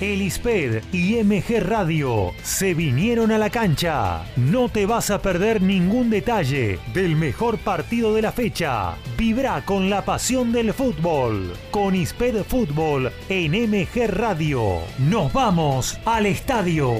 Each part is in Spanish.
Elisped y MG Radio se vinieron a la cancha. No te vas a perder ningún detalle del mejor partido de la fecha. Vibra con la pasión del fútbol. Con Isped Fútbol en MG Radio. Nos vamos al estadio.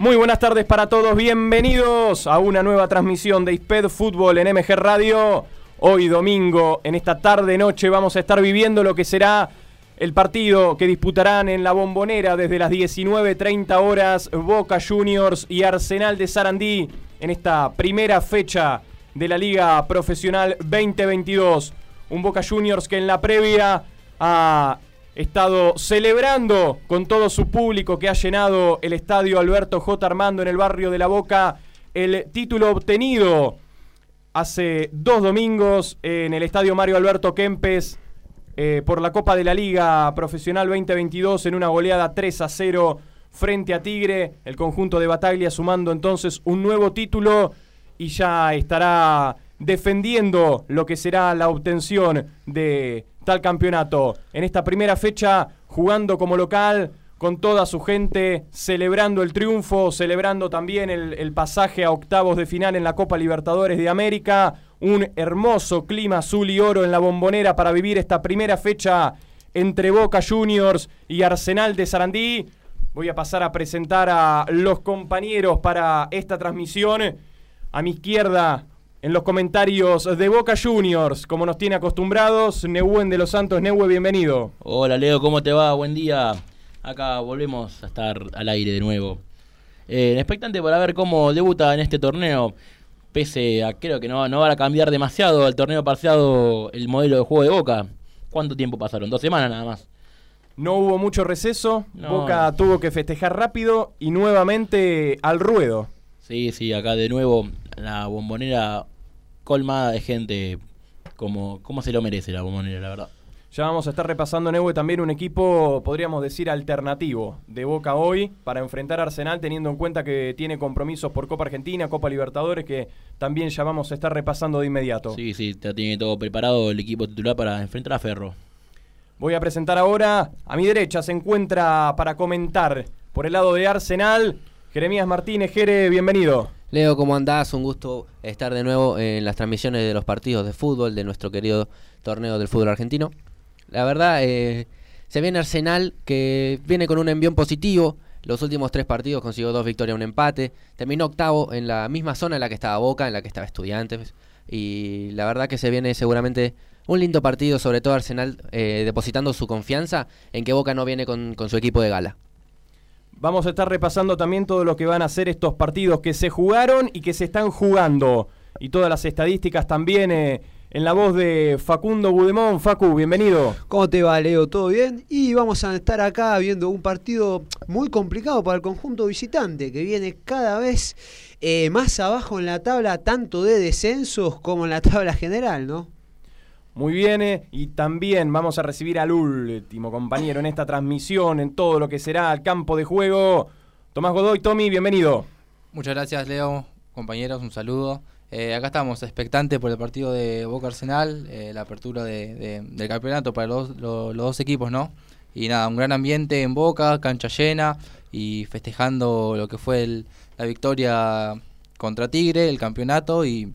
Muy buenas tardes para todos, bienvenidos a una nueva transmisión de ISPED Fútbol en MG Radio. Hoy domingo, en esta tarde noche, vamos a estar viviendo lo que será el partido que disputarán en la bombonera desde las 19.30 horas Boca Juniors y Arsenal de Sarandí en esta primera fecha de la Liga Profesional 2022. Un Boca Juniors que en la previa ha estado celebrando con todo su público que ha llenado el estadio Alberto J. Armando en el barrio de La Boca el título obtenido hace dos domingos en el estadio Mario Alberto Kempes eh, por la Copa de la Liga Profesional 2022 en una goleada 3 a 0 frente a Tigre, el conjunto de Bataglia sumando entonces un nuevo título y ya estará defendiendo lo que será la obtención de tal campeonato. En esta primera fecha, jugando como local, con toda su gente, celebrando el triunfo, celebrando también el, pasaje a octavos de final en la Copa Libertadores de América. Un hermoso clima azul y oro en la bombonera para vivir esta primera fecha entre Boca Juniors y Arsenal de Sarandí. Voy a pasar a presentar a los compañeros para esta transmisión. A mi izquierda, en los comentarios de Boca Juniors, como nos tiene acostumbrados, Nehuen de los Santos. Nehue, bienvenido. Hola Leo, ¿cómo te va? Buen día. Acá volvemos a estar al aire de nuevo. Eh, expectante para ver cómo debuta en este torneo. Pese a creo que no, no va a cambiar demasiado el torneo parciado el modelo de juego de Boca. ¿Cuánto tiempo pasaron? Dos semanas nada más. No hubo mucho receso. Boca tuvo que festejar rápido y nuevamente al ruedo. Sí, sí, acá de nuevo la bombonera colmada de gente como, como se lo merece la bombonera, la verdad. Ya vamos a estar repasando, Neue, también un equipo, podríamos decir, alternativo de Boca hoy para enfrentar a Arsenal, teniendo en cuenta que tiene compromisos por Copa Argentina, Copa Libertadores, que también ya vamos a estar repasando de inmediato. Sí, sí, ya tiene todo preparado el equipo titular para enfrentar a Ferro. Voy a presentar ahora, a mi derecha se encuentra para comentar por el lado de Arsenal, Jeremías Martínez. Jere, bienvenido. Leo, ¿cómo andás? Un gusto estar de nuevo en las transmisiones de los partidos de fútbol de nuestro querido torneo del fútbol argentino. La verdad, eh, se viene Arsenal que viene con un envión positivo. Los últimos tres partidos consiguió dos victorias, un empate. Terminó octavo en la misma zona en la que estaba Boca, en la que estaba Estudiantes. Y la verdad que se viene seguramente un lindo partido, sobre todo Arsenal eh, depositando su confianza en que Boca no viene con su equipo de gala. Vamos a estar repasando también todo lo que van a ser estos partidos que se jugaron y que se están jugando. Y todas las estadísticas también eh, en la voz de Facundo Budemón. Facu, bienvenido. ¿Cómo te va, Leo? ¿Todo bien? Y vamos a estar acá viendo un partido muy complicado para el conjunto visitante, que viene cada vez eh, más abajo en la tabla, tanto de descensos como en la tabla general, ¿no? Muy bien, eh, y también vamos a recibir al último compañero en esta transmisión, en todo lo que será el campo de juego. Tomás Godoy, Tommy, bienvenido. Muchas gracias, Leo, compañeros, un saludo. Eh, acá estamos expectantes por el partido de Boca Arsenal, eh, la apertura del campeonato para los, dos equipos, ¿no? Y nada, un gran ambiente en Boca, cancha llena y festejando lo que fue la victoria contra Tigre, el campeonato y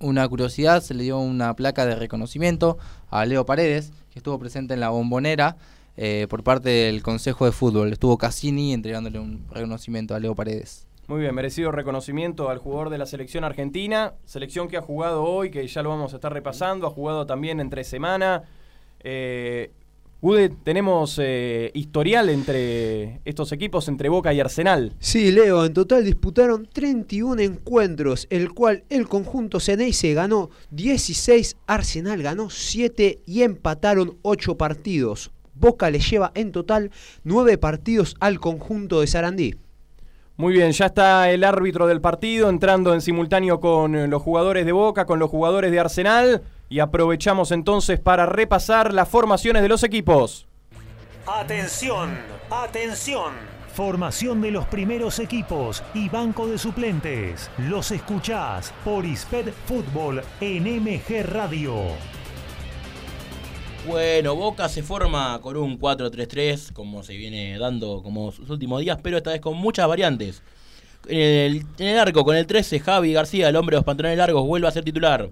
una curiosidad, se le dio una placa de reconocimiento a Leo Paredes, que estuvo presente en la bombonera eh, por parte del Consejo de Fútbol. Estuvo Cassini entregándole un reconocimiento a Leo Paredes. Muy bien, merecido reconocimiento al jugador de la selección argentina, selección que ha jugado hoy, que ya lo vamos a estar repasando, ha jugado también entre semana. Eh, Ude, tenemos eh, historial entre estos equipos, entre Boca y Arsenal. Sí, Leo, en total disputaron 31 encuentros, el cual el conjunto se ganó 16, Arsenal ganó 7 y empataron 8 partidos. Boca le lleva en total 9 partidos al conjunto de Sarandí. Muy bien, ya está el árbitro del partido entrando en simultáneo con los jugadores de Boca, con los jugadores de Arsenal. Y aprovechamos entonces para repasar las formaciones de los equipos. Atención, atención. formación de los primeros equipos y banco de suplentes. Los escuchás por Isped Fútbol en MG Radio. Bueno, Boca se forma con un 4-3-3, como se viene dando como sus últimos días, pero esta vez con muchas variantes. En el, en el arco, con el 13, Javi García, el hombre de los pantalones largos, vuelve a ser titular.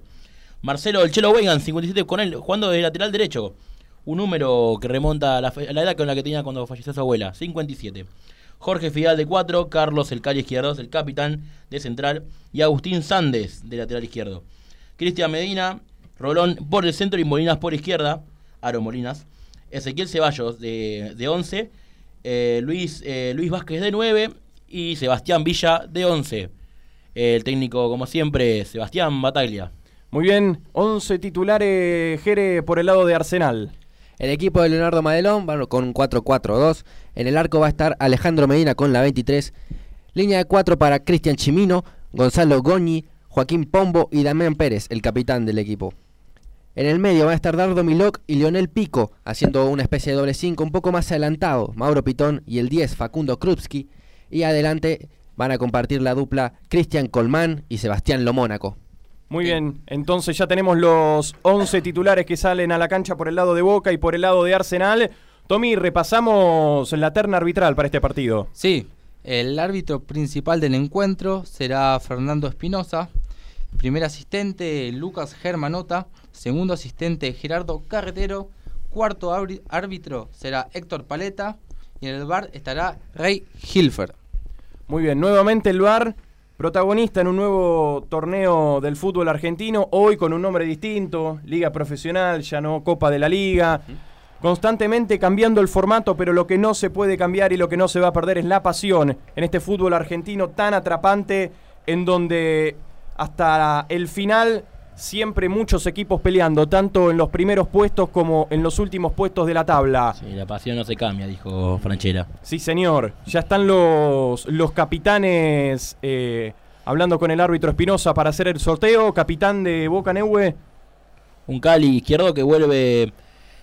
Marcelo El Chelo Weigand, 57 con él, jugando de lateral derecho. Un número que remonta a la, edad con la que tenía cuando falleció su abuela, 57. Jorge Fidal de 4, Carlos El Cali Izquierdo, el capitán de central, y Agustín Sandes de lateral izquierdo. Cristian Medina, Rolón por el centro y Molinas por izquierda, Aro Molinas. Ezequiel Ceballos de, de 11, eh, Luis, eh, Luis Vázquez de 9 y Sebastián Villa de 11. El técnico, como siempre, Sebastián Bataglia. Muy bien, 11 titulares, Jere, por el lado de Arsenal. El equipo de Leonardo Madelón va con un 4-4-2. En el arco va a estar Alejandro Medina con la 23. Línea de 4 para Cristian Chimino, Gonzalo Goñi, Joaquín Pombo y Damián Pérez, el capitán del equipo. En el medio van a estar Dardo Milok y Leonel Pico, haciendo una especie de doble 5 un poco más adelantado, Mauro Pitón y el 10 Facundo Krupski. Y adelante van a compartir la dupla Cristian Colmán y Sebastián Lomónaco. Muy bien, entonces ya tenemos los 11 titulares que salen a la cancha por el lado de Boca y por el lado de Arsenal. Tommy, repasamos la terna arbitral para este partido. Sí, el árbitro principal del encuentro será Fernando Espinosa. Primer asistente Lucas Germanota. Segundo asistente Gerardo Carretero. Cuarto árbitro será Héctor Paleta. Y en el bar estará Rey Hilfer. Muy bien, nuevamente el bar protagonista en un nuevo torneo del fútbol argentino, hoy con un nombre distinto, Liga Profesional, ya no Copa de la Liga. Constantemente cambiando el formato, pero lo que no se puede cambiar y lo que no se va a perder es la pasión en este fútbol argentino tan atrapante, en donde hasta el final siempre muchos equipos peleando, tanto en los primeros puestos como en los últimos puestos de la tabla. Sí, la pasión no se cambia, dijo Franchera. Sí, señor. Ya están los, los capitanes eh, hablando con el árbitro Espinosa para hacer el sorteo. Capitán de Boca Neue. Un Cali izquierdo que vuelve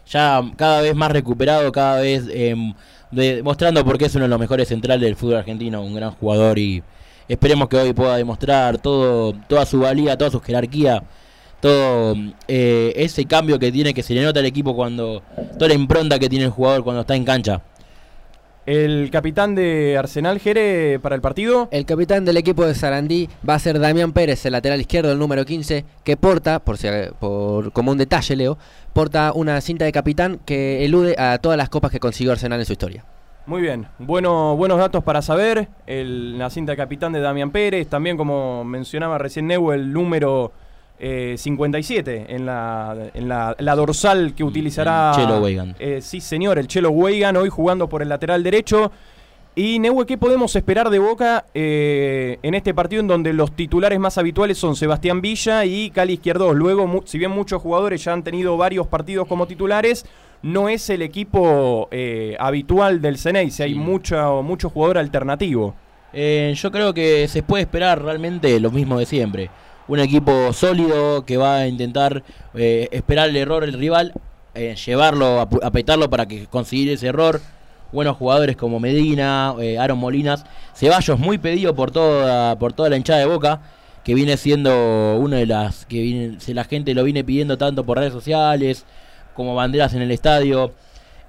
ya cada vez más recuperado, cada vez eh, demostrando por qué es uno de los mejores centrales del fútbol argentino, un gran jugador y esperemos que hoy pueda demostrar todo, toda su valía, toda su jerarquía, todo eh, ese cambio que tiene, que se le nota al equipo cuando, toda la impronta que tiene el jugador cuando está en cancha. El capitán de Arsenal Jere para el partido. El capitán del equipo de Sarandí va a ser Damián Pérez, el lateral izquierdo, el número 15, que porta, por, si, por como un detalle, Leo, porta una cinta de capitán que elude a todas las copas que consiguió Arsenal en su historia. Muy bien, bueno, buenos datos para saber. El, la cinta de capitán de Damián Pérez, también como mencionaba recién Neu, el número eh, 57 en, la, en la, la, dorsal que utilizará. El Chelo Weigan. Eh, sí, señor, el Chelo Weigan, hoy jugando por el lateral derecho. Y Neue, ¿qué podemos esperar de Boca eh, en este partido en donde los titulares más habituales son Sebastián Villa y Cali Izquierdo? Luego, si bien muchos jugadores ya han tenido varios partidos como titulares, no es el equipo eh, habitual del Ceneice, hay mucho, mucho jugador alternativo. Yo creo que se puede esperar realmente lo mismo de siempre. Un equipo sólido que va a intentar eh, esperar el error del rival, eh, llevarlo, apretarlo para que conseguir ese error. Buenos jugadores como Medina, eh, Aaron Molinas, Ceballos muy pedido por toda, por toda la hinchada de Boca, que viene siendo una de las que viene, la gente lo viene pidiendo tanto por redes sociales como banderas en el estadio.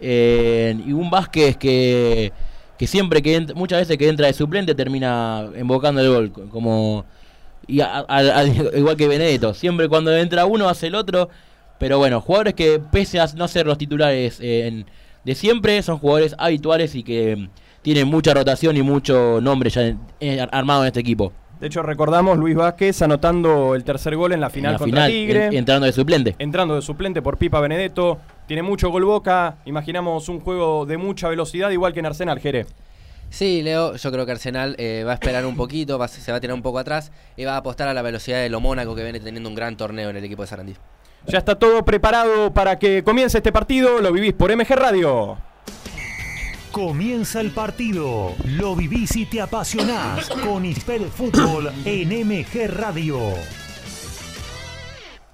Eh, y un Vázquez que, que siempre que entra, muchas veces que entra de suplente termina embocando el gol, como y a, a, a, igual que Benedetto, siempre cuando entra uno hace el otro, pero bueno, jugadores que pese a no ser los titulares eh, de siempre, son jugadores habituales y que tienen mucha rotación y mucho nombre ya en, en, armado en este equipo. De hecho, recordamos Luis Vázquez anotando el tercer gol en la final en la contra final, Tigre. en- entrando de suplente. Entrando de suplente por Pipa Benedetto. Tiene mucho gol boca. Imaginamos un juego de mucha velocidad, igual que en Arsenal, Jere. Sí, Leo, yo creo que Arsenal eh, va a esperar un poquito, va, se va a tirar un poco atrás y va a apostar a la velocidad de lo Mónaco que viene teniendo un gran torneo en el equipo de Sarandí. Ya está todo preparado para que comience este partido. Lo vivís por MG Radio. Comienza el partido. Lo vivís y te apasionás con Ispel Fútbol en MG Radio.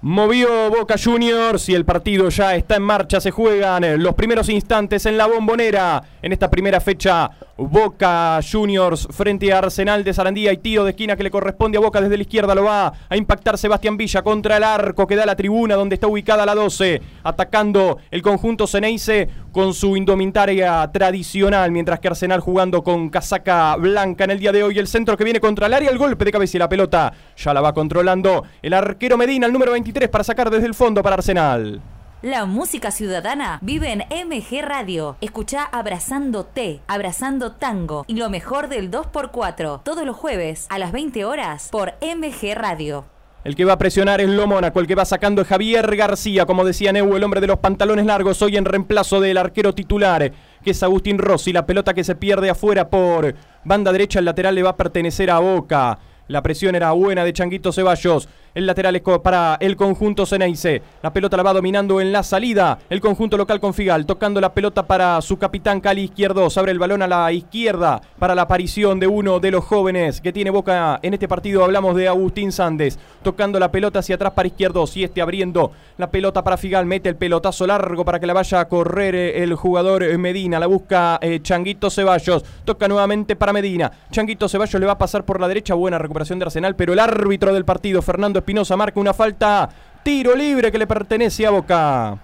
Movió Boca Juniors y el partido ya está en marcha. Se juegan los primeros instantes en la bombonera. En esta primera fecha, Boca Juniors frente a Arsenal de Sarandía y tiro de esquina que le corresponde a Boca desde la izquierda. Lo va a impactar Sebastián Villa contra el arco que da la tribuna donde está ubicada la 12. Atacando el conjunto Ceneice con su indumentaria tradicional. Mientras que Arsenal jugando con casaca blanca en el día de hoy. El centro que viene contra el área. El golpe de cabeza y la pelota ya la va controlando el arquero Medina, el número 20 para sacar desde el fondo para Arsenal. La música ciudadana vive en MG Radio. Escucha Abrazando T, Abrazando Tango y lo mejor del 2x4 todos los jueves a las 20 horas por MG Radio. El que va a presionar es Lo Mónaco, el que va sacando es Javier García, como decía Neu, el hombre de los pantalones largos, hoy en reemplazo del arquero titular, que es Agustín Rossi. La pelota que se pierde afuera por banda derecha, el lateral le va a pertenecer a Boca. La presión era buena de Changuito Ceballos. El lateral es para el conjunto Ceneice. La pelota la va dominando en la salida. El conjunto local con Figal. Tocando la pelota para su capitán Cali Izquierdo. Abre el balón a la izquierda para la aparición de uno de los jóvenes que tiene boca en este partido. Hablamos de Agustín Sandes. Tocando la pelota hacia atrás para Izquierdo. Y este abriendo la pelota para Figal. Mete el pelotazo largo para que la vaya a correr eh, el jugador eh, Medina. La busca eh, Changuito Ceballos. Toca nuevamente para Medina. Changuito Ceballos le va a pasar por la derecha. Buena recuperación de Arsenal. Pero el árbitro del partido, Fernando Espinosa marca una falta. Tiro libre que le pertenece a Boca.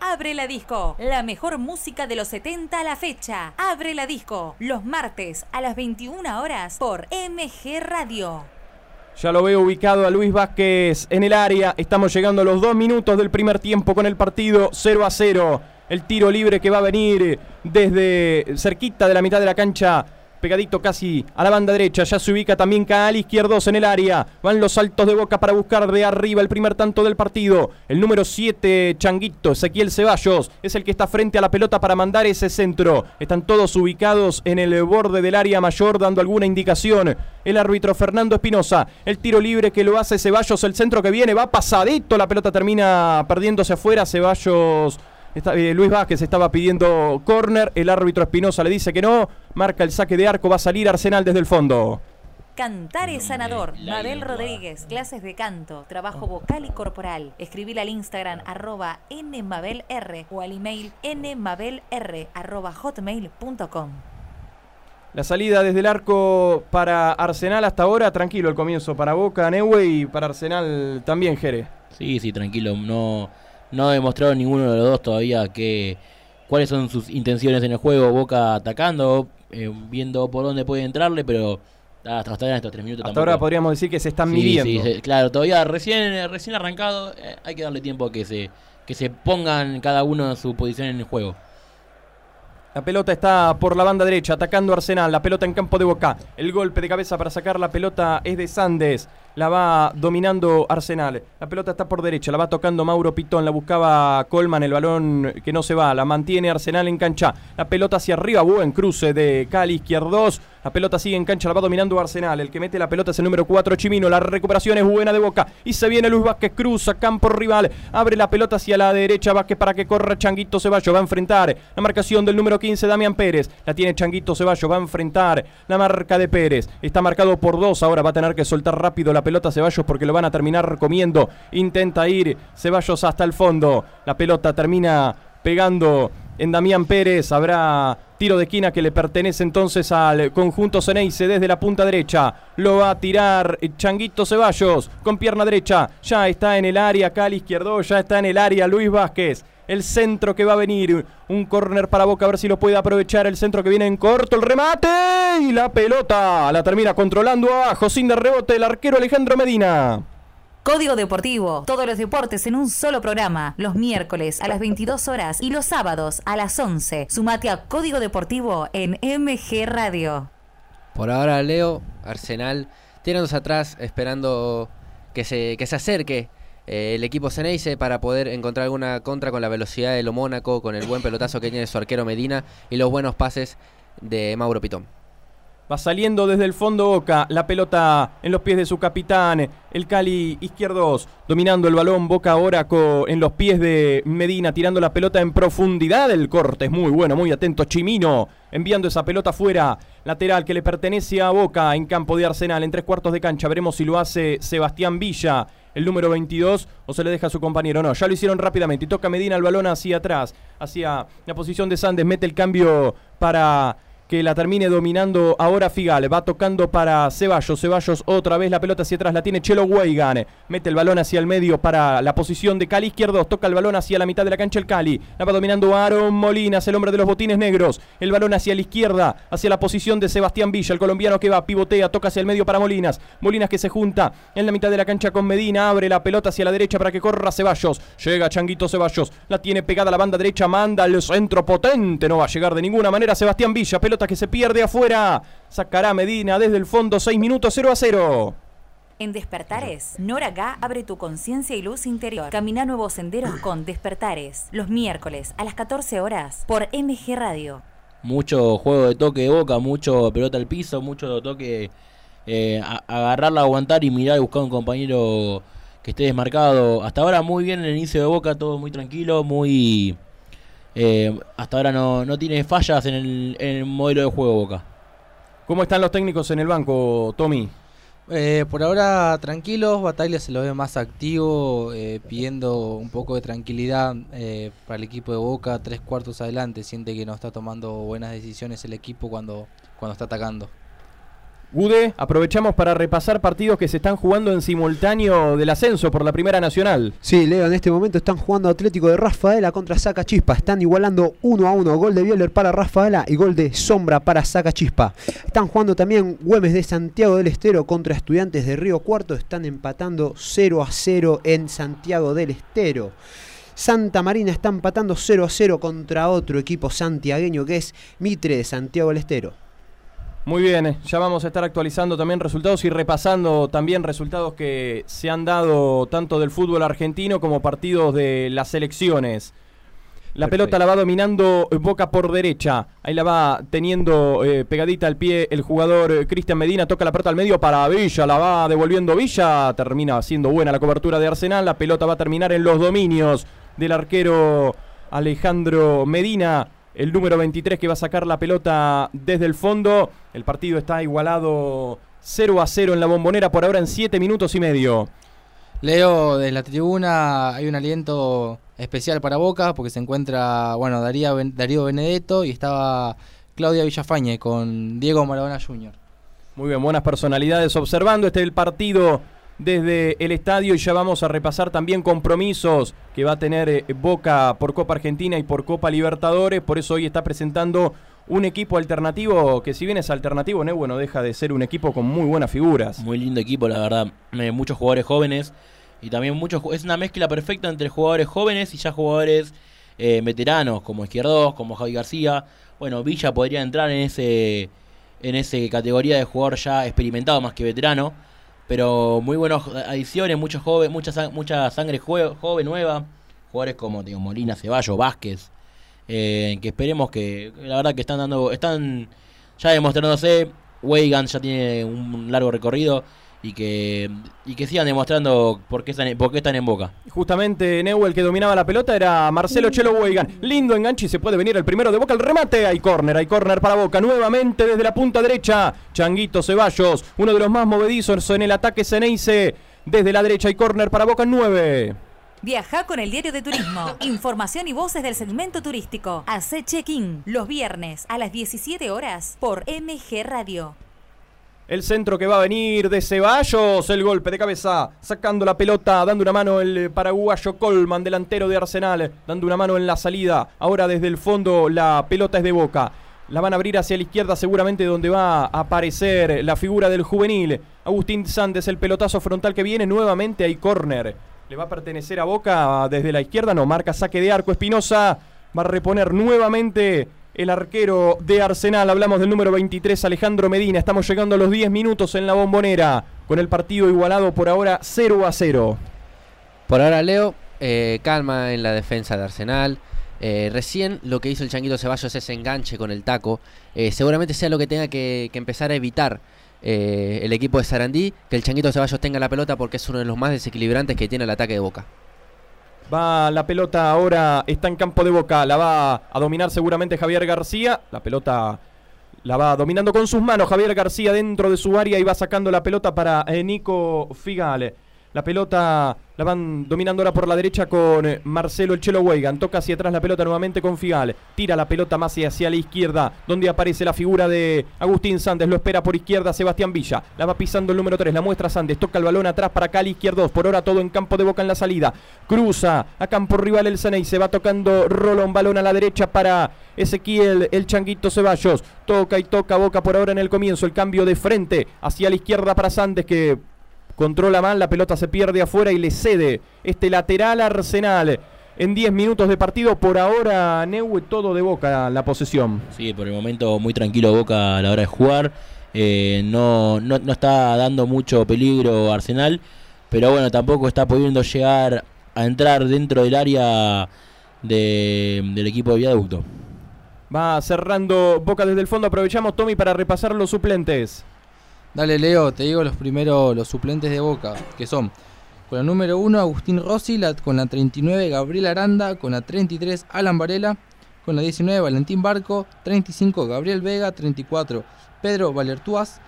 Abre la disco, la mejor música de los 70 a la fecha. Abre la disco, los martes a las 21 horas por MG Radio. Ya lo veo ubicado a Luis Vázquez en el área. Estamos llegando a los dos minutos del primer tiempo con el partido 0 a 0. El tiro libre que va a venir desde cerquita de la mitad de la cancha pegadito casi a la banda derecha. Ya se ubica también Caal izquierdos en el área. Van los saltos de boca para buscar de arriba el primer tanto del partido. El número 7, Changuito, Ezequiel Ceballos, es el que está frente a la pelota para mandar ese centro. Están todos ubicados en el borde del área mayor dando alguna indicación. El árbitro Fernando Espinosa. El tiro libre que lo hace Ceballos. El centro que viene va pasadito. La pelota termina perdiéndose afuera. Ceballos eh, Luis Vázquez estaba pidiendo córner, el árbitro Espinosa le dice que no, marca el saque de arco, va a salir Arsenal desde el fondo. Cantar es sanador. Mabel Rodríguez, clases de canto, trabajo vocal y corporal. Escribir al Instagram arroba nmabelr o al email nmabelr arroba hotmail.com. La salida desde el arco para Arsenal hasta ahora, tranquilo el comienzo para Boca, Neue y para Arsenal también, Jere. Sí, sí, tranquilo, no no ha demostrado ninguno de los dos todavía que cuáles son sus intenciones en el juego. Boca atacando, eh, viendo por dónde puede entrarle, pero hasta, hasta en estos tres minutos hasta ahora podríamos decir que se están midiendo. Sí, claro, todavía recién, recién arrancado, eh, hay que darle tiempo a que se, que se pongan cada uno en su posición en el juego. La pelota está por la banda derecha, atacando Arsenal. La pelota en campo de boca. El golpe de cabeza para sacar la pelota es de Sandes la va dominando Arsenal. La pelota está por derecha, la va tocando Mauro Pitón, la buscaba Colman, el balón que no se va, la mantiene Arsenal en cancha. La pelota hacia arriba, buen cruce de Cali izquierdos. La pelota sigue en cancha, la va dominando Arsenal. El que mete la pelota es el número 4, Chimino. La recuperación es buena de boca. Y se viene Luis Vázquez, cruza campo rival. Abre la pelota hacia la derecha. Vázquez para que corra Changuito Ceballos. Va a enfrentar la marcación del número 15, Damián Pérez. La tiene Changuito Ceballos. Va a enfrentar la marca de Pérez. Está marcado por dos. Ahora va a tener que soltar rápido la pelota Ceballos porque lo van a terminar comiendo. Intenta ir Ceballos hasta el fondo. La pelota termina pegando en Damián Pérez. Habrá Tiro de esquina que le pertenece entonces al conjunto Ceneice desde la punta derecha. Lo va a tirar Changuito Ceballos con pierna derecha. Ya está en el área Cali izquierdo, ya está en el área Luis Vázquez. El centro que va a venir. Un córner para Boca a ver si lo puede aprovechar. El centro que viene en corto. El remate. Y la pelota. La termina controlando abajo. Sin de rebote el arquero Alejandro Medina. Código Deportivo, todos los deportes en un solo programa, los miércoles a las 22 horas y los sábados a las 11. Sumate a Código Deportivo en MG Radio. Por ahora, Leo, Arsenal, tirándose atrás esperando que se, que se acerque eh, el equipo Ceneice para poder encontrar alguna contra con la velocidad de lo Mónaco, con el buen pelotazo que tiene su arquero Medina y los buenos pases de Mauro Pitón. Va saliendo desde el fondo Boca, la pelota en los pies de su capitán, el Cali izquierdos, dominando el balón, Boca ahora en los pies de Medina, tirando la pelota en profundidad, el corte es muy bueno, muy atento, Chimino enviando esa pelota fuera, lateral que le pertenece a Boca en campo de Arsenal, en tres cuartos de cancha, veremos si lo hace Sebastián Villa, el número 22 o se le deja a su compañero. No, ya lo hicieron rápidamente. Y toca Medina el balón hacia atrás, hacia la posición de Sandes. Mete el cambio para que la termine dominando ahora Figal. Va tocando para Ceballos. Ceballos otra vez la pelota hacia atrás. La tiene Chelo Weigan. Mete el balón hacia el medio para la posición de Cali izquierdo. Toca el balón hacia la mitad de la cancha el Cali. La va dominando Aaron Molinas, el hombre de los botines negros. El balón hacia la izquierda, hacia la posición de Sebastián Villa, el colombiano que va, pivotea, toca hacia el medio para Molinas. Molinas que se junta en la mitad de la cancha con Medina. Abre la pelota hacia la derecha para que corra Ceballos. Llega Changuito Ceballos. La tiene pegada a la banda derecha. Manda el centro potente. No va a llegar de ninguna manera Sebastián Villa. Pelota que se pierde afuera. Sacará Medina desde el fondo 6 minutos 0 a 0. En Despertares, Nora Gá abre tu conciencia y luz interior. Camina nuevos senderos con Despertares. Los miércoles a las 14 horas por MG Radio. Mucho juego de toque de boca, mucho pelota al piso, mucho toque eh, a- agarrarla, aguantar y mirar y buscar un compañero que esté desmarcado. Hasta ahora muy bien en el inicio de boca, todo muy tranquilo, muy... eh, hasta ahora no, no tiene fallas en el, en el modelo de juego boca. ¿Cómo están los técnicos en el banco, Tommy? Eh, por ahora tranquilos, Bataglia se lo ve más activo, eh, pidiendo un poco de tranquilidad eh, para el equipo de Boca, tres cuartos adelante, siente que no está tomando buenas decisiones el equipo cuando, cuando está atacando. Gude, aprovechamos para repasar partidos que se están jugando en simultáneo del ascenso por la Primera Nacional. Sí, Leo, en este momento están jugando Atlético de Rafaela contra Saca Chispa. Están igualando 1 a 1. Gol de Bieler para Rafaela y gol de Sombra para Saca Chispa. Están jugando también Güemes de Santiago del Estero contra Estudiantes de Río Cuarto. Están empatando 0 a 0 en Santiago del Estero. Santa Marina está empatando 0 a 0 contra otro equipo santiagueño que es Mitre de Santiago del Estero. Muy bien, eh, ya vamos a estar actualizando también resultados y repasando también resultados que se han dado tanto del fútbol argentino como partidos de las selecciones. La Perfecto. pelota la va dominando Boca por derecha. Ahí la va teniendo eh, pegadita al pie el jugador eh, Cristian Medina. Toca la pelota al medio para Villa. La va devolviendo Villa. Termina siendo buena la cobertura de Arsenal. La pelota va a terminar en los dominios del arquero Alejandro Medina. El número 23 que va a sacar la pelota desde el fondo. El partido está igualado 0 a 0 en la bombonera por ahora en 7 minutos y medio. Leo, desde la tribuna hay un aliento especial para Boca porque se encuentra, bueno, Daría Ben- Darío Benedetto y estaba Claudia Villafañe con Diego Maradona Jr. Muy bien, buenas personalidades observando este el partido desde el estadio y ya vamos a repasar también compromisos que va a tener eh, Boca por Copa Argentina y por Copa Libertadores. Por eso hoy está presentando un equipo alternativo que si bien es alternativo, no bueno, deja de ser un equipo con muy buenas figuras. Muy lindo equipo, la verdad. Eh, muchos jugadores jóvenes y también muchos. Es una mezcla perfecta entre jugadores jóvenes y ya jugadores eh, veteranos, como Izquierdos, como Javi García. Bueno, Villa podría entrar en ese en ese categoría de jugador ya experimentado más que veterano. Pero muy buenas adiciones, muchos jóvenes, mucha, mucha sangre jue- joven nueva. Jugadores como digo, Molina, Ceballos, Vázquez. eh, que esperemos que, la verdad que están dando, están ya demostrándose. Weigan ya tiene un largo recorrido y que, y que sigan demostrando por qué están, en- por qué están en boca. Justamente Neuel que dominaba la pelota era Marcelo Chelo Weigan. Lindo enganche y se puede venir el primero de Boca. El remate. Hay córner, hay córner para Boca. Nuevamente desde la punta derecha. Changuito Ceballos, uno de los más movedizos en el ataque Ceneice. Desde la derecha hay córner para Boca 9. Viaja con el diario de turismo. Información y voces del segmento turístico. Hace check-in los viernes a las 17 horas por MG Radio. El centro que va a venir de Ceballos, el golpe de cabeza, sacando la pelota, dando una mano el paraguayo Colman, delantero de Arsenal, dando una mano en la salida. Ahora desde el fondo la pelota es de Boca. La van a abrir hacia la izquierda seguramente donde va a aparecer la figura del juvenil. Agustín Sandes, el pelotazo frontal que viene nuevamente hay córner. Le va a pertenecer a Boca desde la izquierda, no, marca saque de arco Espinosa. Va a reponer nuevamente el arquero de Arsenal. Hablamos del número 23, Alejandro Medina. Estamos llegando a los 10 minutos en la bombonera. Con el partido igualado por ahora 0 a 0. Por ahora, Leo, eh, calma en la defensa de Arsenal. Eh, recién lo que hizo el Changuito Ceballos es enganche con el taco. Eh, seguramente sea lo que tenga que, que empezar a evitar el equipo de Sarandí, que el Changuito Ceballos tenga la pelota porque es uno de los más desequilibrantes que tiene el ataque de Boca. Va la pelota ahora, está en campo de boca, la va a dominar seguramente Javier García. La pelota la va dominando con sus manos Javier García dentro de su área y va sacando la pelota para eh, Nico Figal. La pelota la van dominando ahora por la derecha con eh, Marcelo el Chelo Weigan. Toca hacia atrás la pelota nuevamente con Figal. Tira la pelota más hacia la izquierda, donde aparece la figura de Agustín Sandes. Lo espera por izquierda Sebastián Villa. La va pisando el número 3. La muestra Sandes. Toca el balón atrás para Cali izquierdos. Por ahora todo en campo de boca en la salida. Cruza a campo rival el Ceney. Se va tocando Rolón. Balón a la derecha para Ezequiel el Changuito Ceballos. Toca y toca boca por ahora en el comienzo. El cambio de frente hacia la izquierda para Sandes que controla mal, la pelota se pierde afuera y le cede este lateral Arsenal. En 10 minutos de partido, por ahora Neue todo de boca la posesión. Sí, por el momento muy tranquilo Boca a la hora de jugar. Eh, no, no, no está dando mucho peligro Arsenal, pero bueno, tampoco está pudiendo llegar a entrar dentro del área de- del equipo de Viaducto. Va cerrando Boca desde el fondo. Aprovechamos, Tommy, para repasar los suplentes. Dale, Leo, te digo los primeros, los suplentes de Boca, que son con la número 1 Agustín Rossi, con la 39 Gabriel Aranda, con la 33 Alan Varela, con la 19 Valentín Barco, 35 Gabriel Vega, 34 Pedro Valertuas,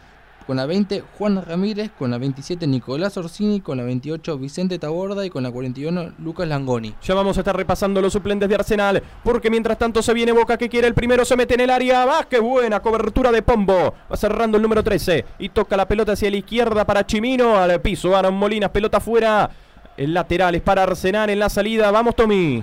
con la 20 Juan Ramírez, con la 27 Nicolás Orsini, con la 28 Vicente Taborda y con la 41 Lucas Langoni. Ya vamos a estar repasando los suplentes de Arsenal, porque mientras tanto se viene Boca que quiere el primero, se mete en el área, va, qué buena cobertura de Pombo, va cerrando el número 13 y toca la pelota hacia la izquierda para Chimino, al piso, Aaron Molinas, pelota fuera, el lateral es para Arsenal en la salida, vamos Tommy.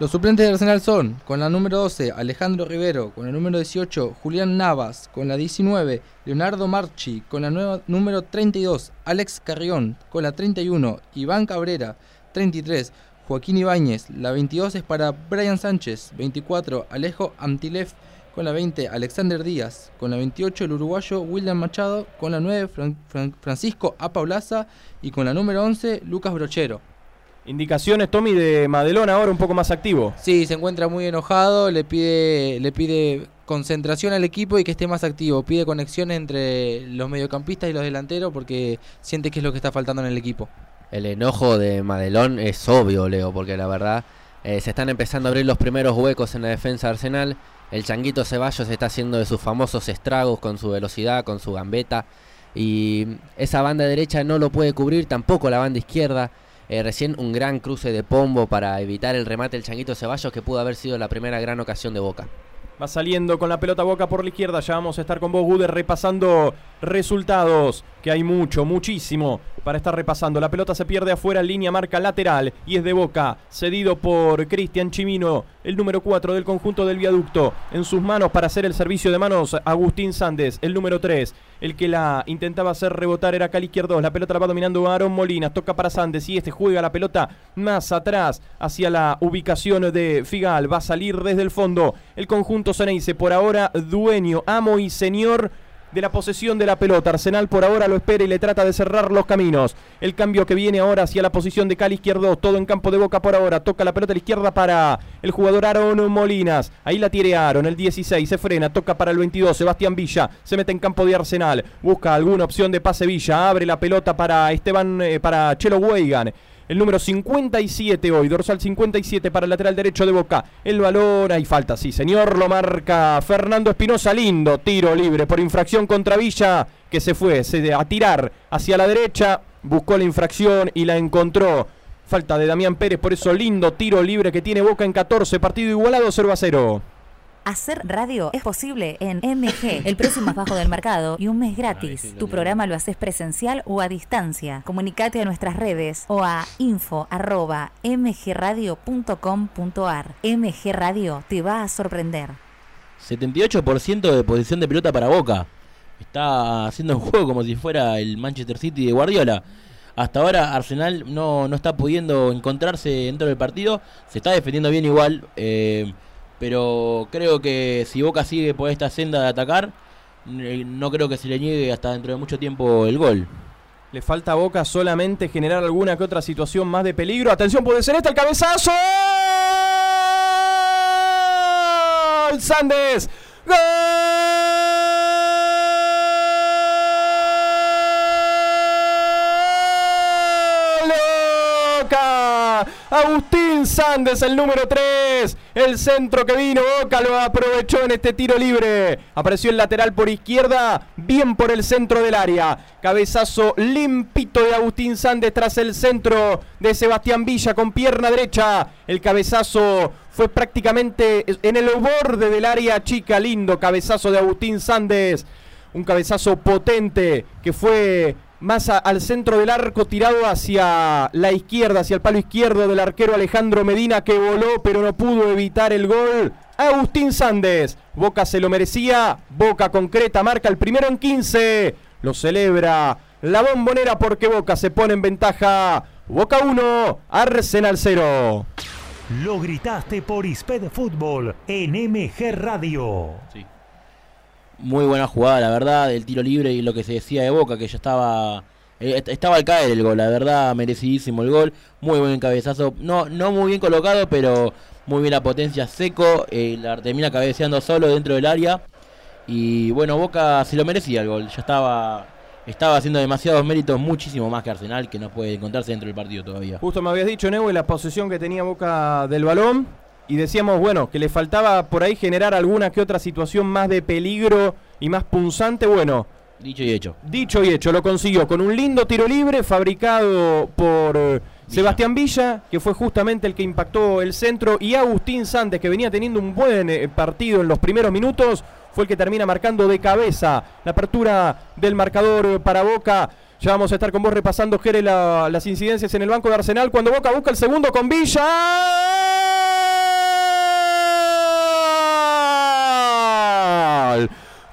Los suplentes de Arsenal son, con la número 12, Alejandro Rivero, con la número 18, Julián Navas, con la 19, Leonardo Marchi, con la nueva, número 32, Alex Carrión, con la 31, Iván Cabrera, 33, Joaquín Ibáñez, la 22 es para Brian Sánchez, 24, Alejo Antilef, con la 20, Alexander Díaz, con la 28, el uruguayo William Machado, con la 9, Fran- Fran- Francisco y con la número 11, Lucas Brochero. Indicaciones Tommy de Madelón ahora un poco más activo. Sí, se encuentra muy enojado, le pide, le pide concentración al equipo y que esté más activo. Pide conexión entre los mediocampistas y los delanteros porque siente que es lo que está faltando en el equipo. El enojo de Madelón es obvio, Leo, porque la verdad eh, se están empezando a abrir los primeros huecos en la defensa de Arsenal. El changuito Ceballos está haciendo de sus famosos estragos con su velocidad, con su gambeta. Y esa banda derecha no lo puede cubrir, tampoco la banda izquierda. Eh, recién un gran cruce de pombo para evitar el remate del changuito Ceballos que pudo haber sido la primera gran ocasión de Boca. Va saliendo con la pelota boca por la izquierda. Ya vamos a estar con vos, Guder, repasando resultados. Que hay mucho, muchísimo para estar repasando. La pelota se pierde afuera línea, marca lateral. Y es de boca, cedido por Cristian Chimino, el número 4 del conjunto del viaducto. En sus manos para hacer el servicio de manos, Agustín Sandes, el número 3. El que la intentaba hacer rebotar era Cali Izquierdos. La pelota la va dominando Aaron Molinas. Toca para Sandes y este juega la pelota más atrás hacia la ubicación de Figal. Va a salir desde el fondo el conjunto Ceneice. Por ahora, dueño, amo y señor de la posesión de la pelota. Arsenal por ahora lo espera y le trata de cerrar los caminos. El cambio que viene ahora hacia la posición de Cali izquierdo, todo en campo de boca por ahora. Toca la pelota a la izquierda para el jugador Aaron Molinas. Ahí la tiene Aaron, el 16, se frena, toca para el 22, Sebastián Villa, se mete en campo de Arsenal, busca alguna opción de pase Villa, abre la pelota para Esteban, eh, para Chelo Weigan. El número 57 hoy, dorsal 57 para el lateral derecho de Boca. El balón, hay falta, sí, señor, lo marca Fernando Espinosa, lindo tiro libre por infracción contra Villa, que se fue se- a tirar hacia la derecha, buscó la infracción y la encontró. Falta de Damián Pérez, por eso lindo tiro libre que tiene Boca en 14, partido igualado 0 a 0. Hacer radio es posible en MG, el precio más bajo del mercado y un mes gratis. Tu programa lo haces presencial o a distancia. Comunicate a nuestras redes o a info@mgradio.com.ar. MG Radio te va a sorprender. 78% de posición de pelota para Boca. Está haciendo un juego como si fuera el Manchester City de Guardiola. Hasta ahora Arsenal no, no está pudiendo encontrarse dentro del partido. Se está defendiendo bien igual. eh, pero creo que si Boca sigue por esta senda de atacar, eh, no creo que se le niegue hasta dentro de mucho tiempo el gol. Le falta a Boca solamente generar alguna que otra situación más de peligro. Atención, puede ser esta el cabezazo. ¡Gol! Sandes. ¡Gol! Agustín Sandes, el número 3. El centro que vino Boca lo aprovechó en este tiro libre. Apareció el lateral por izquierda, bien por el centro del área. Cabezazo limpito de Agustín Sandes tras el centro de Sebastián Villa con pierna derecha. El cabezazo fue prácticamente en el borde del área chica. Lindo cabezazo de Agustín Sandes. Un cabezazo potente que fue más a- al centro del arco tirado hacia la izquierda, hacia el palo izquierdo del arquero Alejandro Medina que voló pero no pudo evitar el gol. Agustín Sandes, Boca se lo merecía, Boca concreta, marca el primero en 15, lo celebra la bombonera porque Boca se pone en ventaja. Boca 1, Arsenal 0. Lo gritaste por Isped Fútbol en MG Radio. Sí. Muy buena jugada, la verdad, el tiro libre y lo que se decía de Boca, que ya estaba eh, est- estaba al caer el gol, la verdad, merecidísimo el gol, muy buen cabezazo, no no muy bien colocado, pero muy bien la potencia seco, eh, la termina cabeceando solo dentro del área y bueno, Boca se lo merecía el gol, ya estaba estaba haciendo demasiados méritos, muchísimo más que Arsenal, que no puede encontrarse dentro del partido todavía. Justo me habías dicho, Neue, la posesión que tenía Boca del balón. Y decíamos, bueno, que le faltaba por ahí generar alguna que otra situación más de peligro y más punzante. Bueno, Dicho y hecho. dicho y hecho, lo consiguió con un lindo tiro libre fabricado por eh, Sebastián Villa, que fue justamente el que impactó el centro, y Agustín Santos, que venía teniendo un buen eh, partido en los primeros minutos, fue el que termina marcando de cabeza la apertura del marcador para Boca. Ya vamos a estar con vos repasando, Jere, la- las incidencias en el banco de Arsenal. Cuando Boca busca el segundo con Villa.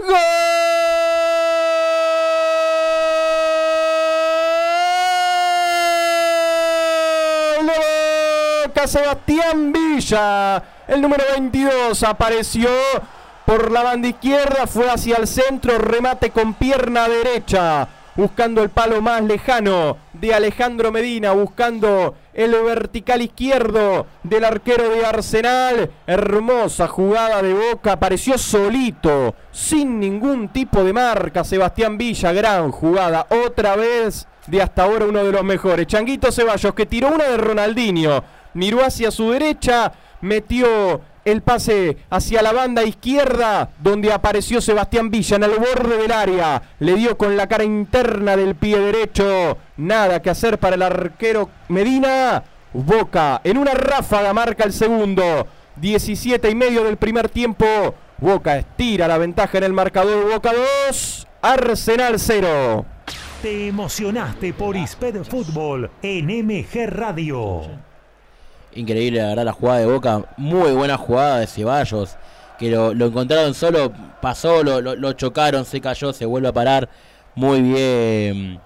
¡Gol! Boca, Sebastián Villa, el número 22, apareció por la banda izquierda, fue hacia el centro, remate con pierna derecha, buscando el palo más lejano de Alejandro Medina, buscando el vertical izquierdo del arquero de Arsenal. Hermosa jugada de Boca, apareció solito, sin ningún tipo de marca. Sebastián Villa, gran jugada, otra vez de hasta ahora uno de los mejores. Changuito Ceballos que tiró una de Ronaldinho, miró hacia su derecha, metió el pase hacia la banda izquierda, donde apareció Sebastián Villa en el borde del área. Le dio con la cara interna del pie derecho. Nada que hacer para el arquero Medina. Boca en una ráfaga marca el segundo. 17 y medio del primer tiempo. Boca estira la ventaja en el marcador. Boca 2, Arsenal 0. Te emocionaste por Isped Fútbol en MG Radio. Increíble, la verdad, la jugada de Boca. Muy buena jugada de Ceballos. Que lo, encontraron solo, pasó, lo, chocaron, se cayó, se vuelve a parar. Muy bien.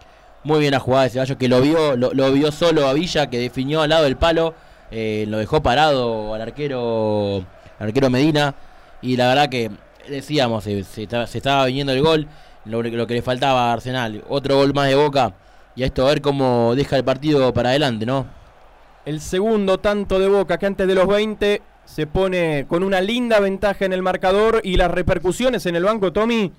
Muy bien la jugada de Ceballos, que lo vio, lo, vio solo a Villa, que definió al lado del palo. eh, lo dejó parado al arquero, al arquero Medina. Y la verdad que, decíamos, se, se estaba- se estaba viniendo el gol. Lo, lo que le faltaba a Arsenal. Otro gol más de Boca. Y a esto a ver cómo deja el partido para adelante, ¿no? El segundo tanto de Boca que antes de los 20 se pone con una linda ventaja en el marcador y las repercusiones en el banco, Tommy.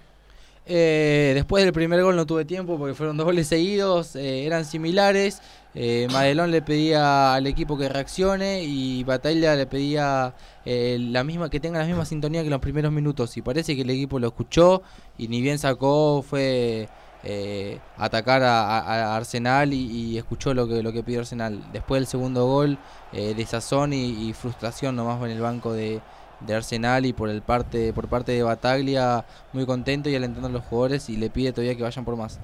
Eh, después del primer gol no tuve tiempo porque fueron dos goles seguidos, eh, eran similares. Eh, Madelón le pedía al equipo que reaccione y Batalla le pedía eh, la misma que tenga la misma sintonía que los primeros minutos. Y parece que el equipo lo escuchó y ni bien sacó fue eh, atacar a, Arsenal y, escuchó lo que lo pidió Arsenal. Después del segundo gol, eh, desazón y, y frustración nomás en el banco de, de Arsenal y por el parte por parte de Bataglia muy contento y alentando a los jugadores y le pide todavía que vayan por más.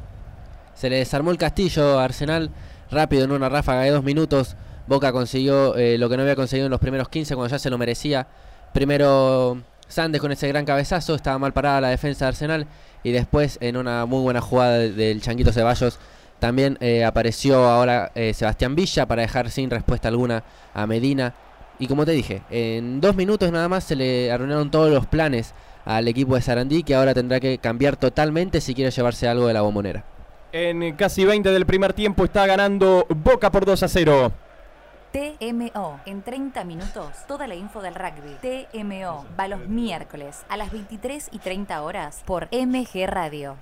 Se le desarmó el castillo a Arsenal rápido en una ráfaga de dos minutos. Boca consiguió eh, lo que no había conseguido en los primeros 15 cuando ya se lo merecía. Primero Sandes con ese gran cabezazo, estaba mal parada la defensa de Arsenal. Y después en una muy buena jugada de- del Changuito Ceballos también eh, apareció ahora eh, Sebastián Villa para dejar sin respuesta alguna a Medina. Y como te dije, en dos minutos nada más se le arruinaron todos los planes al equipo de Sarandí que ahora tendrá que cambiar totalmente si quiere llevarse algo de la bombonera. En casi 20 del primer tiempo está ganando Boca por 2 a 0. TMO. En 30 minutos, toda la info del rugby. TMO. Va los miércoles a las 23 y 30 horas por MG Radio.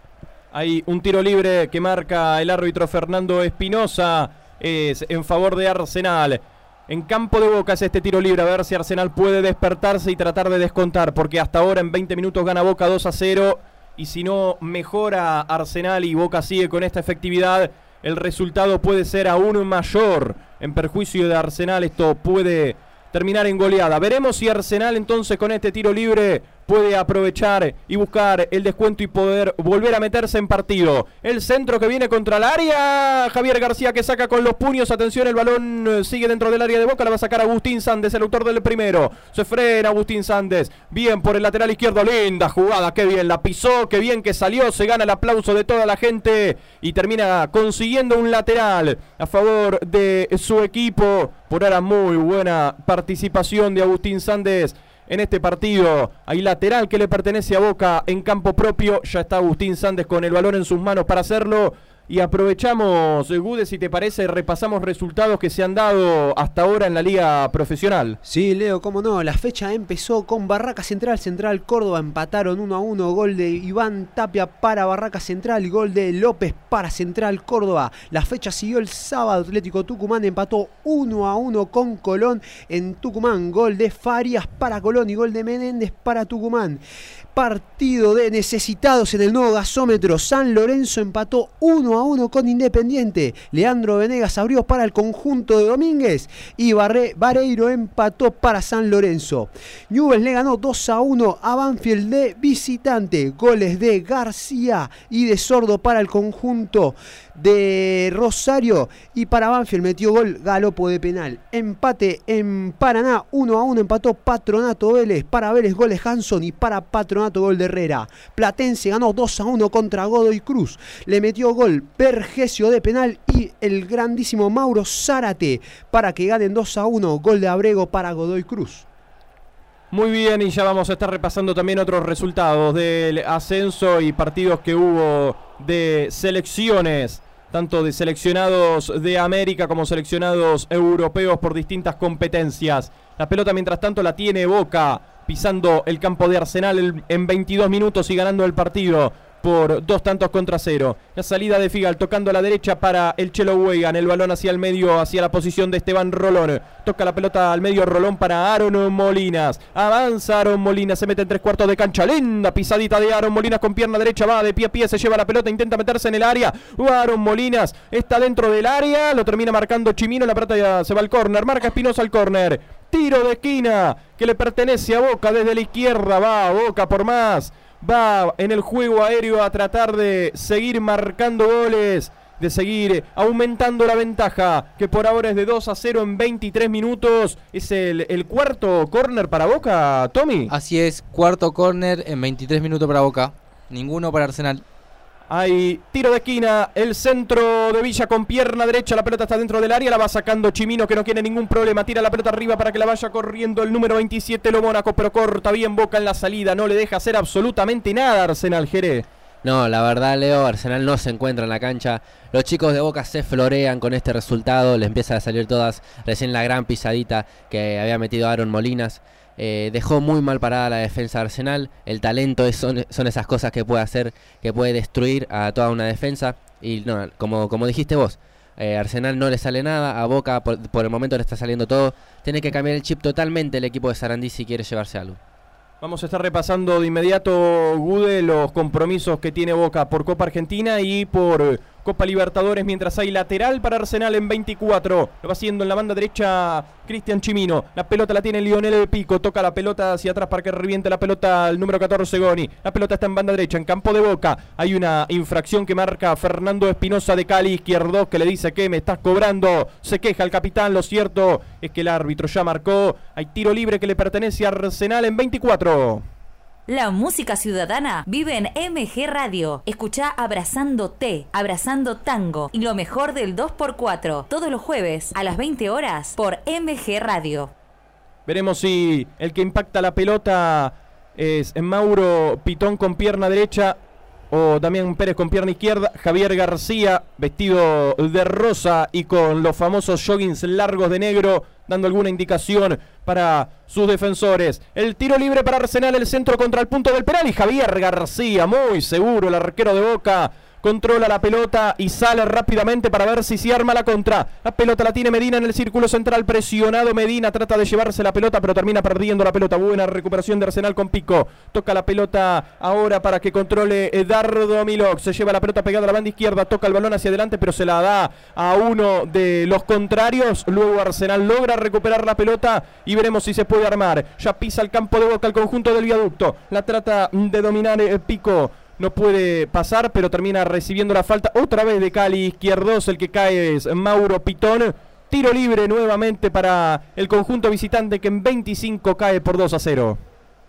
Hay un tiro libre que marca el árbitro Fernando Espinosa. Es en favor de Arsenal. En campo de Boca es este tiro libre, a ver si Arsenal puede despertarse y tratar de descontar, porque hasta ahora en 20 minutos gana Boca 2 a 0 y si no mejora Arsenal y Boca sigue con esta efectividad, el resultado puede ser aún mayor en perjuicio de Arsenal, esto puede terminar en goleada. Veremos si Arsenal entonces con este tiro libre puede aprovechar y buscar el descuento y poder volver a meterse en partido. El centro que viene contra el área. Javier García que saca con los puños. Atención, el balón eh, sigue dentro del área de Boca. La va a sacar Agustín Sández, el autor del primero. Se frena Agustín Sández. Bien por el lateral izquierdo. Linda jugada. Qué bien la pisó. Qué bien que salió. Se gana el aplauso de toda la gente. Y termina consiguiendo un lateral a favor de su equipo. Por ahora muy buena participación de Agustín Sández en este partido. Hay lateral que le pertenece a Boca en campo propio. Ya está Agustín Sández con el balón en sus manos para hacerlo. Y aprovechamos, eh, Gude, si te parece, repasamos resultados que se han dado hasta ahora en la liga profesional. Sí, Leo, cómo no. La fecha empezó con Barraca Central, Central Córdoba empataron 1 a 1. Gol de Iván Tapia para Barraca Central gol de López para Central Córdoba. La fecha siguió el sábado. Atlético Tucumán empató 1 a 1 con Colón en Tucumán. Gol de Farias para Colón y gol de Menéndez para Tucumán partido de necesitados en el nuevo gasómetro. San Lorenzo empató 1 a 1 con Independiente. Leandro Venegas abrió para el conjunto de Domínguez y Barre, empató para San Lorenzo. Newell's le ganó 2 a 1 a Banfield de visitante. Goles de García y de Sordo para el conjunto de Rosario y para Banfield metió gol Galopo de penal. Empate en Paraná, 1 a 1 empató Patronato Vélez, para Vélez goles Hanson y para Patronato gol de Herrera. Platense ganó 2 a 1 contra Godoy Cruz, le metió gol Pergesio de penal y el grandísimo Mauro Zárate para que ganen 2 a 1, gol de Abrego para Godoy Cruz. Muy bien, y ya vamos a estar repasando también otros resultados del ascenso y partidos que hubo de selecciones tanto de seleccionados de América como seleccionados europeos por distintas competencias. La pelota mientras tanto la tiene Boca pisando el campo de Arsenal en 22 minutos y ganando el partido por dos tantos contra cero. La salida de Figal tocando a la derecha para el Chelo Weigan. El balón hacia el medio, hacia la posición de Esteban Rolón. Toca la pelota al medio Rolón para Aaron Molinas. Avanza Aaron Molinas, se mete en tres cuartos de cancha. Linda pisadita de Aaron Molinas con pierna derecha. Va de pie a pie, se lleva la pelota, intenta meterse en el área. Aaron Molinas está dentro del área. Lo termina marcando Chimino. La pelota se va al córner. Marca Espinosa al córner. Tiro de esquina que le pertenece a Boca desde la izquierda. Va Boca por más va en el juego aéreo a tratar de seguir marcando goles, de seguir aumentando la ventaja, que por ahora es de 2 a 0 en 23 minutos. Es el, cuarto córner para Boca, Tommy. Así es, cuarto córner en 23 minutos para Boca. Ninguno para Arsenal. Hay tiro de esquina, el centro de Villa con pierna derecha, la pelota está dentro del área, la va sacando Chimino que no tiene ningún problema, tira la pelota arriba para que la vaya corriendo el número 27 Lo Mónaco, pero corta bien Boca en la salida, no le deja hacer absolutamente nada Arsenal Jerez. No, la verdad, Leo, Arsenal no se encuentra en la cancha. Los chicos de Boca se florean con este resultado, les empieza a salir todas recién la gran pisadita que había metido Aaron Molinas. Eh, dejó muy mal parada la defensa de Arsenal. El talento son, esas cosas que puede hacer, que puede destruir a toda una defensa. Y no, como, como dijiste vos, eh, Arsenal no le sale nada, a Boca por, por, el momento le está saliendo todo. Tiene que cambiar el chip totalmente el equipo de Sarandí si quiere llevarse algo. Vamos a estar repasando de inmediato, Gude, los compromisos que tiene Boca por Copa Argentina y por Copa Libertadores, mientras hay lateral para Arsenal en 24. Lo va haciendo en la banda derecha Cristian Chimino. La pelota la tiene Lionel de Pico. Toca la pelota hacia atrás para que reviente la pelota al número 14 Goni. La pelota está en banda derecha, en campo de boca. Hay una infracción que marca Fernando Espinosa de Cali, izquierdo, que le dice que me estás cobrando. Se queja el capitán. Lo cierto es que el árbitro ya marcó. Hay tiro libre que le pertenece a Arsenal en 24. La música ciudadana vive en MG Radio. Escucha Abrazando T, Abrazando Tango y lo mejor del 2x4 todos los jueves a las 20 horas por MG Radio. Veremos si el que impacta la pelota es Mauro Pitón con pierna derecha o Damián Pérez con pierna izquierda, Javier García vestido de rosa y con los famosos joggings largos de negro, dando alguna indicación para sus defensores. El tiro libre para Arsenal, el centro contra el punto del penal y Javier García, muy seguro, el arquero de Boca controla la pelota y sale rápidamente para ver si se arma la contra. La pelota la tiene Medina en el círculo central, presionado Medina, trata de llevarse la pelota, pero termina perdiendo la pelota. Buena recuperación de Arsenal con Pico. Toca la pelota ahora para que controle Dardo Milok. Se lleva la pelota pegada a la banda izquierda, toca el balón hacia adelante, pero se la da a uno de los contrarios. Luego Arsenal logra recuperar la pelota y veremos si se puede armar. Ya pisa el campo de boca el conjunto del viaducto. La trata de dominar eh, Pico no puede pasar, pero termina recibiendo la falta otra vez de Cali izquierdos. El que cae es Mauro Pitón. Tiro libre nuevamente para el conjunto visitante que en 25 cae por 2 a 0.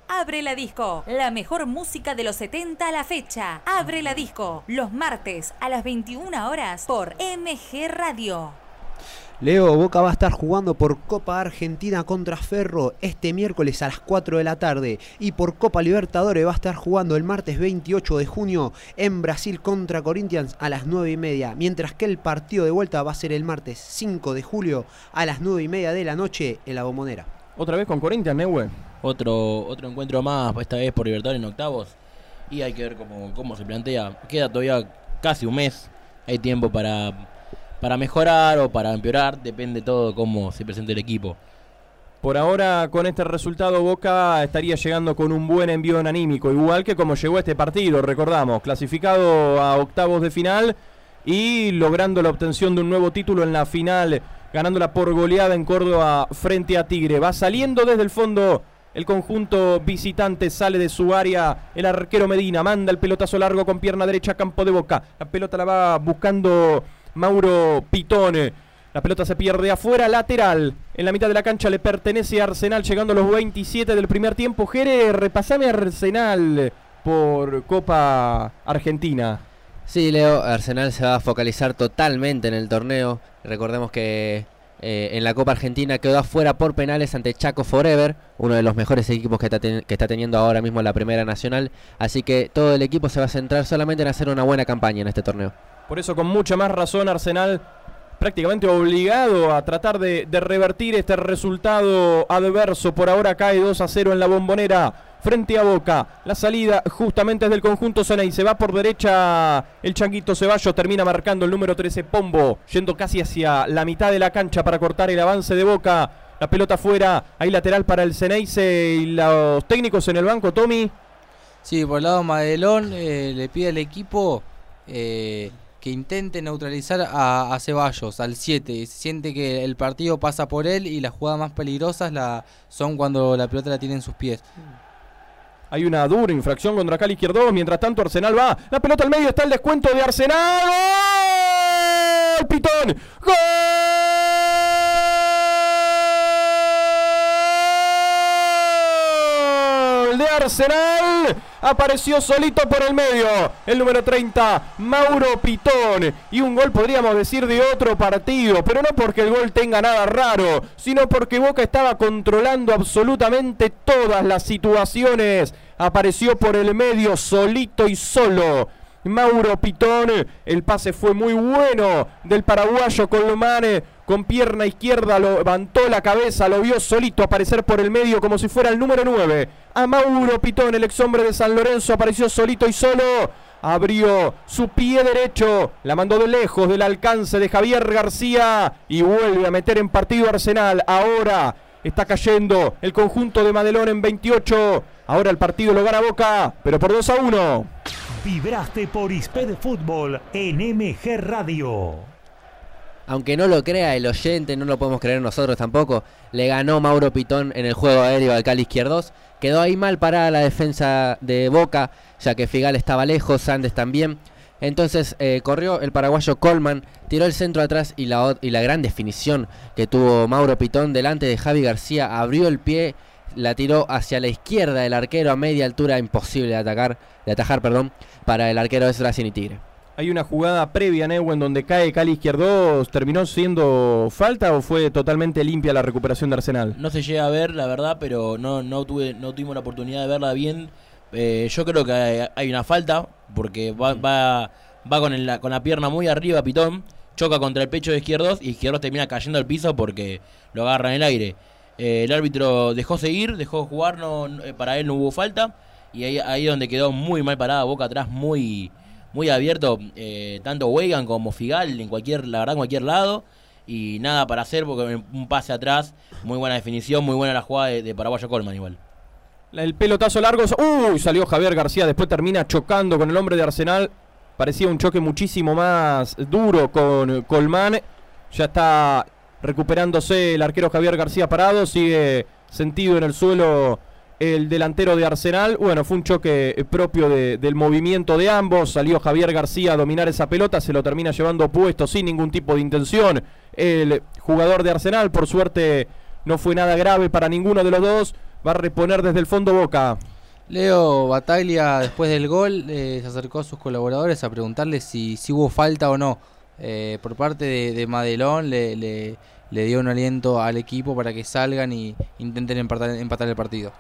Abre la disco, la mejor música de los 70 a la fecha. Abre la disco, los martes a las 21 horas por MG Radio. Leo, Boca va a estar jugando por Copa Argentina contra Ferro este miércoles a las 4 de la tarde y por Copa Libertadores va a estar jugando el martes 28 de junio en Brasil contra Corinthians a las 9 y media, mientras que el partido de vuelta va a ser el martes 5 de julio a las 9 y media de la noche en la Bombonera. Otra vez con Corinthians, Neue. Otro, otro encuentro más, esta vez por Libertadores en octavos. Y hay que ver cómo, cómo se plantea. Queda todavía casi un mes. Hay tiempo para para mejorar o para empeorar, depende todo cómo se presente el equipo. Por ahora, con este resultado, Boca estaría llegando con un buen envío anímico, igual que como llegó este partido, recordamos, clasificado a octavos de final y logrando la obtención de un nuevo título en la final, ganándola por goleada en Córdoba frente a Tigre. Va saliendo desde el fondo el conjunto visitante, sale de su área el arquero Medina, manda el pelotazo largo con pierna derecha, campo de Boca. La pelota la va buscando Mauro Pitone. La pelota se pierde afuera, lateral. En la mitad de la cancha le pertenece a Arsenal, llegando a los 27 del primer tiempo. Jere, repasame Arsenal por Copa Argentina. Sí, Leo, Arsenal se va a focalizar totalmente en el torneo. Recordemos que eh, en la Copa Argentina quedó afuera por penales ante Chaco Forever, uno de los mejores equipos que está, que está teniendo ahora mismo la Primera Nacional. Así que todo el equipo se va a centrar solamente en hacer una buena campaña en este torneo. Por eso con mucha más razón Arsenal prácticamente obligado a tratar de, revertir este resultado adverso. Por ahora cae 2 a 0 en la bombonera frente a Boca. La salida justamente es del conjunto y Se va por derecha el Changuito Ceballos. Termina marcando el número 13 Pombo. Yendo casi hacia la mitad de la cancha para cortar el avance de Boca. La pelota fuera. Ahí lateral para el Ceneice y los técnicos en el banco. Tommy. Sí, por el lado Madelón eh, le pide al equipo... Eh, que intente neutralizar a, Ceballos, al 7. Siente que el partido pasa por él y las jugadas más peligrosas son cuando la pelota la tiene en sus pies. Hay una dura infracción contra Cali Izquierdo. Mientras tanto, Arsenal va. La pelota al medio está el descuento de Arsenal. ¡Gol! ¡Pitón! ¡Gol! Arsenal. Apareció solito por el medio. El número 30, Mauro Pitón. Y un gol podríamos decir de otro partido. Pero no porque el gol tenga nada raro. Sino porque Boca estaba controlando absolutamente todas las situaciones. Apareció por el medio solito y solo. Mauro Pitón. El pase fue muy bueno del paraguayo Colomán con pierna izquierda, lo levantó la cabeza, lo vio solito aparecer por el medio como si fuera el número 9. A Mauro Pitón, el ex hombre de San Lorenzo, apareció solito y solo. Abrió su pie derecho, la mandó de lejos del alcance de Javier García y vuelve a meter en partido Arsenal. Ahora está cayendo el conjunto de Madelón en 28. Ahora el partido lo gana Boca, pero por 2 a 1. Vibraste por Isped Fútbol en MG Radio aunque no lo crea el oyente, no lo podemos creer nosotros tampoco, le ganó Mauro Pitón en el juego aéreo al Cali Izquierdos. Quedó ahí mal parada la defensa de Boca, ya que Figal estaba lejos, Sandes también. Entonces eh, corrió el paraguayo Colman, tiró el centro atrás y la, y la gran definición que tuvo Mauro Pitón delante de Javi García, abrió el pie, la tiró hacia la izquierda del arquero a media altura, imposible de atacar, de atajar, perdón, para el arquero de Racing y Tigre. Hay una jugada previa, en donde cae Cali izquierdo. ¿Terminó siendo falta o fue totalmente limpia la recuperación de Arsenal? No se llega a ver, la verdad, pero no, no, tuve, no tuvimos la oportunidad de verla bien. Eh, yo creo que hay, una falta, porque va, va, va con, el, con la pierna muy arriba, Pitón. Choca contra el pecho de Izquierdos y Izquierdos termina cayendo al piso porque lo agarra en el aire. Eh, el árbitro dejó seguir, dejó jugar, no, para él no hubo falta. Y ahí, ahí donde quedó muy mal parada, boca atrás, muy muy abierto, eh, tanto Weigan como Figal, en cualquier, la verdad, en cualquier lado. Y nada para hacer porque un pase atrás, muy buena definición, muy buena la jugada de, de Paraguayo Colman igual. El pelotazo largo. Uy, salió Javier García. Después termina chocando con el hombre de Arsenal. Parecía un choque muchísimo más duro con Colman. Ya está recuperándose el arquero Javier García parado. Sigue sentido en el suelo el delantero de Arsenal. Bueno, fue un choque propio de- del movimiento de ambos. Salió Javier García a dominar esa pelota. Se lo termina llevando puesto sin ningún tipo de intención. El jugador de Arsenal, por suerte, no fue nada grave para ninguno de los dos. Va a reponer desde el fondo Boca. Leo Bataglia, después del gol, eh, se acercó a sus colaboradores a preguntarle si hubo falta o no. Eh, por parte de, de Madelón le, le- le dio un aliento al equipo para que salgan y intenten empatar, empatar el partido.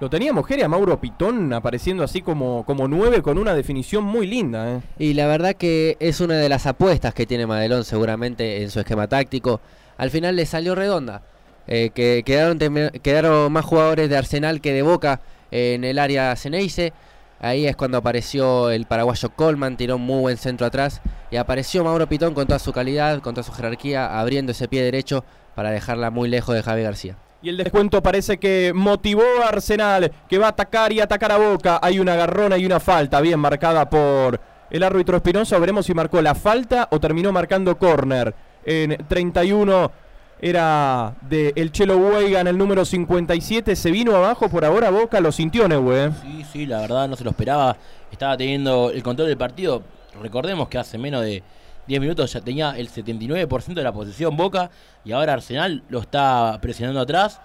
Lo teníamos, Jere, a Mauro Pitón apareciendo así como, como nueve con una definición muy linda. ¿eh? Y la verdad que es una de las apuestas que tiene Madelón seguramente en su esquema táctico. Al final le salió redonda. Eh, que quedaron, quedaron más jugadores de Arsenal que de Boca en el área Ceneice. Ahí es cuando apareció el paraguayo Colman, tiró un muy buen centro atrás. Y apareció Mauro Pitón con toda su calidad, con toda su jerarquía, abriendo ese pie derecho para dejarla muy lejos de Javi García. Y el descuento parece que motivó a Arsenal, que va a atacar y atacar a Boca. Hay una garrona y una falta bien marcada por el árbitro Espinosa. Veremos si marcó la falta o terminó marcando córner. En 31 era de el Chelo Weigan, el número 57. Se vino abajo por ahora Boca, lo sintió Neue. ¿eh? Sí, sí, la verdad no se lo esperaba. Estaba teniendo el control del partido. Recordemos que hace menos de 10 minutos ya tenía el 79% de la posesión Boca y ahora Arsenal lo está presionando atrás.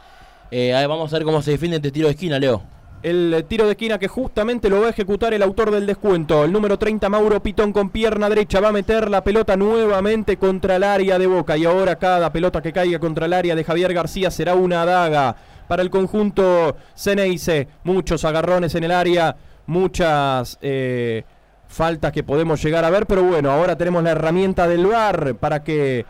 Eh, a ver, vamos a ver cómo se defiende este tiro de esquina, Leo. El tiro de esquina que justamente lo va a ejecutar el autor del descuento. El número 30, Mauro Pitón con pierna derecha. Va a meter la pelota nuevamente contra el área de Boca. Y ahora cada pelota que caiga contra el área de Javier García será una daga para el conjunto Ceneice. Muchos agarrones en el área. Muchas eh, faltas que podemos llegar a ver. Pero bueno, ahora tenemos la herramienta del VAR para que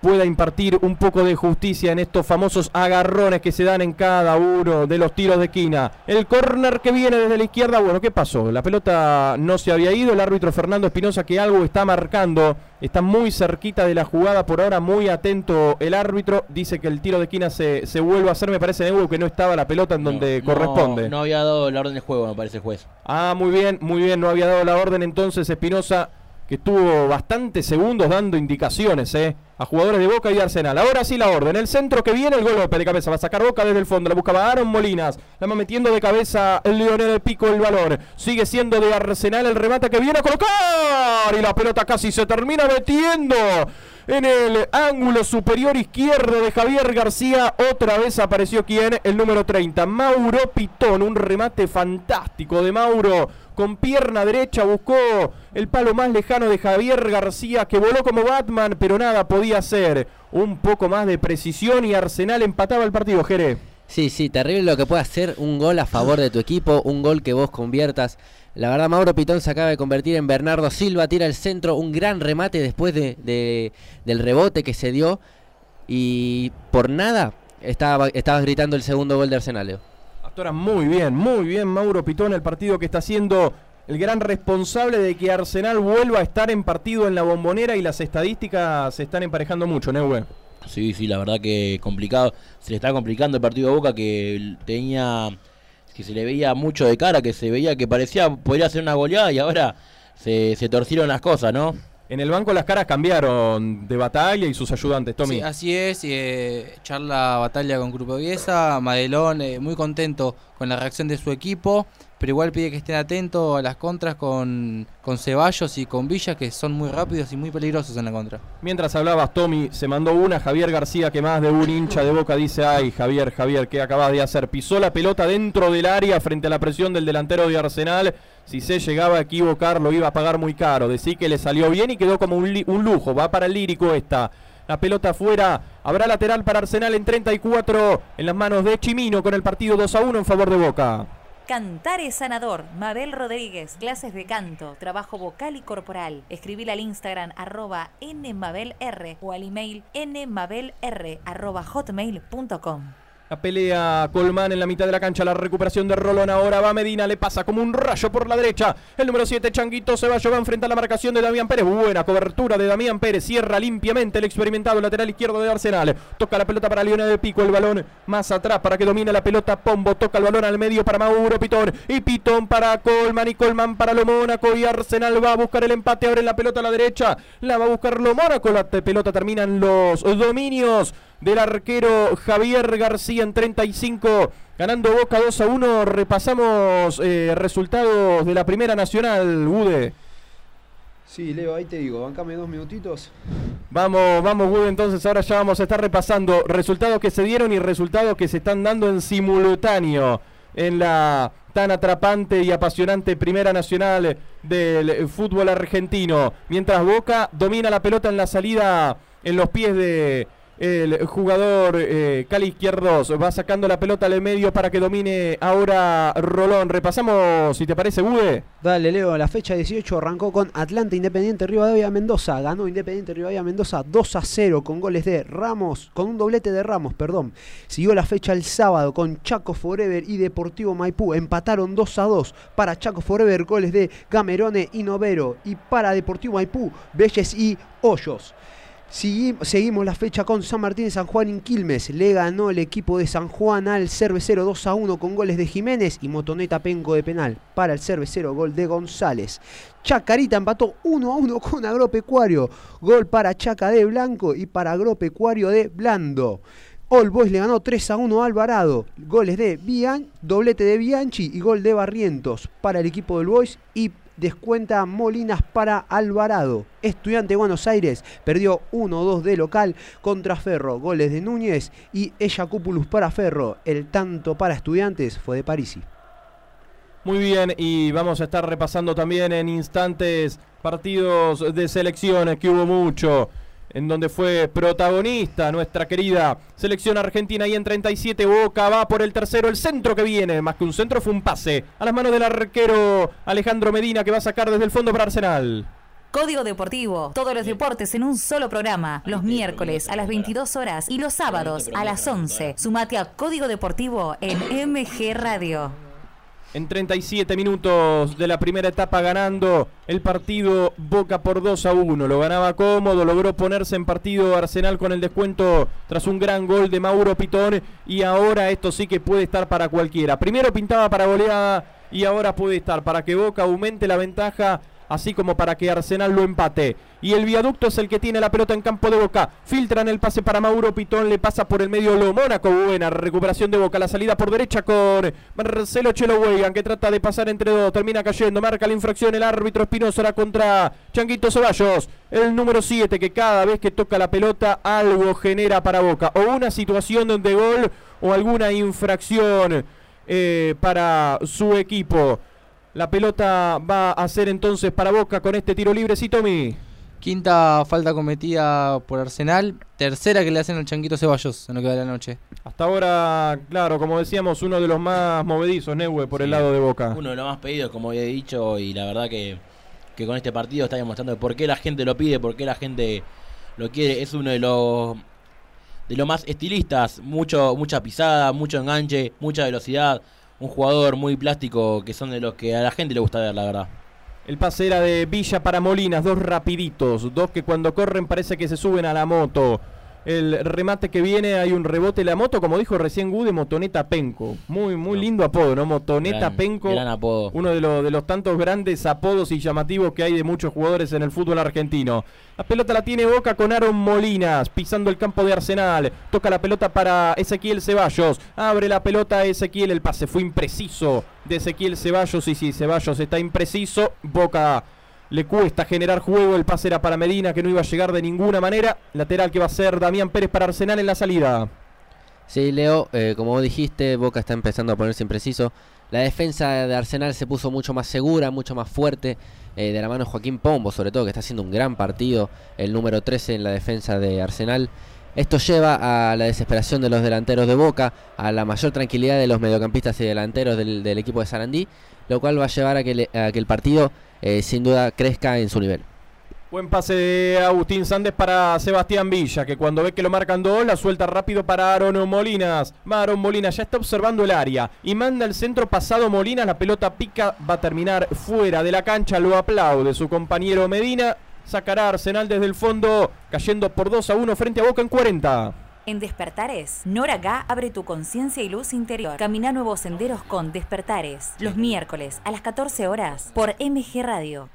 pueda impartir un poco de justicia en estos famosos agarrones que se dan en cada uno de los tiros de esquina. El córner que viene desde la izquierda, bueno, ¿qué pasó? La pelota no se había ido, el árbitro Fernando Espinosa que algo está marcando, está muy cerquita de la jugada, por ahora muy atento el árbitro, dice que el tiro de esquina se, se vuelve a hacer, me parece Neugo que no estaba la pelota en donde No, corresponde. No, no había dado la orden de juego, me parece el juez. Ah, muy bien, muy bien, no había dado la orden entonces Espinosa, que estuvo bastantes segundos dando indicaciones, ¿eh? A jugadores de Boca y Arsenal. Ahora sí la orden. El centro que viene, el golpe de cabeza. Va a sacar Boca desde el fondo. La buscaba Aaron Molinas. La va metiendo de cabeza el Leonel el pico el balón. Sigue siendo de Arsenal el remate que viene a colocar. Y la pelota casi se termina metiendo en el ángulo superior izquierdo de Javier García. Otra vez apareció quien, el número 30, Mauro Pitón. Un remate fantástico de Mauro. Con pierna derecha buscó el palo más lejano de Javier García, que voló como Batman, pero nada podía hacer. Un poco más de precisión y Arsenal empataba el partido, Jerez. Sí, sí, terrible lo que puede hacer un gol a favor de tu equipo, un gol que vos conviertas. La verdad, Mauro Pitón se acaba de convertir en Bernardo Silva, tira el centro, un gran remate después de, de- del rebote que se dio. Y por nada estaba, estabas gritando el segundo gol de Arsenal, ahora muy bien, muy bien Mauro Pitón, el partido que está siendo el gran responsable de que Arsenal vuelva a estar en partido en la bombonera y las estadísticas se están emparejando mucho, Neue. Sí, sí, la verdad que complicado. Se le está complicando el partido de Boca que tenía. que se le veía mucho de cara, que se veía que parecía podría ser una goleada y ahora se, se torcieron las cosas, ¿no? En el banco las caras cambiaron de batalla y sus ayudantes, Tommy. Sí, así es, y, eh, charla batalla con Grupo Viesa, Madelón eh, muy contento con la reacción de su equipo, pero igual pide que estén atentos a las contras con, con Ceballos y con Villa, que son muy rápidos y muy peligrosos en la contra. Mientras hablabas, Tommy, se mandó una. Javier García, que más de un hincha de boca, dice: Ay, Javier, Javier, ¿qué acabas de hacer? Pisó la pelota dentro del área frente a la presión del delantero de Arsenal. Si se llegaba a equivocar, lo iba a pagar muy caro. Decí que le salió bien y quedó como un, un lujo. Va para el lírico esta. La pelota afuera. Habrá lateral para Arsenal en 34. En las manos de Chimino con el partido 2 a 1 en favor de Boca. Cantar es sanador. Mabel Rodríguez, clases de canto, trabajo vocal y corporal. Escribir al Instagram arroba nmabelr o al email nmabelr arroba hotmail.com. La pelea Colmán en la mitad de la cancha. La recuperación de Rolón. Ahora va Medina. Le pasa como un rayo por la derecha. El número 7, Changuito Ceballos, va a enfrentar la marcación de Damián Pérez. Buena cobertura de Damián Pérez. Cierra limpiamente el experimentado lateral izquierdo de Arsenal. Toca la pelota para Leonel de Pico. El balón más atrás para que domine la pelota. Pombo toca el balón al medio para Mauro Pitón. Y Pitón para Colman. Y Colman para lo Mónaco. Y Arsenal va a buscar el empate. Abre la pelota a la derecha. La va a buscar lo Mónaco. La pelota termina en los dominios del arquero Javier García en 35. Ganando Boca 2 a 1. Repasamos eh, resultados de la Primera Nacional, Bude. Sí, Leo, ahí te digo, bancame dos minutitos. Vamos, vamos, Bude, entonces ahora ya vamos a estar repasando resultados que se dieron y resultados que se están dando en simultáneo en la tan atrapante y apasionante Primera Nacional del fútbol argentino. Mientras Boca domina la pelota en la salida en los pies de el jugador eh, Cali Izquierdos va sacando la pelota al medio para que domine ahora Rolón. Repasamos, si te parece, Bude. Dale, Leo. La fecha 18 arrancó con Atlanta Independiente Rivadavia Mendoza. Ganó Independiente Rivadavia Mendoza 2 a 0 con goles de Ramos, con un doblete de Ramos, perdón. Siguió la fecha el sábado con Chaco Forever y Deportivo Maipú. Empataron 2 a 2 para Chaco Forever, goles de Gamerone y Novero. Y para Deportivo Maipú, Belles y Hoyos seguimos la fecha con San Martín San Juan en Quilmes. Le ganó el equipo de San Juan al Cervecero 2 a 1 con goles de Jiménez y Motoneta Penco de penal. Para el Cervecero, gol de González. Chacarita empató 1 a 1 con Agropecuario. Gol para Chaca de Blanco y para Agropecuario de Blando. All Boys le ganó 3 a 1 a Alvarado. Goles de Bian, doblete de Bianchi y gol de Barrientos para el equipo del Boys y descuenta Molinas para Alvarado. Estudiante de Buenos Aires perdió 1-2 de local contra Ferro. Goles de Núñez y Cúpulus para Ferro. El tanto para Estudiantes fue de Parisi. Muy bien, y vamos a estar repasando también en instantes partidos de selecciones que hubo mucho en donde fue protagonista nuestra querida selección argentina y en 37 Boca va por el tercero, el centro que viene, más que un centro fue un pase a las manos del arquero Alejandro Medina que va a sacar desde el fondo para Arsenal. Código Deportivo, todos los deportes en un solo programa, los miércoles a las 22 horas y los sábados a las 11. Sumate a Código Deportivo en MG Radio en 37 minutos de la primera etapa ganando el partido Boca por 2 a 1. Lo ganaba cómodo, logró ponerse en partido Arsenal con el descuento tras un gran gol de Mauro Pitón y ahora esto sí que puede estar para cualquiera. Primero pintaba para goleada y ahora puede estar para que Boca aumente la ventaja así como para que Arsenal lo empate. Y el viaducto es el que tiene la pelota en campo de Boca. Filtran el pase para Mauro Pitón, le pasa por el medio lo Mónaco. Buena recuperación de Boca, la salida por derecha con Marcelo Chelo Weigan que trata de pasar entre dos, termina cayendo, marca la infracción el árbitro Espinosa contra Changuito Ceballos. El número 7 que cada vez que toca la pelota algo genera para Boca. O una situación de gol o alguna infracción eh, para su equipo. La pelota va a ser entonces para Boca con este tiro libre, sí, Tommy. Quinta falta cometida por Arsenal. Tercera que le hacen al Changuito Ceballos en lo que va de la noche. Hasta ahora, claro, como decíamos, uno de los más movedizos, Neue, por el lado de Boca. Uno de los más pedidos, como había dicho, y la verdad que, que con este partido está demostrando por qué la gente lo pide, por qué la gente lo quiere. Es uno de los de los más estilistas. Mucho, mucha pisada, mucho enganche, mucha velocidad un jugador muy plástico que son de los que a la gente le gusta ver, la verdad. El pase era de Villa para Molinas, dos rapiditos, dos que cuando corren parece que se suben a la moto el remate que viene, hay un rebote la moto, como dijo recién Gude, Motoneta Penco. Muy, muy lindo apodo, ¿no? Motoneta Penco. apodo. Uno de, los de los tantos grandes apodos y llamativos que hay de muchos jugadores en el fútbol argentino. La pelota la tiene Boca con Aaron Molinas, pisando el campo de Arsenal. Toca la pelota para Ezequiel Ceballos. Abre la pelota a Ezequiel, el pase fue impreciso de Ezequiel Ceballos. Y sí, Ceballos está impreciso. Boca le cuesta generar juego. El pase era para Medina, que no iba a llegar de ninguna manera. Lateral que va a ser Damián Pérez para Arsenal en la salida. Sí, Leo, eh, como vos dijiste, Boca está empezando a ponerse impreciso. La defensa de Arsenal se puso mucho más segura, mucho más fuerte. Eh, de la mano Joaquín Pombo, sobre todo, que está haciendo un gran partido. El número 13 en la defensa de Arsenal. Esto lleva a la desesperación de los delanteros de Boca, a la mayor tranquilidad de los mediocampistas y delanteros del, equipo de Sarandí, lo cual va a llevar a que, a que el partido eh, sin duda crezca en su nivel. Buen pase de Agustín Sández para Sebastián Villa, que cuando ve que lo marcan dos, la suelta rápido para Aaron Molinas. Aaron Molinas ya está observando el área y manda el centro pasado Molinas. La pelota pica, va a terminar fuera de la cancha. Lo aplaude su compañero Medina. Sacará Arsenal desde el fondo, cayendo por 2 a 1 frente a Boca en 40. En Despertares, Nora Gá abre tu conciencia y luz interior. Camina nuevos senderos con Despertares. Los miércoles a las 14 horas por MG Radio.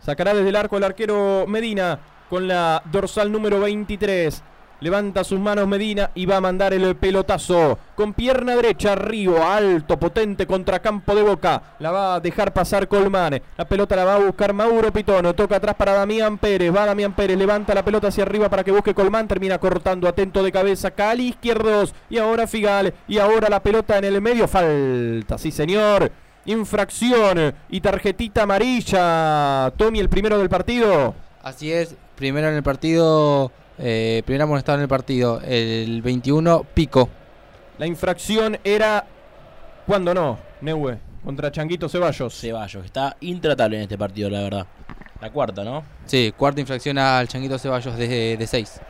Sacará desde el arco el arquero Medina con la dorsal número 23. Levanta sus manos Medina y va a mandar el pelotazo. Con pierna derecha, arriba, alto, potente, contra campo de boca. La va a dejar pasar Colmán. La pelota la va a buscar Mauro Pitono. Toca atrás para Damián Pérez. Va Damián Pérez, levanta la pelota hacia arriba para que busque Colmán. Termina cortando atento de cabeza. Cali izquierdos. Y ahora Figal. Y ahora la pelota en el medio. Falta, sí señor infracción y tarjetita amarilla. Tommy, el primero del partido. Así es, primero en el partido, eh, primero amonestado en el partido, el 21, Pico. La infracción era. ¿Cuándo no? Neue, contra Changuito Ceballos. Ceballos, está intratable en este partido, la verdad. La cuarta, ¿no? Sí, cuarta infracción al Changuito Ceballos de 6.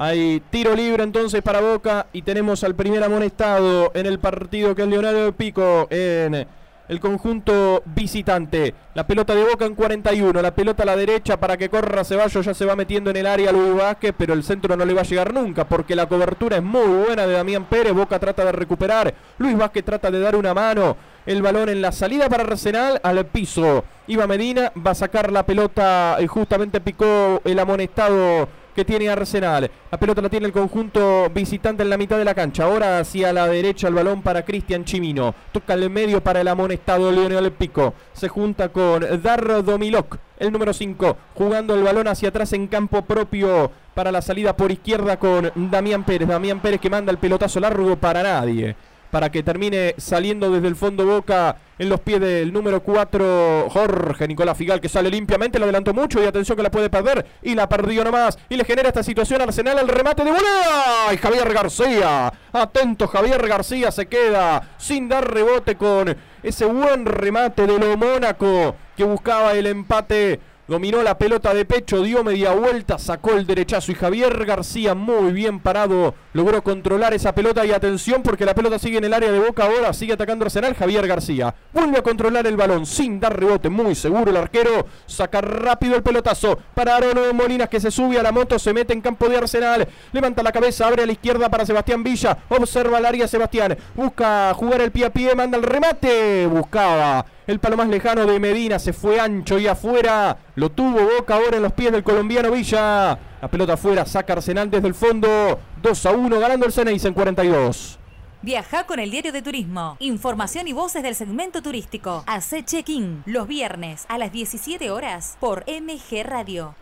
Hay tiro libre entonces para Boca y tenemos al primer amonestado en el partido que es Leonardo Pico en el conjunto visitante. La pelota de Boca en 41, la pelota a la derecha para que corra Ceballos, ya se va metiendo en el área Luis Vázquez, pero el centro no le va a llegar nunca porque la cobertura es muy buena de Damián Pérez, Boca trata de recuperar, Luis Vázquez trata de dar una mano, el balón en la salida para Arsenal al piso. Iba Medina, va a sacar la pelota. Y justamente picó el amonestado que tiene Arsenal. La pelota la tiene el conjunto visitante en la mitad de la cancha. Ahora hacia la derecha el balón para Cristian Chimino. Toca el medio para el amonestado Leonel Pico. Se junta con Dardo Milok, el número 5, jugando el balón hacia atrás en campo propio para la salida por izquierda con Damián Pérez. Damián Pérez que manda el pelotazo largo para nadie para que termine saliendo desde el fondo Boca en los pies del número 4 Jorge Nicolás Figal que sale limpiamente, lo adelantó mucho y atención que la puede perder y la perdió nomás y le genera esta situación Arsenal el remate de volea. Y Javier García, atento Javier García se queda sin dar rebote con ese buen remate de lo Mónaco que buscaba el empate. Dominó la pelota de pecho, dio media vuelta, sacó el derechazo y Javier García muy bien parado logró controlar esa pelota y atención porque la pelota sigue en el área de boca ahora, sigue atacando Arsenal Javier García. Vuelve a controlar el balón sin dar rebote, muy seguro el arquero, saca rápido el pelotazo. Para Aaron Molinas que se sube a la moto, se mete en campo de Arsenal, levanta la cabeza, abre a la izquierda para Sebastián Villa, observa el área Sebastián, busca jugar el pie a pie, manda el remate, buscaba el palo más lejano de Medina. Se fue ancho y afuera. Lo tuvo Boca ahora en los pies del colombiano Villa. La pelota afuera, saca Arsenal desde el fondo. 2 a 1, ganando el Ceneice en 42. Viaja con el diario de turismo. Información y voces del segmento turístico. Hace check-in los viernes a las 17 horas por MG Radio.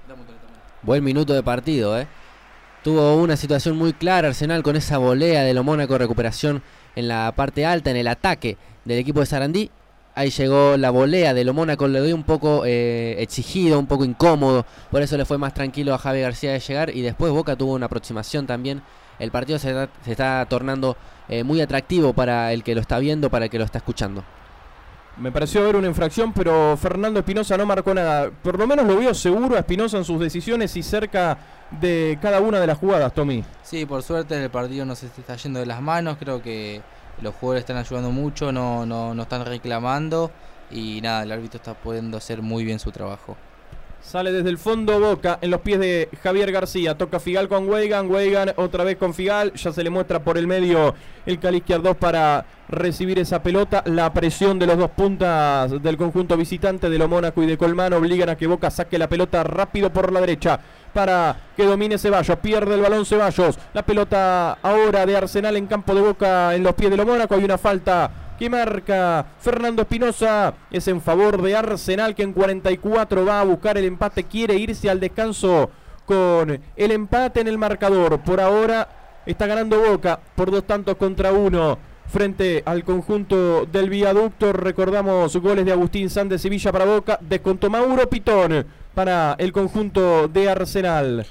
Buen minuto de partido, ¿eh? Tuvo una situación muy clara Arsenal con esa volea de lo Mónaco, recuperación en la parte alta, en el ataque del equipo de Sarandí. Ahí llegó la volea de lo Mónaco, le dio un poco eh, exigido, un poco incómodo. Por eso le fue más tranquilo a Javi García de llegar. Y después Boca tuvo una aproximación también. El partido se, está, tornando eh, muy atractivo para el que lo está viendo, para el que lo está escuchando. Me pareció ver una infracción, pero Fernando Espinosa no marcó nada. Por lo menos lo vio seguro a Espinosa en sus decisiones y cerca de cada una de las jugadas, Tommy. Sí, por suerte el partido no se está yendo de las manos. Creo que los jugadores están ayudando mucho, no, no, no están reclamando y nada, el árbitro está pudiendo hacer muy bien su trabajo. Sale desde el fondo Boca en los pies de Javier García. Toca Figal con Weigan. Weigan otra vez con Figal. Ya se le muestra por el medio el Cali izquierdo para recibir esa pelota. La presión de los dos puntas del conjunto visitante de lo Mónaco y de Colmán obligan a que Boca saque la pelota rápido por la derecha para que domine Ceballos. Pierde el balón Ceballos. La pelota ahora de Arsenal en campo de Boca en los pies de lo Mónaco. Hay una falta que marca Fernando Espinosa. Es en favor de Arsenal que en 44 va a buscar el empate. Quiere irse al descanso con el empate en el marcador. Por ahora está ganando Boca por dos tantos contra uno frente al conjunto del viaducto. Recordamos goles de Agustín Sández y Villa para Boca. Descontó Mauro Pitón para el conjunto de Arsenal.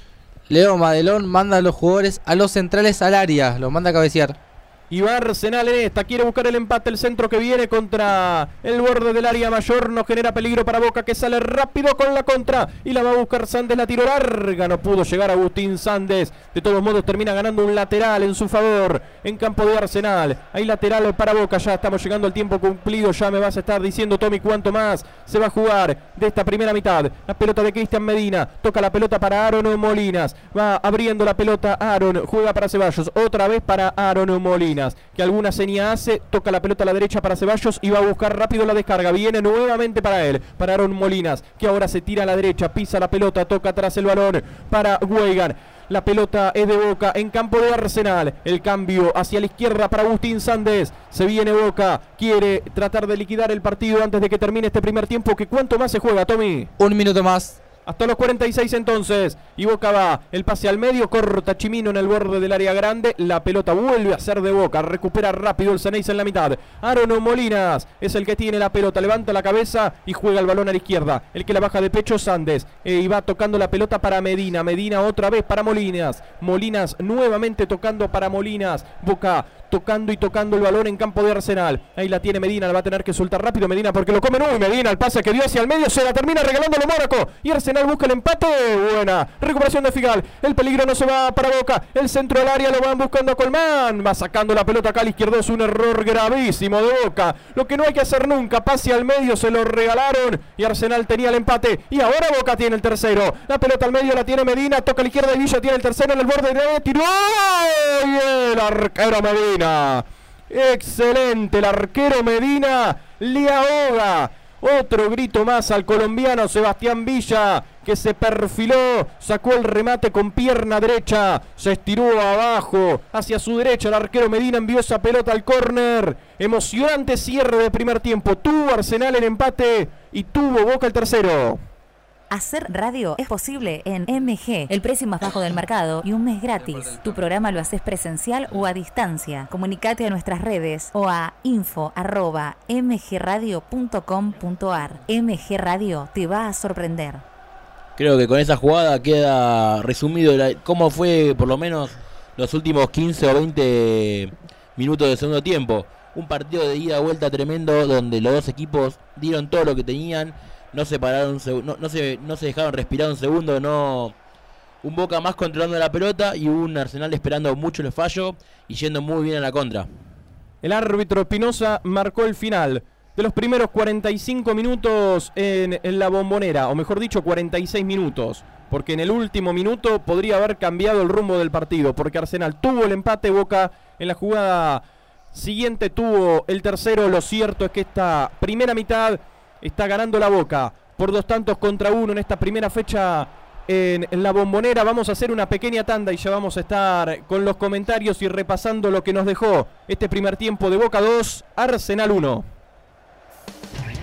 Leo Madelón manda a los jugadores a los centrales al área. Los manda a cabecear. Y va Arsenal en esta. Quiere buscar el empate. El centro que viene contra el borde del área mayor. No genera peligro para Boca que sale rápido con la contra. Y la va a buscar Sandes. La tiro larga. No pudo llegar Agustín Sandes. De todos modos termina ganando un lateral en su favor. En campo de Arsenal. Hay lateral para Boca. Ya estamos llegando al tiempo cumplido. Ya me vas a estar diciendo, Tommy, cuánto más se va a jugar de esta primera mitad. La pelota de Cristian Medina. Toca la pelota para Aaron Molinas. Va abriendo la pelota Aaron. Juega para Ceballos. Otra vez para Aaron Molinas que alguna seña hace, toca la pelota a la derecha para Ceballos y va a buscar rápido la descarga. Viene nuevamente para él, para Aaron Molinas, que ahora se tira a la derecha, pisa la pelota, toca atrás el balón para Weigan. La pelota es de Boca en campo de Arsenal. El cambio hacia la izquierda para Agustín Sández. Se viene Boca. Quiere tratar de liquidar el partido antes de que termine este primer tiempo. ¿Que ¿Cuánto más se juega, Tommy? Un minuto más. Hasta los 46 entonces. Y Boca va. El pase al medio. Corta Chimino en el borde del área grande. La pelota vuelve a ser de Boca. Recupera rápido el Ceneice en la mitad. Aaron Molinas es el que tiene la pelota. Levanta la cabeza y juega el balón a la izquierda. El que la baja de pecho Sandes. Eh, y va tocando la pelota para Medina. Medina otra vez para Molinas. Molinas nuevamente tocando para Molinas. Boca tocando y tocando el balón en campo de Arsenal. Ahí la tiene Medina, la va a tener que soltar rápido Medina porque lo come y Medina, el pase que dio hacia el medio, se la termina regalando el Mónaco. Y Arsenal busca el empate. Buena recuperación de Figal. El peligro no se va para Boca. El centro del área lo van buscando a Colmán. Va sacando la pelota acá al izquierdo. Es un error gravísimo de Boca. Lo que no hay que hacer nunca. Pase al medio, se lo regalaron. Y Arsenal tenía el empate. Y ahora Boca tiene el tercero. La pelota al medio la tiene Medina. Toca a la izquierda y Villa tiene el tercero en el borde de tiró. El arquero Medina. Excelente, el arquero Medina le ahoga. Otro grito más al colombiano Sebastián Villa, que se perfiló, sacó el remate con pierna derecha, se estiró abajo, hacia su derecha. El arquero Medina envió esa pelota al córner. Emocionante cierre de primer tiempo. Tuvo Arsenal el empate y tuvo Boca el tercero. Hacer radio es posible en MG, el precio más bajo del mercado y un mes gratis. Tu programa lo haces presencial o a distancia. Comunicate a nuestras redes o a info.mgradio.com.ar. MG Radio te va a sorprender. Creo que con esa jugada queda resumido cómo fue por lo menos los últimos 15 o 20 minutos de segundo tiempo. Un partido de ida vuelta tremendo donde los dos equipos dieron todo lo que tenían no se pararon, no, no, se, no se dejaron respirar un segundo, no un Boca más controlando la pelota y un Arsenal esperando mucho el fallo y yendo muy bien a la contra. El árbitro Espinosa marcó el final de los primeros 45 minutos en, en, la bombonera, o mejor dicho 46 minutos, porque en el último minuto podría haber cambiado el rumbo del partido, porque Arsenal tuvo el empate, Boca en la jugada siguiente tuvo el tercero, lo cierto es que esta primera mitad está ganando la Boca por dos tantos contra uno en esta primera fecha en, la bombonera. Vamos a hacer una pequeña tanda y ya vamos a estar con los comentarios y repasando lo que nos dejó este primer tiempo de Boca 2, Arsenal 1.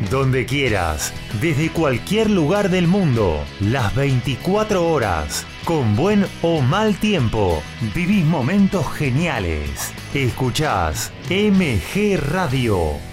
Donde quieras, desde cualquier lugar del mundo, las 24 horas, con buen o mal tiempo, vivís momentos geniales. Escuchás MG Radio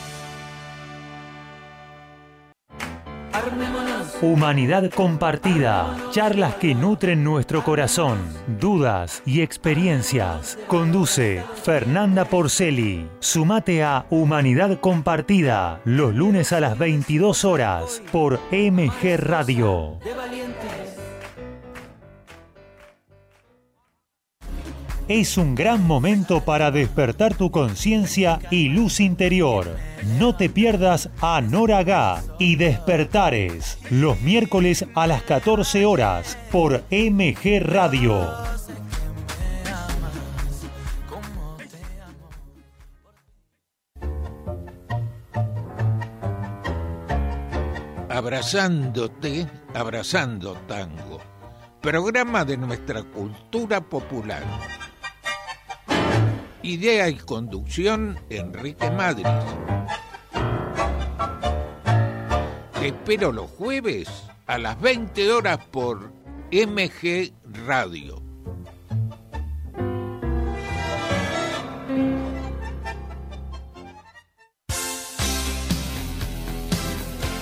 Humanidad Compartida. Charlas que nutren nuestro corazón. Dudas y experiencias. Conduce Fernanda Porceli. Sumate a Humanidad Compartida los lunes a las 22 horas por MG Radio. Es un gran momento para despertar tu conciencia y luz interior. No te pierdas a Nora Gá y Despertares los miércoles a las 14 horas por MG Radio. Abrazándote, abrazando tango. Programa de nuestra cultura popular. Idea y conducción, Enrique Madrid. Te espero los jueves a las 20 horas por MG Radio.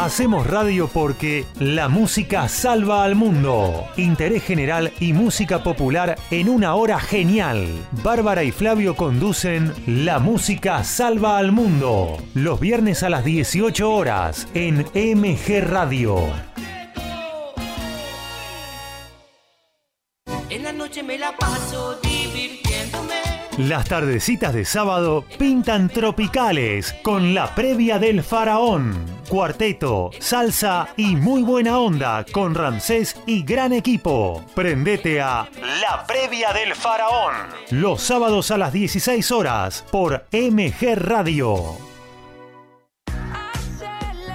Hacemos radio porque la música salva al mundo. Interés general y música popular en una hora genial. Bárbara y Flavio conducen La música salva al mundo. Los viernes a las 18 horas en MG Radio. En la noche me la paso divirtiéndome. Las tardecitas de sábado pintan tropicales con la previa del faraón. Cuarteto, salsa y muy buena onda con Ramsés y gran equipo. Prendete a La previa del faraón. Los sábados a las 16 horas por MG Radio.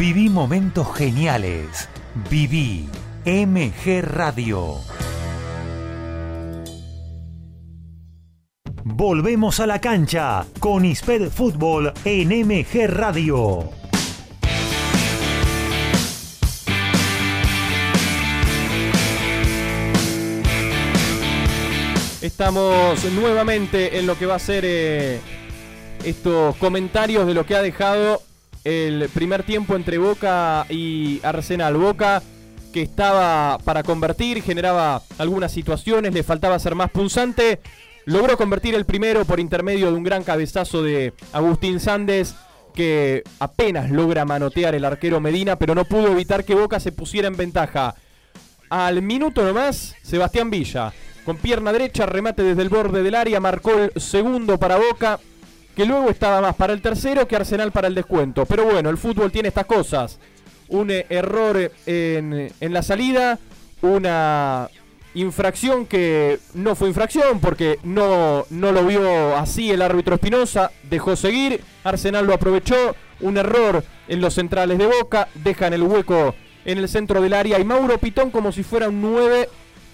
Viví momentos geniales. Viví MG Radio. Volvemos a la cancha con ISPED Fútbol en MG Radio. Estamos nuevamente en lo que va a ser eh, estos comentarios de lo que ha dejado el primer tiempo entre Boca y Arsenal. Boca que estaba para convertir, generaba algunas situaciones, le faltaba ser más punzante. Logró convertir el primero por intermedio de un gran cabezazo de Agustín Sández, que apenas logra manotear el arquero Medina, pero no pudo evitar que Boca se pusiera en ventaja. Al minuto nomás, Sebastián Villa, con pierna derecha, remate desde el borde del área, marcó el segundo para Boca que luego estaba más para el tercero que Arsenal para el descuento. Pero bueno, el fútbol tiene estas cosas. Un eh, error en, en la salida, una infracción que no fue infracción porque no, no lo vio así el árbitro Espinosa, dejó seguir, Arsenal lo aprovechó, un error en los centrales de Boca, dejan el hueco en el centro del área y Mauro Pitón como si fuera un 9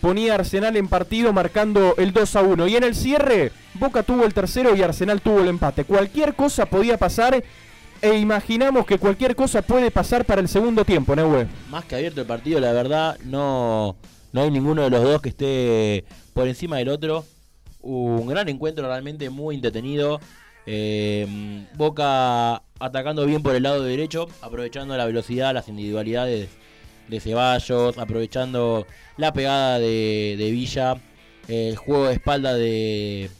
ponía Arsenal en partido marcando el 2 a 1 y en el cierre Boca tuvo el tercero y Arsenal tuvo el empate. Cualquier cosa podía pasar e imaginamos que cualquier cosa puede pasar para el segundo tiempo, Neue. Más que abierto el partido, la verdad, no, no hay ninguno de los dos que esté por encima del otro. Un gran encuentro realmente muy entretenido. Eh, Boca atacando bien por el lado derecho, aprovechando la velocidad, las individualidades de Ceballos, aprovechando la pegada de, Villa, el juego de espalda de,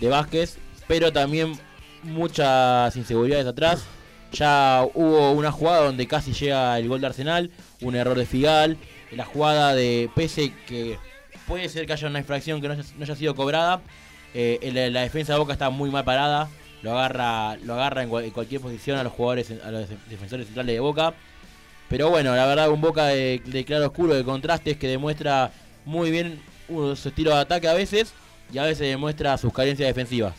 de Vázquez, pero también muchas inseguridades atrás. Ya hubo una jugada donde casi llega el gol de Arsenal, un error de Figal, la jugada de Pese que puede ser que haya una infracción que no haya, sido cobrada. eh, la, la defensa de Boca está muy mal parada, lo agarra, lo agarra en, cual- en cualquier posición a los jugadores, a los def- defensores centrales de Boca. Pero bueno, la verdad un Boca de, claro oscuro, de contrastes, que demuestra muy bien su estilo de ataque a veces y a veces demuestra sus carencias defensivas.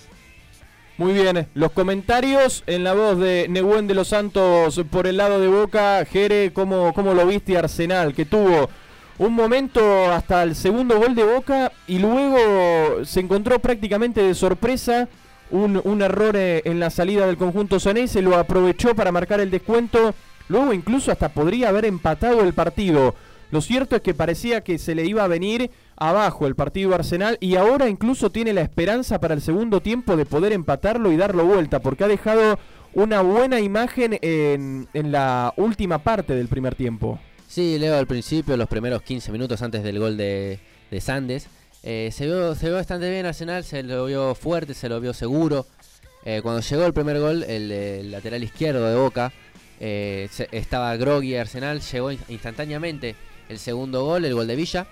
Muy bien, los comentarios en la voz de Nehuen de los Santos por el lado de Boca. Jere, ¿cómo, cómo lo viste Arsenal? Que tuvo un momento hasta el segundo gol de Boca y luego se encontró prácticamente de sorpresa un, un error eh, en la salida del conjunto se lo aprovechó para marcar el descuento. Luego incluso hasta podría haber empatado el partido. Lo cierto es que parecía que se le iba a venir abajo el partido Arsenal y ahora incluso tiene la esperanza para el segundo tiempo de poder empatarlo y darlo vuelta porque ha dejado una buena imagen en, en la última parte del primer tiempo. Sí, Leo, al principio, los primeros 15 minutos antes del gol de, de Sandes, eh, se, vio, se bastante bien Arsenal, se lo vio fuerte, se lo vio seguro. Eh, cuando llegó el primer gol, el, el lateral izquierdo de Boca, eh, estaba groggy Arsenal, llegó in- instantáneamente el segundo gol, el gol de Villa.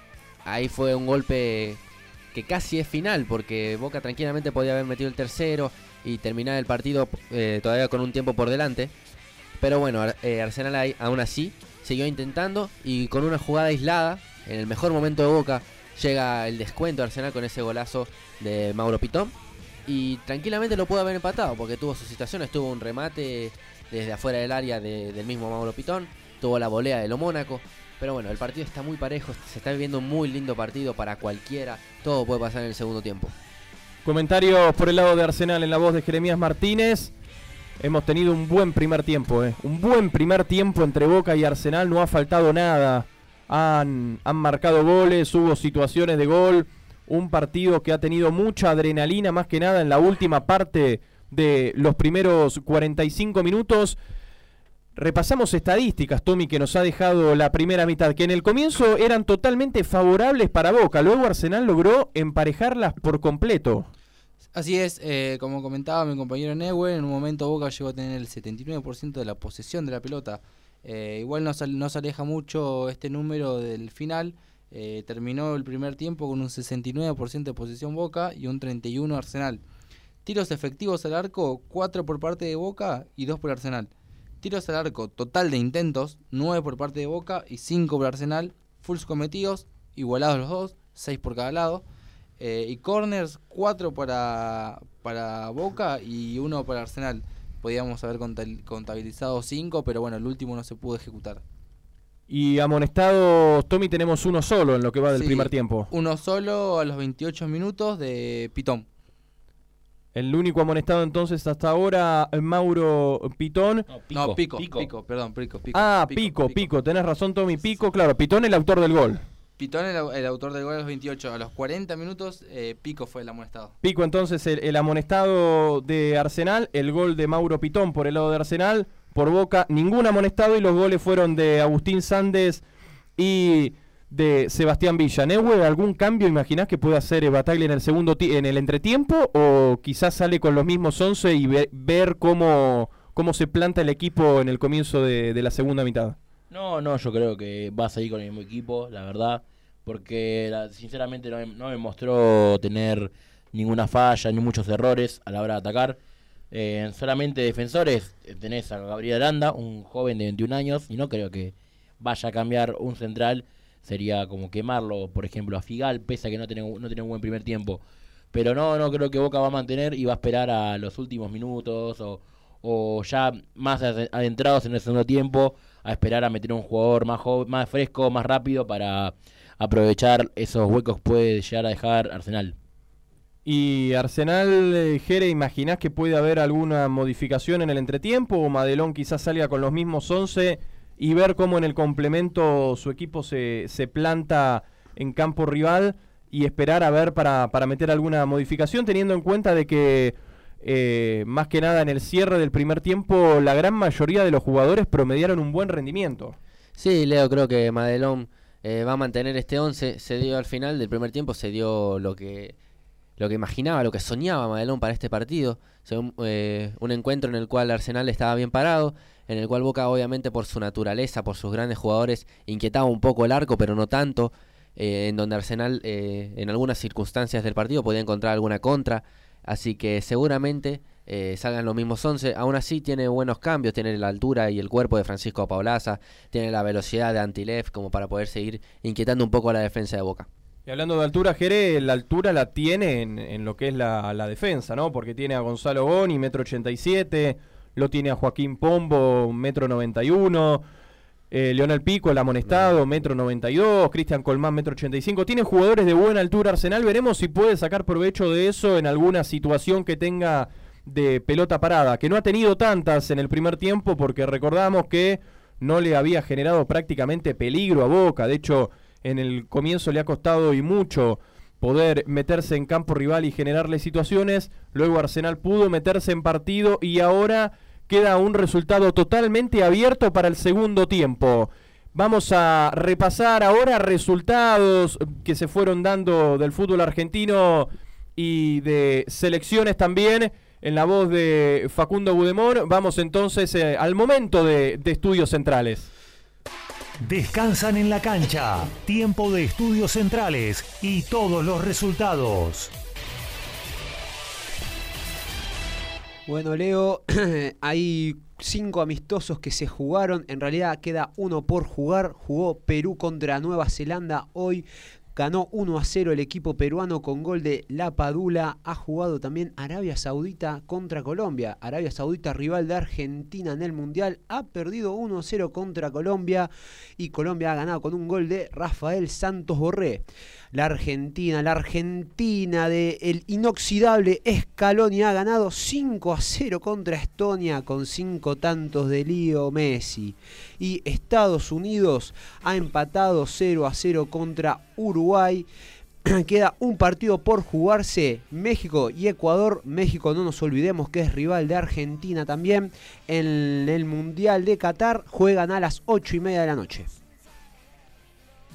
Ahí fue un golpe que casi es final, porque Boca tranquilamente podía haber metido el tercero y terminar el partido eh, todavía con un tiempo por delante. Pero bueno, eh, Arsenal aún así siguió intentando y con una jugada aislada, en el mejor momento de Boca, llega el descuento de Arsenal con ese golazo de Mauro Pitón. Y tranquilamente lo pudo haber empatado porque tuvo sus situaciones, tuvo un remate desde afuera del área de- del mismo Mauro Pitón, tuvo la volea de lo Mónaco. Pero bueno, el partido está muy parejo, se está viviendo un muy lindo partido para cualquiera, todo puede pasar en el segundo tiempo. Comentarios por el lado de Arsenal en la voz de Jeremías Martínez. Hemos tenido un buen primer tiempo, eh. un buen primer tiempo entre Boca y Arsenal, no ha faltado nada. Han, han marcado goles, hubo situaciones de gol, un partido que ha tenido mucha adrenalina, más que nada en la última parte de los primeros 45 minutos. Repasamos estadísticas, Tommy, que nos ha dejado la primera mitad, que en el comienzo eran totalmente favorables para Boca, luego Arsenal logró emparejarlas por completo. Así es, eh, como comentaba mi compañero Neue, en un momento Boca llegó a tener el 79% de la posesión de la pelota. Eh, igual no, no se aleja mucho este número del final. Eh, terminó el primer tiempo con un 69% de posesión Boca y un 31% Arsenal. Tiros efectivos al arco, 4 por parte de Boca y 2 por Arsenal. Tiros al arco, total de intentos, 9 por parte de Boca y 5 por Arsenal. Fulls cometidos, igualados los dos, 6 por cada lado. Eh, y corners, 4 para, para Boca y 1 para Arsenal. Podíamos haber contabilizado 5, pero bueno, el último no se pudo ejecutar. Y amonestados, Tommy, tenemos uno solo en lo que va del Sí, primer tiempo. Uno solo a los 28 minutos de Pitón. El único amonestado entonces hasta ahora, Mauro Pitón. No, Pico, Pico, perdón, Pico, Pico. ah, Pico, Pico, tenés razón, Tommy, Pico, claro, Pitón el autor del gol. Pitón, el, el autor del gol a los 28. A los 40 minutos, eh, Pico fue el amonestado. Pico entonces el, el amonestado de Arsenal, el gol de Mauro Pitón por el lado de Arsenal, por Boca, ningún amonestado y los goles fueron de Agustín Sández y de Sebastián Villa. ¿algún cambio imaginás que puede hacer eh, Bataglia en el segundo en el entretiempo o quizás sale con los mismos 11 y ve- ver cómo, cómo se planta el equipo en el comienzo de, la segunda mitad? No, no, yo creo que va a seguir con el mismo equipo, la verdad, porque sinceramente no me, no me mostró tener ninguna falla ni muchos errores a la hora de atacar. Eh, solamente defensores, eh, tenés a Gabriel Aranda, un joven de 21 años, y no creo que vaya a cambiar un central. Sería como quemarlo, por ejemplo, a Figal, pese a que no tiene, no tiene un buen primer tiempo. Pero no, no creo que Boca va a mantener y va a esperar a los últimos minutos o, o ya más ade- adentrados en el segundo tiempo a esperar a meter un jugador más, jo- más fresco, más rápido para aprovechar esos huecos que puede llegar a dejar Arsenal. Y Arsenal, eh, Jere, ¿imaginás que puede haber alguna modificación en el entretiempo? ¿O Madelón quizás salga con los mismos 11 y ver cómo en el complemento su equipo se, se planta en campo rival y esperar a ver para, para meter alguna modificación, teniendo en cuenta de que eh, más que nada en el cierre del primer tiempo, la gran mayoría de los jugadores promediaron un buen rendimiento. Sí, Leo, creo que Madelón eh, va a mantener este 11. Se dio al final del primer tiempo, se dio lo que lo que imaginaba, lo que soñaba Madelón para este partido. Eh, un encuentro en el cual Arsenal estaba bien parado, en el cual Boca obviamente por su naturaleza, por sus grandes jugadores, inquietaba un poco el arco, pero no tanto. Eh, en donde Arsenal eh, en algunas circunstancias del partido podía encontrar alguna contra. Así que seguramente salgan los mismos 11. Aún así tiene buenos cambios, tiene la altura y el cuerpo de Francisco Paulaza, tiene la velocidad de Antilev como para poder seguir inquietando un poco a la defensa de Boca. Y hablando de altura, Jere, la altura la tiene en, lo que es la, defensa, ¿no? Porque tiene a Gonzalo Boni, metro ochenta y siete, lo tiene a Joaquín Pombo, metro noventa y uno, eh, Leonel Pico, el amonestado, metro noventa y dos, Cristian Colmán, metro ochenta y cinco. Tiene jugadores de buena altura Arsenal, veremos si puede sacar provecho de eso en alguna situación que tenga de pelota parada, que no ha tenido tantas en el primer tiempo porque recordamos que no le había generado prácticamente peligro a Boca, de hecho en el comienzo le ha costado y mucho poder meterse en campo rival y generarle situaciones. Luego Arsenal pudo meterse en partido y ahora queda un resultado totalmente abierto para el segundo tiempo. Vamos a repasar ahora resultados que se fueron dando del fútbol argentino y de selecciones también. En la voz de Facundo Budemor, vamos entonces eh, al momento de estudios centrales. Descansan en la cancha, tiempo de estudios centrales y todos los resultados. Bueno, Leo, hay cinco amistosos que se jugaron. En realidad queda uno por jugar. Jugó Perú contra Nueva Zelanda hoy. Ganó 1 a 0 el equipo peruano con gol de La Padula. Ha jugado también Arabia Saudita contra Colombia. Arabia Saudita, rival de Argentina en el Mundial, ha perdido 1 a 0 contra Colombia. Y Colombia ha ganado con un gol de Rafael Santos Borré la Argentina. La Argentina de el inoxidable Scaloni ha ganado 5 a 0 contra Estonia con 5 tantos de Lío Messi. Y Estados Unidos ha empatado 0 a 0 contra Uruguay. Queda un partido por jugarse México y Ecuador. México no nos olvidemos que es rival de Argentina también. En el Mundial de Qatar juegan a las 8 y media de la noche.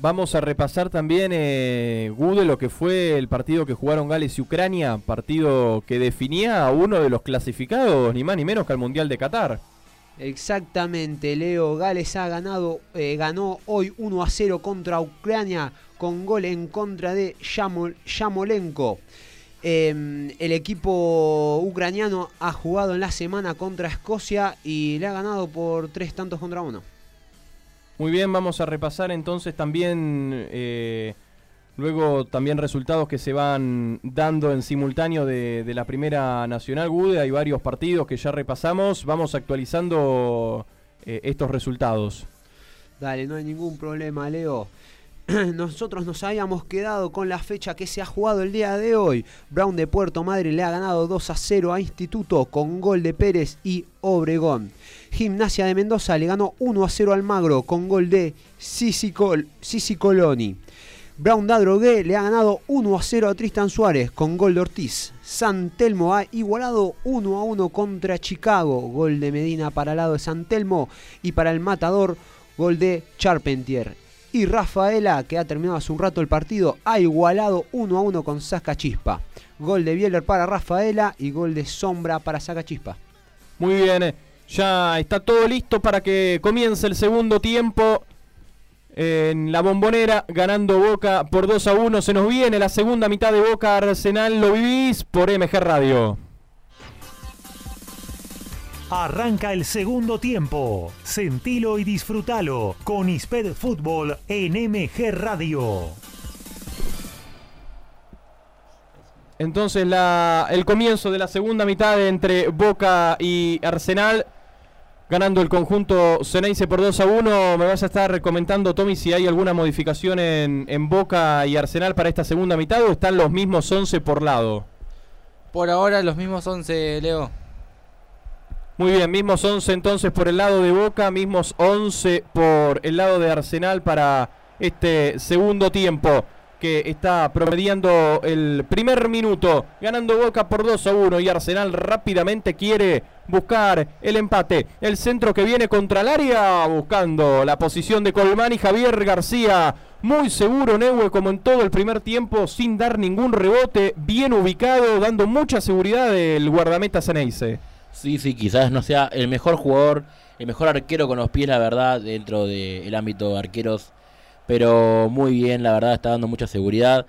Vamos a repasar también, eh, Gude, lo que fue el partido que jugaron Gales y Ucrania, partido que definía a uno de los clasificados, ni más ni menos que al Mundial de Qatar. Exactamente, Leo Gales ha ganado, eh, ganó hoy 1 a 0 contra Ucrania con gol en contra de Yamolenko. Em, el equipo ucraniano ha jugado en la semana contra Escocia y le ha ganado por tres tantos contra uno. Muy bien, vamos a repasar entonces también eh, luego también resultados que se van dando en simultáneo de, la Primera Nacional Gude. Hay varios partidos que ya repasamos. Vamos actualizando eh, estos resultados. Dale, no hay ningún problema, Leo. nosotros nos habíamos quedado con la fecha que se ha jugado el día de hoy. Brown de Puerto Madre le ha ganado 2 a 0 a Instituto con gol de Pérez y Obregón. Gimnasia de Mendoza le ganó 1 a 0 al Magro con gol de Sisi, Coloni. Brown Dadrogué le ha ganado 1 a 0 a Tristan Suárez con gol de Ortiz. San Telmo ha igualado 1 a 1 contra Chicago. Gol de Medina para el lado de San Telmo y para el Matador, gol de Charpentier. Y Rafaela, que ha terminado hace un rato el partido, ha igualado 1 a 1 con Saca Chispa. Gol de Bieler para Rafaela y gol de Sombra para Saca Chispa. Muy bien, eh. ya está todo listo para que comience el segundo tiempo en la bombonera, ganando Boca por 2 a 1. Se nos viene la segunda mitad de Boca Arsenal. Lo vivís por MG Radio. Arranca el segundo tiempo. Sentilo y disfrútalo con Isped Fútbol en MG Radio. Entonces el comienzo de la segunda mitad entre Boca y Arsenal. Ganando el conjunto Ceneice por 2 a 1. Me vas a estar comentando, Tommy, si hay alguna modificación en, en Boca y Arsenal para esta segunda mitad o están los mismos 11 por lado. Por ahora los mismos 11, Leo. Muy bien, mismos 11 entonces por el lado de Boca, mismos 11 por el lado de Arsenal para este segundo tiempo. que está promediando el primer minuto, ganando Boca por 2 a 1 y Arsenal rápidamente quiere buscar el empate. El centro que viene contra el área, buscando la posición de Colmán y Javier García. Muy seguro Neue como en todo el primer tiempo, sin dar ningún rebote, bien ubicado, dando mucha seguridad el guardameta Ceneice. Sí, sí, quizás no sea el mejor jugador, el mejor arquero con los pies, la verdad, dentro del ámbito de arqueros pero muy bien, la verdad, está dando mucha seguridad.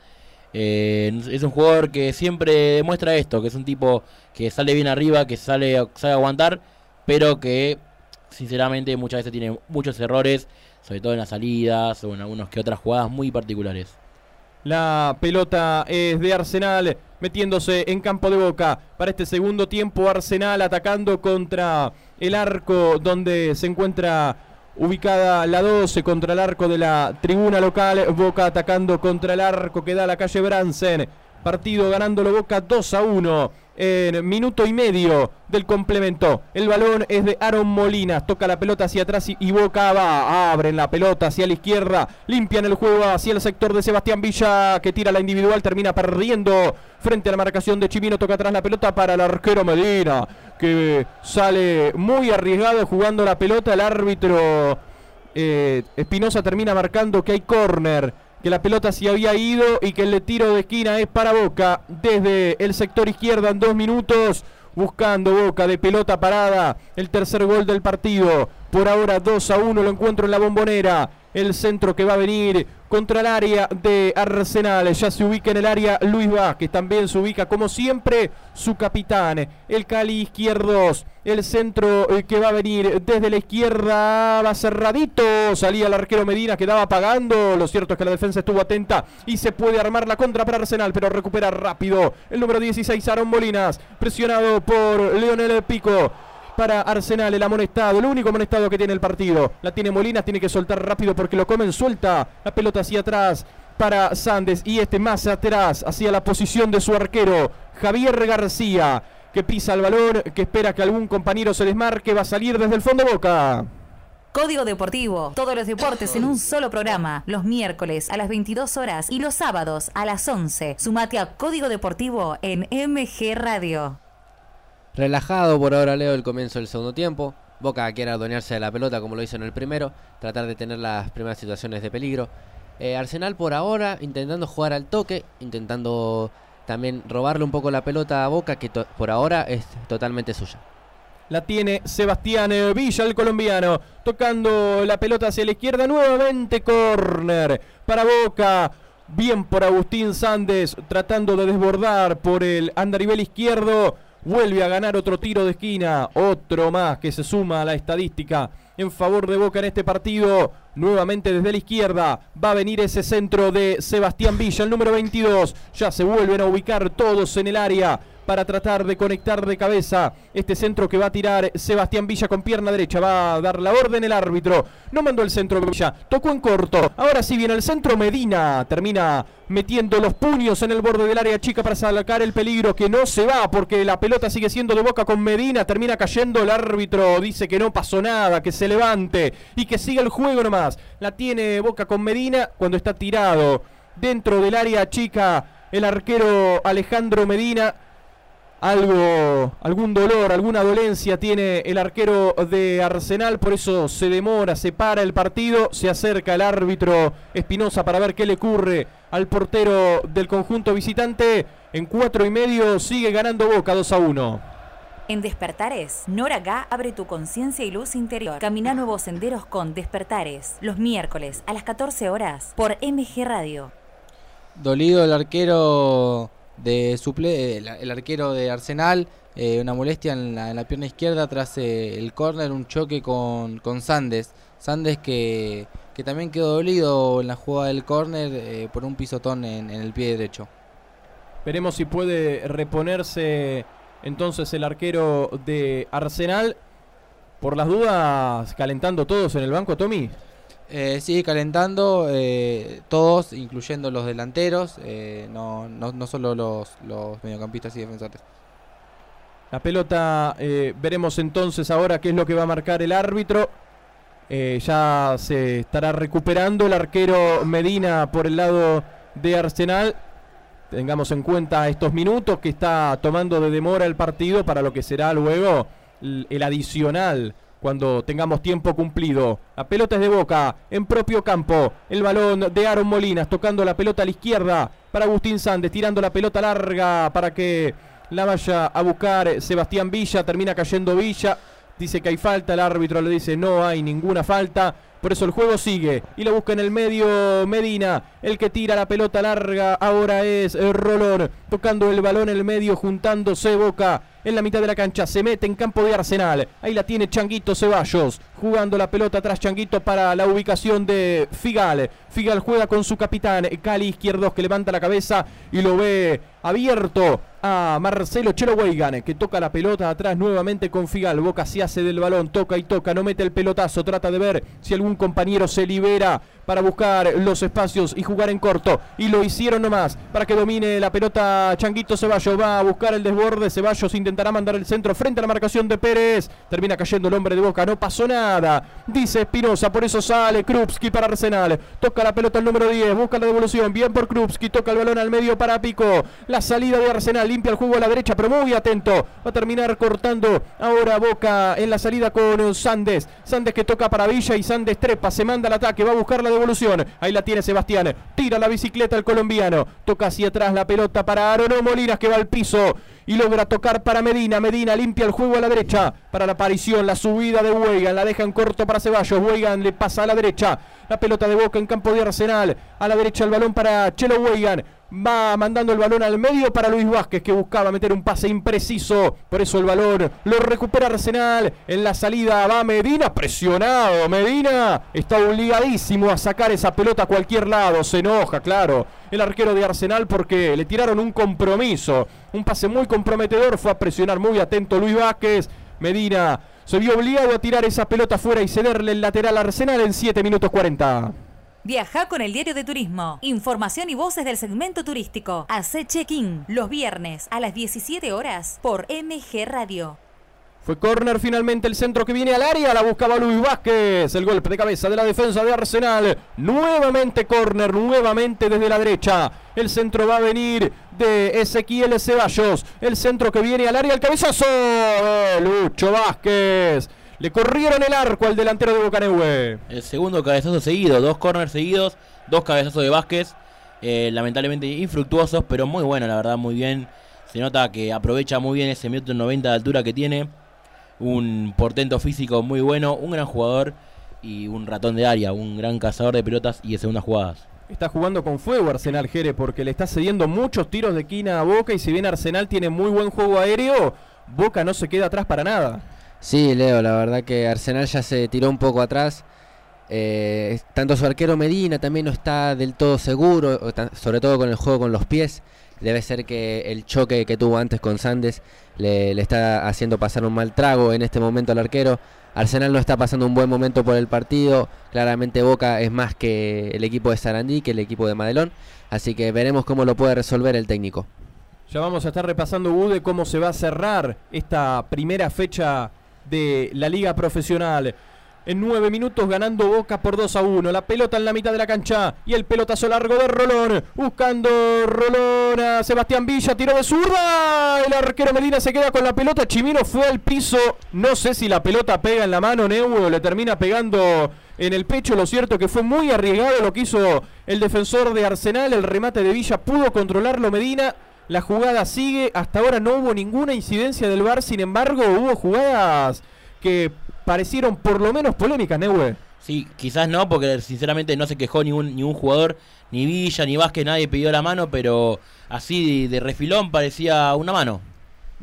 Eh, es un jugador que siempre demuestra esto, que es un tipo que sale bien arriba, que sale, sabe aguantar, pero que sinceramente muchas veces tiene muchos errores, sobre todo en las salidas o en algunas que otras jugadas muy particulares. La pelota es de Arsenal metiéndose en campo de boca para este segundo tiempo. Arsenal atacando contra el arco donde se encuentra ubicada la 12 contra el arco de la tribuna local. Boca atacando contra el arco que da la calle Bransen. Partido ganándolo Boca 2 a 1 en minuto y medio del complemento. El balón es de Aaron Molinas. Toca la pelota hacia atrás y, Boca va. Abren la pelota hacia la izquierda. Limpian el juego hacia el sector de Sebastián Villa que tira la individual. Termina perdiendo frente a la marcación de Chimino. Toca atrás la pelota para el arquero Medina que sale muy arriesgado jugando la pelota. El árbitro eh, Espinosa termina marcando que hay córner que la pelota se había ido y que el tiro de esquina es para Boca desde el sector izquierdo en dos minutos. Buscando Boca de pelota parada. El tercer gol del partido. Por ahora 2 a 1 lo encuentro en la bombonera. El centro que va a venir contra el área de Arsenal. Ya se ubica en el área Luis Vázquez. También se ubica, como siempre, su capitán. El Cali izquierdos. El centro eh, que va a venir desde la izquierda va cerradito. Salía el arquero Medina, quedaba pagando. Lo cierto es que la defensa estuvo atenta y se puede armar la contra para Arsenal, pero recupera rápido el número 16, Aaron Molinas, presionado por Leonel Pico para Arsenal, el amonestado, el único amonestado que tiene el partido. La tiene Molinas, tiene que soltar rápido porque lo comen, suelta la pelota hacia atrás para Sandes y este más atrás hacia la posición de su arquero, Javier García, que pisa el balón, que espera que algún compañero se desmarque, va a salir desde el fondo boca. Código Deportivo. Todos los deportes en un solo programa. Los miércoles a las 22 horas y los sábados a las 11. Sumate a Código Deportivo en MG Radio. Relajado por ahora Leo el comienzo del segundo tiempo. Boca quiere adueñarse de la pelota como lo hizo en el primero, tratar de tener las primeras situaciones de peligro. Eh, Arsenal por ahora intentando jugar al toque, intentando también robarle un poco la pelota a Boca que por ahora es totalmente suya. La tiene Sebastián eh, Villa, el colombiano, tocando la pelota hacia la izquierda, nuevamente córner para Boca. Bien por Agustín Sández, tratando de desbordar por el andarivel izquierdo. Vuelve a ganar otro tiro de esquina, otro más que se suma a la estadística en favor de Boca en este partido. Nuevamente desde la izquierda va a venir ese centro de Sebastián Villa, el número 22. Ya se vuelven a ubicar todos en el área para tratar de conectar de cabeza este centro que va a tirar Sebastián Villa con pierna derecha. Va a dar la orden el árbitro. No mandó el centro Villa, tocó en corto. Ahora sí viene el centro Medina. Termina metiendo los puños en el borde del área chica para sacar el peligro que no se va porque la pelota sigue siendo de boca con Medina. Termina cayendo el árbitro. Dice que no pasó nada, que se levante y que siga el juego nomás. La tiene boca con Medina cuando está tirado dentro del área chica el arquero Alejandro Medina algo, algún dolor, alguna dolencia tiene el arquero de Arsenal, por eso se demora, se para el partido, se acerca el árbitro Espinosa para ver qué le ocurre al portero del conjunto visitante. En cuatro y medio sigue ganando Boca 2 a 1. En Despertares, Nora Gá abre tu conciencia y luz interior. Camina nuevos senderos con Despertares, los miércoles a las 14 horas por MG Radio. Dolido el arquero de suple el, arquero de Arsenal, eh, una molestia en la, pierna izquierda tras eh, el córner, un choque con, con Sandes. Sandes que, que, también quedó dolido en la jugada del córner eh, por un pisotón en, en, el pie derecho. Veremos si puede reponerse entonces el arquero de Arsenal. Por las dudas, calentando todos en el banco, Tommy. Eh, sigue calentando eh, todos, incluyendo los delanteros, eh, no, no, solo los, los mediocampistas y defensores. La pelota, veremos entonces ahora qué es lo que va a marcar el árbitro. ya se estará recuperando el arquero Medina por el lado de Arsenal. Tengamos en cuenta estos minutos que está tomando de demora el partido para lo que será luego el adicional cuando tengamos tiempo cumplido. La pelota es de Boca, en propio campo. El balón de Aaron Molinas tocando la pelota a la izquierda para Agustín Sández, tirando la pelota larga para que la vaya a buscar Sebastián Villa. Termina cayendo Villa. Dice que hay falta, el árbitro le dice no hay ninguna falta. Por eso el juego sigue y lo busca en el medio Medina. El que tira la pelota larga ahora es Rolón. Tocando el balón en el medio, juntándose Boca en la mitad de la cancha. Se mete en campo de Arsenal. Ahí la tiene Changuito Ceballos. Jugando la pelota atrás Changuito para la ubicación de Figal. Figal juega con su capitán Cali Izquierdos que levanta la cabeza y lo ve abierto a Marcelo Chelo Weigan que toca la pelota atrás nuevamente con Figal. Boca se hace del balón, toca y toca, no mete el pelotazo, trata de ver si algún compañero se libera para buscar los espacios y jugar en corto. Y lo hicieron nomás para que domine la pelota Changuito Ceballos. Va a buscar el desborde. Ceballos intentará mandar el centro frente a la marcación de Pérez. Termina cayendo el hombre de Boca. No pasó nada. Dice Espinosa. Por eso sale Krupski para Arsenal. Toca la pelota el número 10. Busca la devolución. Bien por Krupski. Toca el balón al medio para Pico. La salida de Arsenal. Limpia el juego a la derecha, pero muy atento. Va a terminar cortando ahora Boca en la salida con Sandes. Sandes que toca para Villa y Sandes trepa. Se manda al ataque. Va a buscar la devolución. Ahí la tiene Sebastián. Tira la bicicleta el colombiano. Toca hacia atrás la pelota para Arono Molinas que va al piso. Y logra tocar para Medina. Medina limpia el juego a la derecha. Para la aparición, la subida de Weigan. La deja en corto para Ceballos. Weigan le pasa a la derecha. La pelota de Boca en campo de Arsenal. A la derecha el balón para Chelo Weigan. Va mandando el balón al medio para Luis Vázquez que buscaba meter un pase impreciso. Por eso el balón lo recupera Arsenal. En la salida va Medina. Presionado. Medina está obligadísimo a sacar esa pelota a cualquier lado. Se enoja, claro. El arquero de Arsenal porque le tiraron un compromiso. Un pase muy comprometedor. Fue a presionar muy atento Luis Vázquez. Medina se vio obligado a tirar esa pelota fuera y cederle el lateral a Arsenal en 7 minutos 40. Viaja con el diario de turismo. Información y voces del segmento turístico. Hace check-in los viernes a las 17 horas por MG Radio. Fue córner finalmente el centro que viene al área, la buscaba Luis Vázquez, el golpe de cabeza de la defensa de Arsenal, nuevamente córner, nuevamente desde la derecha, el centro va a venir de Ezequiel Ceballos, el centro que viene al área, el cabezazo de Lucho Vázquez, le corrieron el arco al delantero de Bocanehue. El segundo cabezazo seguido, dos corners seguidos, dos cabezazos de Vázquez, eh, lamentablemente infructuosos, pero muy bueno, la verdad, muy bien. Se nota que aprovecha muy bien ese metro 90 de altura que tiene. Un portento físico muy bueno, un gran jugador y un ratón de área, un gran cazador de pelotas y de segundas jugadas. Está jugando con fuego Arsenal Jere porque le está cediendo muchos tiros de quina a Boca y si bien Arsenal tiene muy buen juego aéreo, Boca no se queda atrás para nada. Sí, Leo, la verdad que Arsenal ya se tiró un poco atrás. Eh, tanto su arquero Medina también no está del todo seguro, sobre todo con el juego con los pies. Debe ser que el choque que tuvo antes con Sandes le, está haciendo pasar un mal trago en este momento al arquero. Arsenal no está pasando un buen momento por el partido. Claramente Boca es más que el equipo de Sarandí, que el equipo de Madelón. Así que veremos cómo lo puede resolver el técnico. Ya vamos a estar repasando, Bude, cómo se va a cerrar esta primera fecha de la Liga Profesional. En nueve minutos ganando Boca por 2 a 1. La pelota en la mitad de la cancha y el pelotazo largo de Rolón. Buscando Rolón a Sebastián Villa. Tiro de zurda. El arquero Medina se queda con la pelota. Chimino fue al piso. No sé si la pelota pega en la mano. Neudo le termina pegando en el pecho. Lo cierto que fue muy arriesgado lo que hizo el defensor de Arsenal. El remate de Villa pudo controlarlo Medina. La jugada sigue. Hasta ahora no hubo ninguna incidencia del VAR. Sin embargo, hubo jugadas que parecieron por lo menos polémicas, Neue. Sí, quizás no, porque sinceramente no se quejó ningún, ningún jugador, ni Villa, ni Vázquez, nadie pidió la mano, pero así de refilón parecía una mano.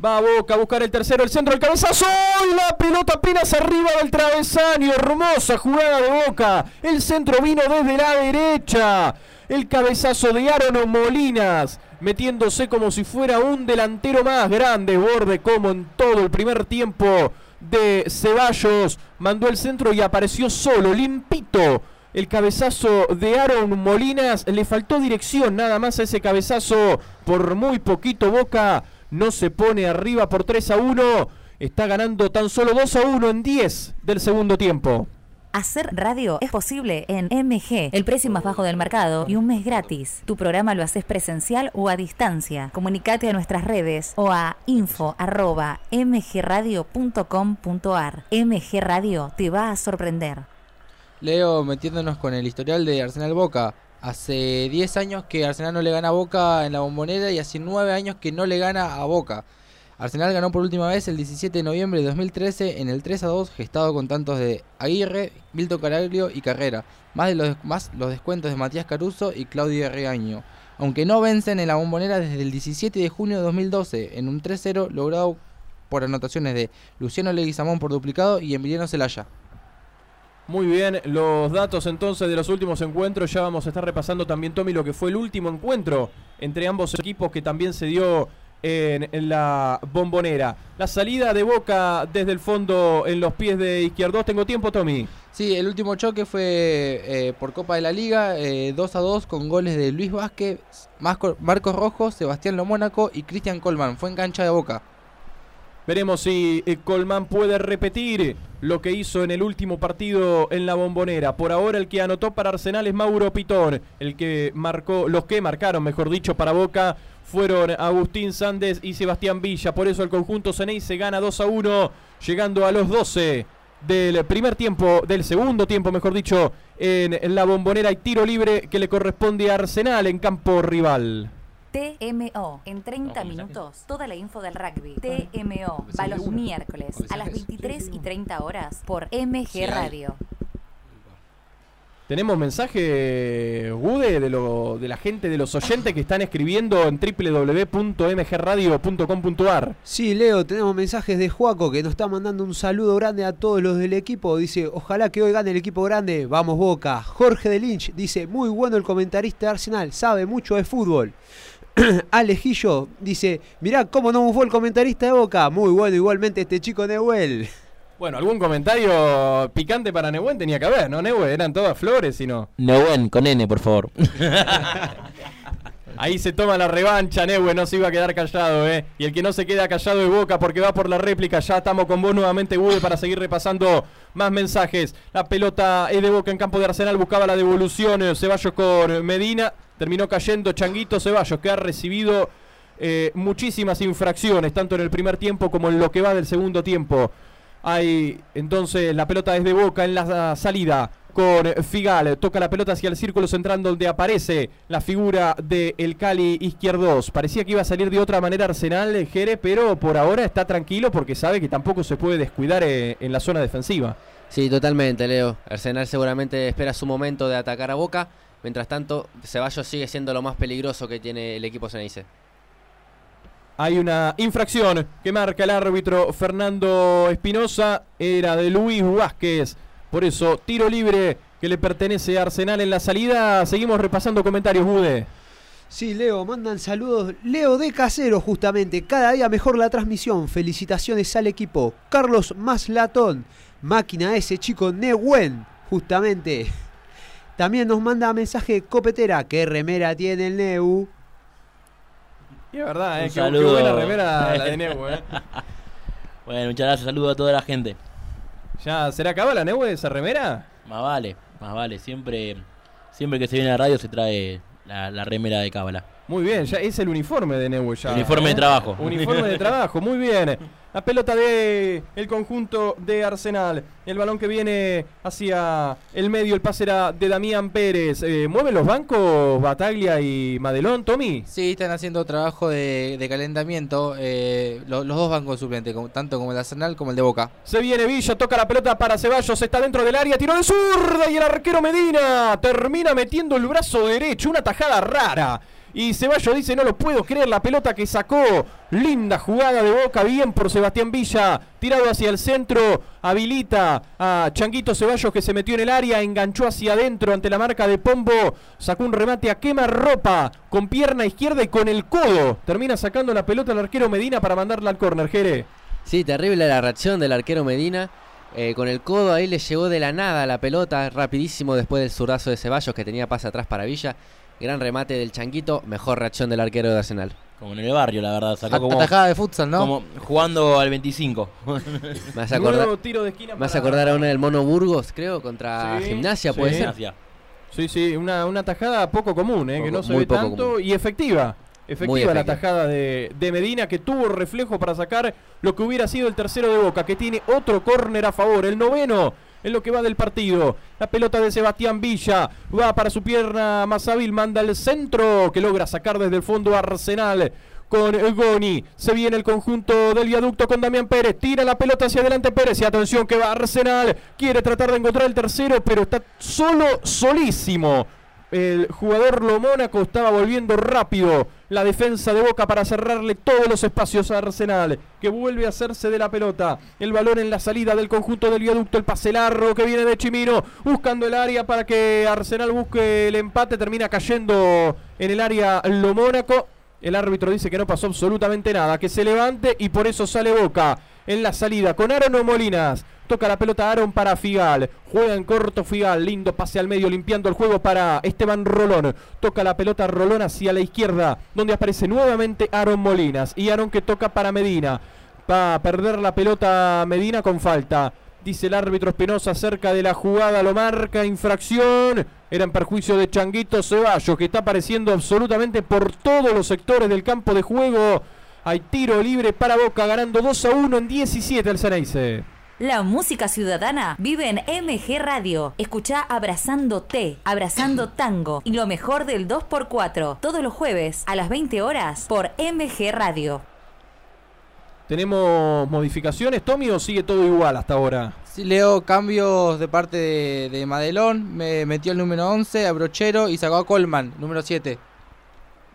Va a Boca a buscar el tercero, el centro, el cabezazo. ¡Y la pelota apenas arriba del travesaño! Hermosa jugada de Boca. El centro vino desde la derecha. El cabezazo de Aaron Molinas. Metiéndose como si fuera un delantero más grande. Borde como en todo el primer tiempo de Ceballos. Mandó el centro y apareció solo, limpito. El cabezazo de Aaron Molinas. Le faltó dirección nada más a ese cabezazo. Por muy poquito Boca no se pone arriba por 3 a 1. Está ganando tan solo 2 a 1 en 10 del segundo tiempo. Hacer radio es posible en MG, el precio más bajo del mercado y un mes gratis. Tu programa lo haces presencial o a distancia. Comunicate a nuestras redes o a info.mgradio.com.ar. MG Radio te va a sorprender. Leo, metiéndonos con el historial de Arsenal Boca. Hace 10 años que Arsenal no le gana a Boca en la bombonera y hace 9 años que no le gana a Boca. Arsenal ganó por última vez el 17 de noviembre de 2013 en el 3 a 2, gestado con tantos de Aguirre, Milton Caraglio y Carrera, más, los, descuentos de Matías Caruso y Claudio Regaño. Aunque no vencen en la bombonera desde el 17 de junio de 2012, en un 3-0 logrado por anotaciones de Luciano Leguizamón por duplicado y Emiliano Celaya. Muy bien, los datos entonces de los últimos encuentros. Ya vamos a estar repasando también, Tommy, lo que fue el último encuentro entre ambos equipos que también se dio en, la bombonera. La salida de Boca desde el fondo en los pies de Izquierdos. ¿Tengo tiempo, Tommy? Sí, el último choque fue eh, por Copa de la Liga, eh, 2 a 2 con goles de Luis Vázquez, Marco- Marcos Rojo, Sebastián Lomónaco y Cristian Colman. Fue en cancha de Boca. Veremos si eh, Colmán puede repetir lo que hizo en el último partido en la bombonera. Por ahora el que anotó para Arsenal es Mauro Pitón. El que marcó, los que marcaron, mejor dicho, para Boca fueron Agustín Sández y Sebastián Villa. Por eso el conjunto Ceney se gana 2 a 1, llegando a los 12 del primer tiempo, del segundo tiempo, mejor dicho, en la bombonera y tiro libre que le corresponde a Arsenal en campo rival. TMO, en 30 minutos, toda la info del rugby. TMO, va los miércoles a las 23 y 30 horas por MG Radio. Tenemos mensaje, Gude, de, lo, de la gente, de los oyentes que están escribiendo en www.mgradio.com.ar. Sí, Leo, tenemos mensajes de Juaco que nos está mandando un saludo grande a todos los del equipo. Dice, ojalá que hoy gane el equipo grande. Vamos Boca. Jorge de Lynch dice, muy bueno el comentarista de Arsenal, sabe mucho de fútbol. Alejillo dice, mirá cómo no fue el comentarista de Boca. Muy bueno igualmente este chico Neuel. Bueno, algún comentario picante para Nehuen tenía que haber, ¿no, Nehuen? Eran todas flores y no. Neuen, con N, por favor. Ahí se toma la revancha, Nehuen, no se iba a quedar callado, ¿eh? Y el que no se queda callado es Boca porque va por la réplica. Ya estamos con vos nuevamente, Gude, para seguir repasando más mensajes. La pelota es de Boca en campo de Arsenal, buscaba la devolución. eh, Ceballos con Medina, terminó cayendo Changuito Ceballos, que ha recibido eh, muchísimas infracciones, tanto en el primer tiempo como en lo que va del segundo tiempo. Hay entonces la pelota es de Boca en la salida con Figal. Toca la pelota hacia el círculo central donde aparece la figura de el Cali izquierdos. Parecía que iba a salir de otra manera Arsenal, Jere, pero por ahora está tranquilo porque sabe que tampoco se puede descuidar eh, en la zona defensiva. Sí, totalmente, Leo. Arsenal seguramente espera su momento de atacar a Boca. Mientras tanto, Ceballos sigue siendo lo más peligroso que tiene el equipo Ceneice. Hay una infracción que marca el árbitro Fernando Espinosa. Era de Luis Vázquez. Por eso, tiro libre que le pertenece a Arsenal en la salida. Seguimos repasando comentarios, Bude. Sí, Leo, mandan saludos. Leo de Casero, justamente. Cada día mejor la transmisión. Felicitaciones al equipo. Carlos Maslatón. Máquina ese chico Nehuen, justamente. También nos manda mensaje Copetera. ¿Qué remera tiene el Neu? Y es verdad, eh, qué, qué buena remera la de Neue. eh. Bueno, muchas gracias, saludo a toda la gente. ¿Ya será acaba la Neue esa remera? Más vale, más vale. Siempre, siempre que se viene a la radio se trae la, la remera de cábala. Muy bien, ya es el uniforme de Neue ya. Uniforme de trabajo. Uniforme de trabajo, muy bien. La pelota de el conjunto de Arsenal. El balón que viene hacia el medio, el pase era de Damián Pérez. Eh, ¿Mueven los bancos Bataglia y Madelón, Tommy? Sí, están haciendo trabajo de, de calentamiento eh, lo- los dos bancos suplentes, tanto como el de Arsenal como el de Boca. Se viene Villa, toca la pelota para Ceballos, está dentro del área, tiró de zurda y el arquero Medina termina metiendo el brazo derecho, una tajada rara. Y Ceballos dice, no lo puedo creer, la pelota que sacó, linda jugada de boca, bien por Sebastián Villa, tirado hacia el centro, habilita a Changuito Ceballos que se metió en el área, enganchó hacia adentro ante la marca de Pombo, sacó un remate a quema ropa con pierna izquierda y con el codo. Termina sacando la pelota al arquero Medina para mandarla al córner, Jere. Sí, terrible la reacción del arquero Medina. Eh, con el codo ahí le llegó de la nada la pelota, rapidísimo después del zurdazo de Ceballos que tenía pase atrás para Villa. Gran remate del Changuito, mejor reacción del arquero de Arsenal. Como en el barrio, la verdad. Sacó como, Atajada de futsal, ¿no? como jugando al 25. Me hace acordar, Nuevo tiro de esquina me hace para- acordar a una del Mono Burgos, creo, contra Sí, Gimnasia, sí. puede ser. Gimnasia. Sí, sí, una, una tajada poco común, ¿eh? que no se muy ve poco tanto común. y efectiva. Efectiva la tajada de, de Medina que tuvo reflejo para sacar lo que hubiera sido el tercero de Boca, que tiene otro córner a favor, el noveno en lo que va del partido. La pelota de Sebastián Villa va para su pierna más hábil, manda el centro que logra sacar desde el fondo Arsenal. Con Goni, se viene el conjunto del viaducto con Damián Pérez, tira la pelota hacia adelante Pérez y atención que va Arsenal, quiere tratar de encontrar el tercero, pero está solo, solísimo. El jugador Lomónaco estaba volviendo rápido la defensa de Boca para cerrarle todos los espacios a Arsenal, que vuelve a hacerse de la pelota. El balón en la salida del conjunto del viaducto, el pase largo que viene de Chimino, buscando el área para que Arsenal busque el empate, termina cayendo en el área Lomónaco. El árbitro dice que no pasó absolutamente nada, que se levante y por eso sale Boca en la salida con Aaron o Molinas. Toca la pelota Aaron para Figal. Juega en corto Figal. Lindo pase al medio limpiando el juego para Esteban Rolón. Toca la pelota Rolón hacia la izquierda. Donde aparece nuevamente Aaron Molinas. Y Aaron que toca para Medina. Va a perder la pelota Medina con falta. Dice el árbitro Espinosa acerca de la jugada. Lo marca. Infracción. Era en perjuicio de Changuito Ceballos. Que está apareciendo absolutamente por todos los sectores del campo de juego. Hay tiro libre para Boca. Ganando 2 a 1 en 17 el Ceneice. La música ciudadana vive en MG Radio. Escucha Abrazando T, Abrazando Tango y lo mejor del 2x4 todos los jueves a las 20 horas por MG Radio. ¿Tenemos modificaciones, Tommy, o sigue todo igual hasta ahora? Sí, leo cambios de parte de, de Madelón. Me metió el número 11 a Brochero y sacó a Colman, número 7.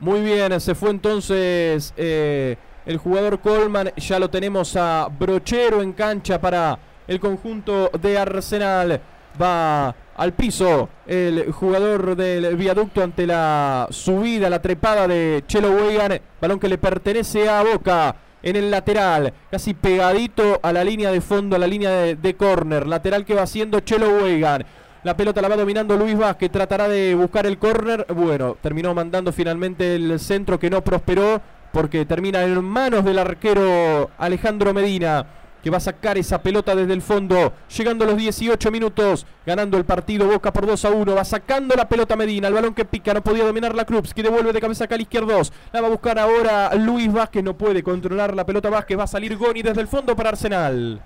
Muy bien, se fue entonces eh, el jugador Coleman. Ya lo tenemos a Brochero en cancha para el conjunto de Arsenal. Va al piso el jugador del viaducto ante la subida, la trepada de Chelo Wegan. Balón que le pertenece a Boca en el lateral, casi pegadito a la línea de fondo, a la línea de, de córner. Lateral que va haciendo Chelo Wegan. La pelota la va dominando Luis Vázquez, tratará de buscar el córner. Bueno, terminó mandando finalmente el centro que no prosperó porque termina en manos del arquero Alejandro Medina, que va a sacar esa pelota desde el fondo, llegando los 18 minutos, ganando el partido Boca por 2 a 1, va sacando la pelota Medina, el balón que pica, no podía dominar la Cruz, que devuelve de cabeza acá al izquierdo, la va a buscar ahora Luis Vázquez, no puede controlar la pelota Vázquez, va a salir Goni desde el fondo para Arsenal.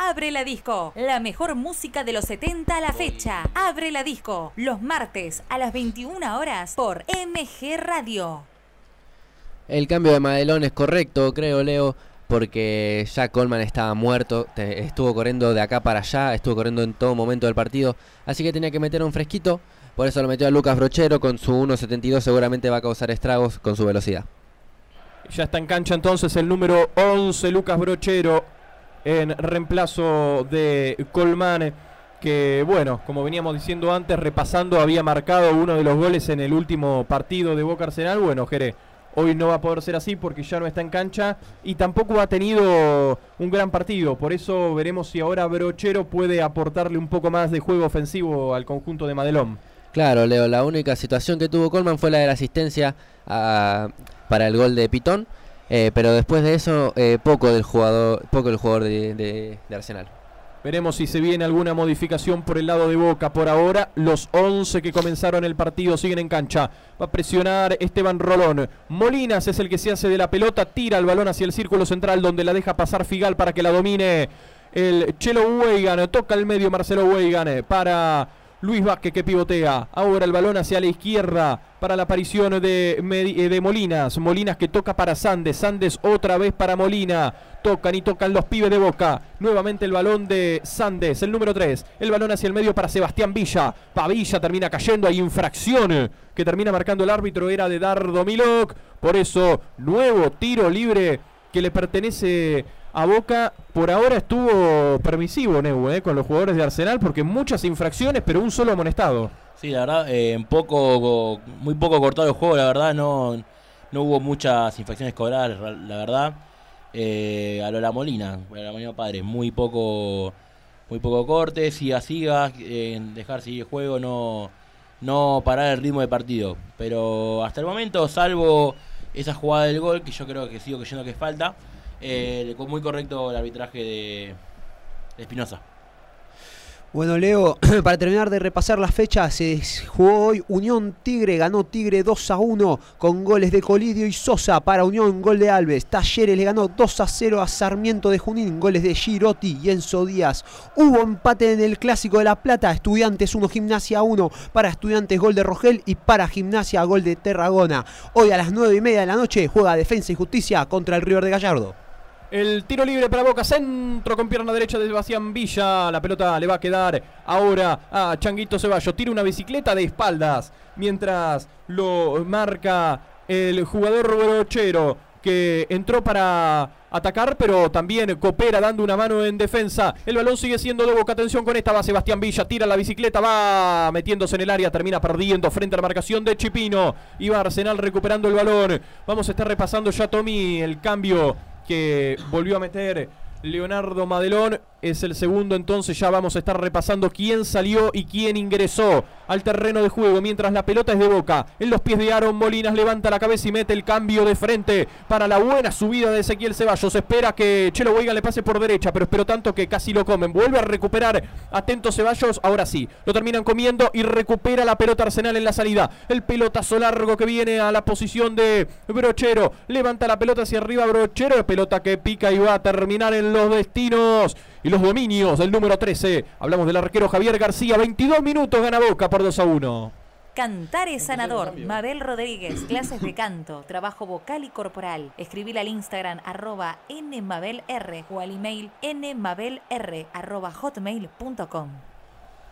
Abre la disco, la mejor música de los 70 a la fecha. Abre la disco, los martes a las 21 horas por MG Radio. El cambio de Madelón es correcto, creo, Leo, porque ya Coleman estaba muerto, te- estuvo corriendo de acá para allá, estuvo corriendo en todo momento del partido, así que tenía que meter un fresquito, por eso lo metió a Lucas Brochero, con su 1.72 seguramente va a causar estragos con su velocidad. Ya está en cancha entonces el número 11, Lucas Brochero, en reemplazo de Colman, que bueno, como veníamos diciendo antes, repasando, había marcado uno de los goles en el último partido de Boca Arsenal. Bueno, Jere, hoy no va a poder ser así porque ya no está en cancha y tampoco ha tenido un gran partido. Por eso veremos si ahora Brochero puede aportarle un poco más de juego ofensivo al conjunto de Madelón. Claro, Leo, la única situación que tuvo Coleman fue la de la asistencia para el gol de Pitón, eh, pero después de eso, eh, poco del jugador, poco del jugador de, Arsenal. Veremos si se viene alguna modificación por el lado de Boca. Por ahora, los 11 que comenzaron el partido siguen en cancha. Va a presionar Esteban Rolón. Molinas es el que se hace de la pelota, tira el balón hacia el círculo central donde la deja pasar Figal para que la domine el Chelo Weigan. Toca el medio Marcelo Weigan para Luis Vázquez que pivotea. Ahora el balón hacia la izquierda para la aparición eh, de Molinas. Molinas que toca para Sandes. Sandes otra vez para Molina. Tocan y tocan los pibes de Boca. Nuevamente el balón de Sandes, el número 3. El balón hacia el medio para Sebastián Villa. Pa Villa termina cayendo. Hay infracción que termina marcando el árbitro. Era de Dardo Milok. Por eso, nuevo tiro libre que le pertenece a Boca. Por ahora estuvo permisivo, eh, con los jugadores de Arsenal, porque muchas infracciones, pero un solo amonestado. Sí, la verdad, eh, poco, muy poco cortado el juego, la verdad, no, no hubo muchas infracciones cobradas, la verdad. Eh, a lo La Molina, a la Molina Padre, muy poco, muy poco corte, siga, siga, eh, dejar seguir el juego, no, no parar el ritmo de partido. Pero hasta el momento, salvo esa jugada del gol, que yo creo que sigo creyendo que falta. Eh, muy correcto el arbitraje de Espinosa. Bueno, Leo, para terminar de repasar la fecha, se jugó hoy Unión Tigre, ganó Tigre 2 a 1 con goles de Colidio y Sosa para Unión, gol de Alves. Talleres le ganó 2 a 0 a Sarmiento de Junín, goles de Girotti y Enzo Díaz. Hubo empate en el Clásico de La Plata, Estudiantes 1, Gimnasia 1, para Estudiantes gol de Rogel y para Gimnasia gol de Terragona. Hoy a las 9 y media de la noche juega Defensa y Justicia contra el River de Gallardo. El tiro libre para Boca, centro con pierna derecha de Sebastián Villa. La pelota le va a quedar ahora a Changuito Ceballos. Tira una bicicleta de espaldas mientras lo marca el jugador brochero que entró para atacar, pero también coopera dando una mano en defensa. El balón sigue siendo de Boca. Atención con esta. Va Sebastián Villa, tira la bicicleta, va metiéndose en el área, termina perdiendo frente a la marcación de Chipino. Va Arsenal recuperando el balón. Vamos a estar repasando ya, Tommy, el cambio que volvió a meter Leonardo Madelón es el segundo, entonces ya vamos a estar repasando quién salió y quién ingresó al terreno de juego mientras la pelota es de boca. En los pies de Aaron Molinas levanta la cabeza y mete el cambio de frente para la buena subida de Ezequiel Ceballos. Espera que Chelo Weigan le pase por derecha, pero espero tanto que casi lo comen. Vuelve a recuperar atento Ceballos. Ahora sí, lo terminan comiendo y recupera la pelota Arsenal en la salida. El pelotazo largo que viene a la posición de Brochero. Levanta la pelota hacia arriba Brochero. Pelota que pica y va a terminar en los destinos y los dominios del número 13. Hablamos del arquero Javier García. 22 minutos gana Boca por 2 a 1. Cantar es sanador. Mabel Rodríguez, clases de canto, trabajo vocal y corporal. Escribir al Instagram arroba nmabelr o al email nmabelr arroba hotmail.com.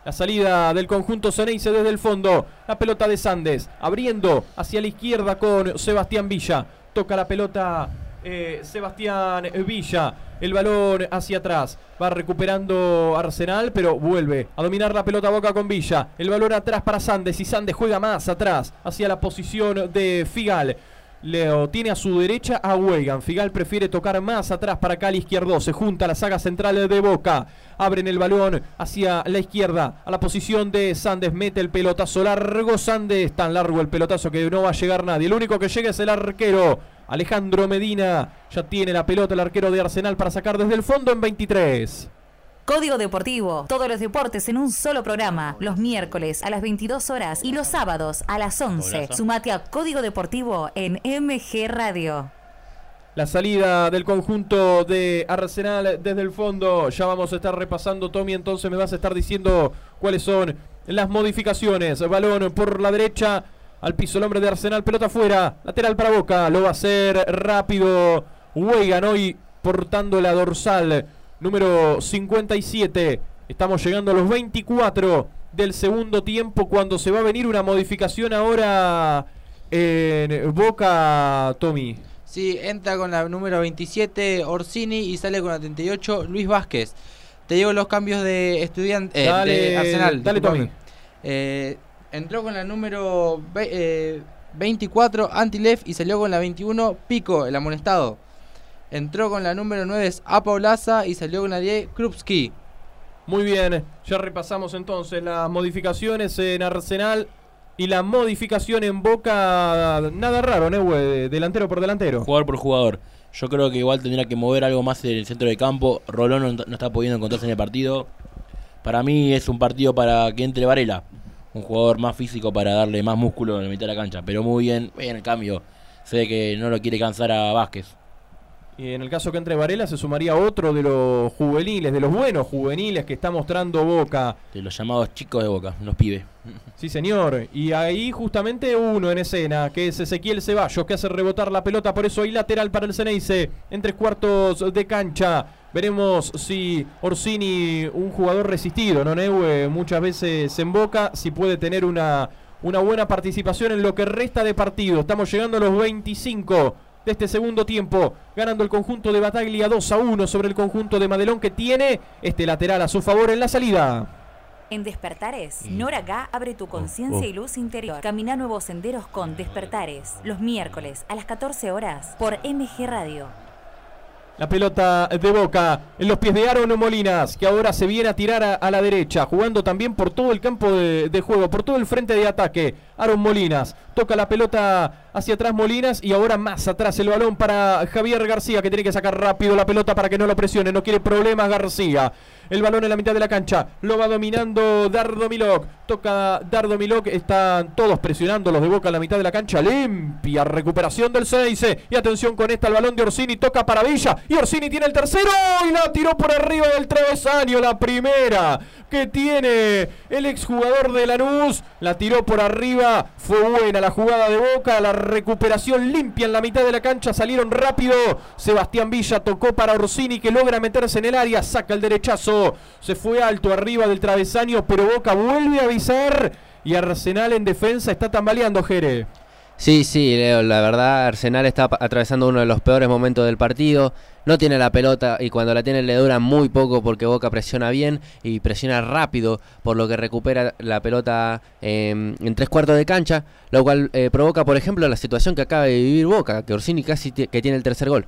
La salida del conjunto Ceneice desde el fondo. La pelota de Sandes. Abriendo hacia la izquierda con Sebastián Villa. Toca la pelota eh, Sebastián Villa. El balón hacia atrás. Va recuperando Arsenal, pero vuelve a dominar la pelota boca con Villa. El balón atrás para Sandes y Sandes juega más atrás hacia la posición de Figal. Leo tiene a su derecha a Wegan. Figal prefiere tocar más atrás para acá al izquierdo. Se junta la saga central de Boca. Abren el balón hacia la izquierda. A la posición de Sandes. Mete el pelotazo largo. Sandes. Tan largo el pelotazo que no va a llegar nadie. El único que llega es el arquero. Alejandro Medina. Ya tiene la pelota el arquero de Arsenal para sacar desde el fondo en 23. Código Deportivo. Todos los deportes en un solo programa. Los miércoles a las 22 horas y los sábados a las 11. Sumate a Código Deportivo en MG Radio. La salida del conjunto de Arsenal desde el fondo. Ya vamos a estar repasando, Tommy. Entonces me vas a estar diciendo cuáles son las modificaciones. Balón por la derecha. Al piso el hombre de Arsenal. Pelota afuera. Lateral para Boca. Lo va a hacer rápido. Weigan hoy portando la dorsal número 57. Estamos llegando a los 24 del segundo tiempo cuando se va a venir una modificación ahora en Boca, Tommy. Sí, entra con la número 27 Orsini y sale con la 38 Luis Vázquez. Te digo los cambios de estudiante eh, Dale, de Arsenal. dale. Tommy. Eh, entró con la número ve- eh, 24 Antilef y salió con la 21 Pico, el amonestado. Entró con la número 9 Apaulaza y salió con la 10 Krupski. Muy bien, ya repasamos entonces las modificaciones en Arsenal y la modificación en Boca. Nada raro, ¿no? güey? Delantero por delantero. Jugador por jugador. Yo creo que igual tendría que mover algo más en el centro de campo. Rolón no, no está pudiendo encontrarse en el partido. Para mí es un partido para que entre Varela. Un jugador más físico para darle más músculo en la mitad de la cancha. Pero muy bien, bien el cambio. Sé que no lo quiere cansar a Vázquez. Y en el caso que entre Varela se sumaría otro de los juveniles, de los buenos juveniles que está mostrando Boca. De los llamados chicos de Boca, los pibes. Sí, señor. Y ahí justamente uno en escena, que es Ezequiel Ceballos, que hace rebotar la pelota. Por eso hay lateral para el Ceneice en tres cuartos de cancha. Veremos si Orsini, un jugador resistido, ¿no, Neue? Muchas veces en Boca, si puede tener una, una buena participación en lo que resta de partido. Estamos llegando a los 25 de este segundo tiempo, ganando el conjunto de Bataglia 2 a 1 sobre el conjunto de Madelón que tiene este lateral a su favor en la salida. En Despertares, Nora Gá abre tu conciencia y luz interior. Camina nuevos senderos con Despertares. Los miércoles a las 14 horas por MG Radio. La pelota de Boca en los pies de Aaron Molinas, que ahora se viene a tirar a, la derecha, jugando también por todo el campo de, de juego, por todo el frente de ataque. Aaron Molinas. Toca la pelota hacia atrás Molinas y ahora más atrás el balón para Javier García que tiene que sacar rápido la pelota para que no lo presione. No quiere problemas García. El balón en la mitad de la cancha. Lo va dominando Dardo Milok. Toca Dardo Milok. Están todos presionando los de Boca en la mitad de la cancha. Limpia recuperación del 6. Y atención con esta el balón de Orsini. Toca para Villa. Y Orsini tiene el tercero. Y la tiró por arriba del travesaño. La primera que tiene el exjugador de Lanús. La tiró por arriba. Fue buena la jugada de Boca. La recuperación limpia en la mitad de la cancha. Salieron rápido. Sebastián Villa tocó para Orsini que logra meterse en el área. Saca el derechazo. Se fue alto arriba del travesaño. Pero Boca vuelve a Y Arsenal en defensa está tambaleando, Jere. Sí, sí, Leo, la verdad Arsenal está atravesando uno de los peores momentos del partido. No tiene la pelota y cuando la tiene le dura muy poco porque Boca presiona bien y presiona rápido, por lo que recupera la pelota eh, en tres cuartos de cancha, lo cual eh, provoca, por ejemplo, la situación que acaba de vivir Boca, que Orsini casi que tiene el tercer gol.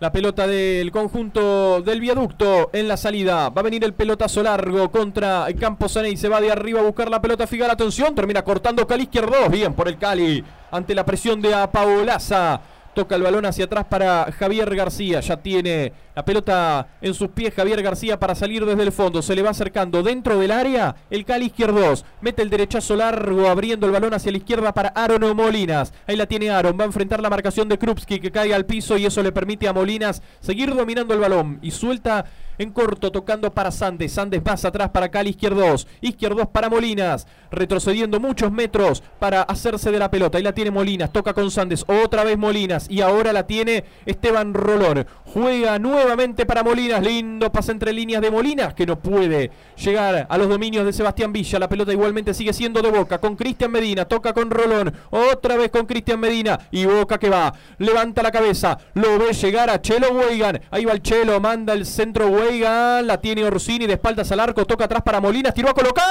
La pelota del conjunto del viaducto en la salida. Va a venir el pelotazo largo contra Camposaney. Se va de arriba a buscar la pelota. Fijar atención. Termina cortando Cali izquierdo. Bien por el Cali. Ante la presión de Apaolaza. Toca el balón hacia atrás para Javier García. Ya tiene la pelota en sus pies Javier García para salir desde el fondo. Se le va acercando dentro del área. El Cali izquierdos. Mete el derechazo largo abriendo el balón hacia la izquierda para Aaron Molinas. Ahí la tiene Aaron. Va a enfrentar la marcación de Krupski que cae al piso y eso le permite a Molinas seguir dominando el balón. Y suelta en corto tocando para Sandes. Sandes más atrás para Cali izquierdos. Izquierdos para Molinas. Retrocediendo muchos metros para hacerse de la pelota. Ahí la tiene Molinas. Toca con Sandes. Otra vez Molinas. Y ahora la tiene Esteban Rolón. Juega nuevamente para Molinas. Lindo pase entre líneas de Molinas que no puede llegar a los dominios de Sebastián Villa. La pelota igualmente sigue siendo de Boca con Cristian Medina. Toca con Rolón. Otra vez con Cristian Medina. Y Boca que va. Levanta la cabeza. Lo ve llegar a Chelo Weigan. Ahí va el Chelo. Manda el centro Weigan. La tiene Orsini de espaldas al arco. Toca atrás para Molinas. Tiró a colocar.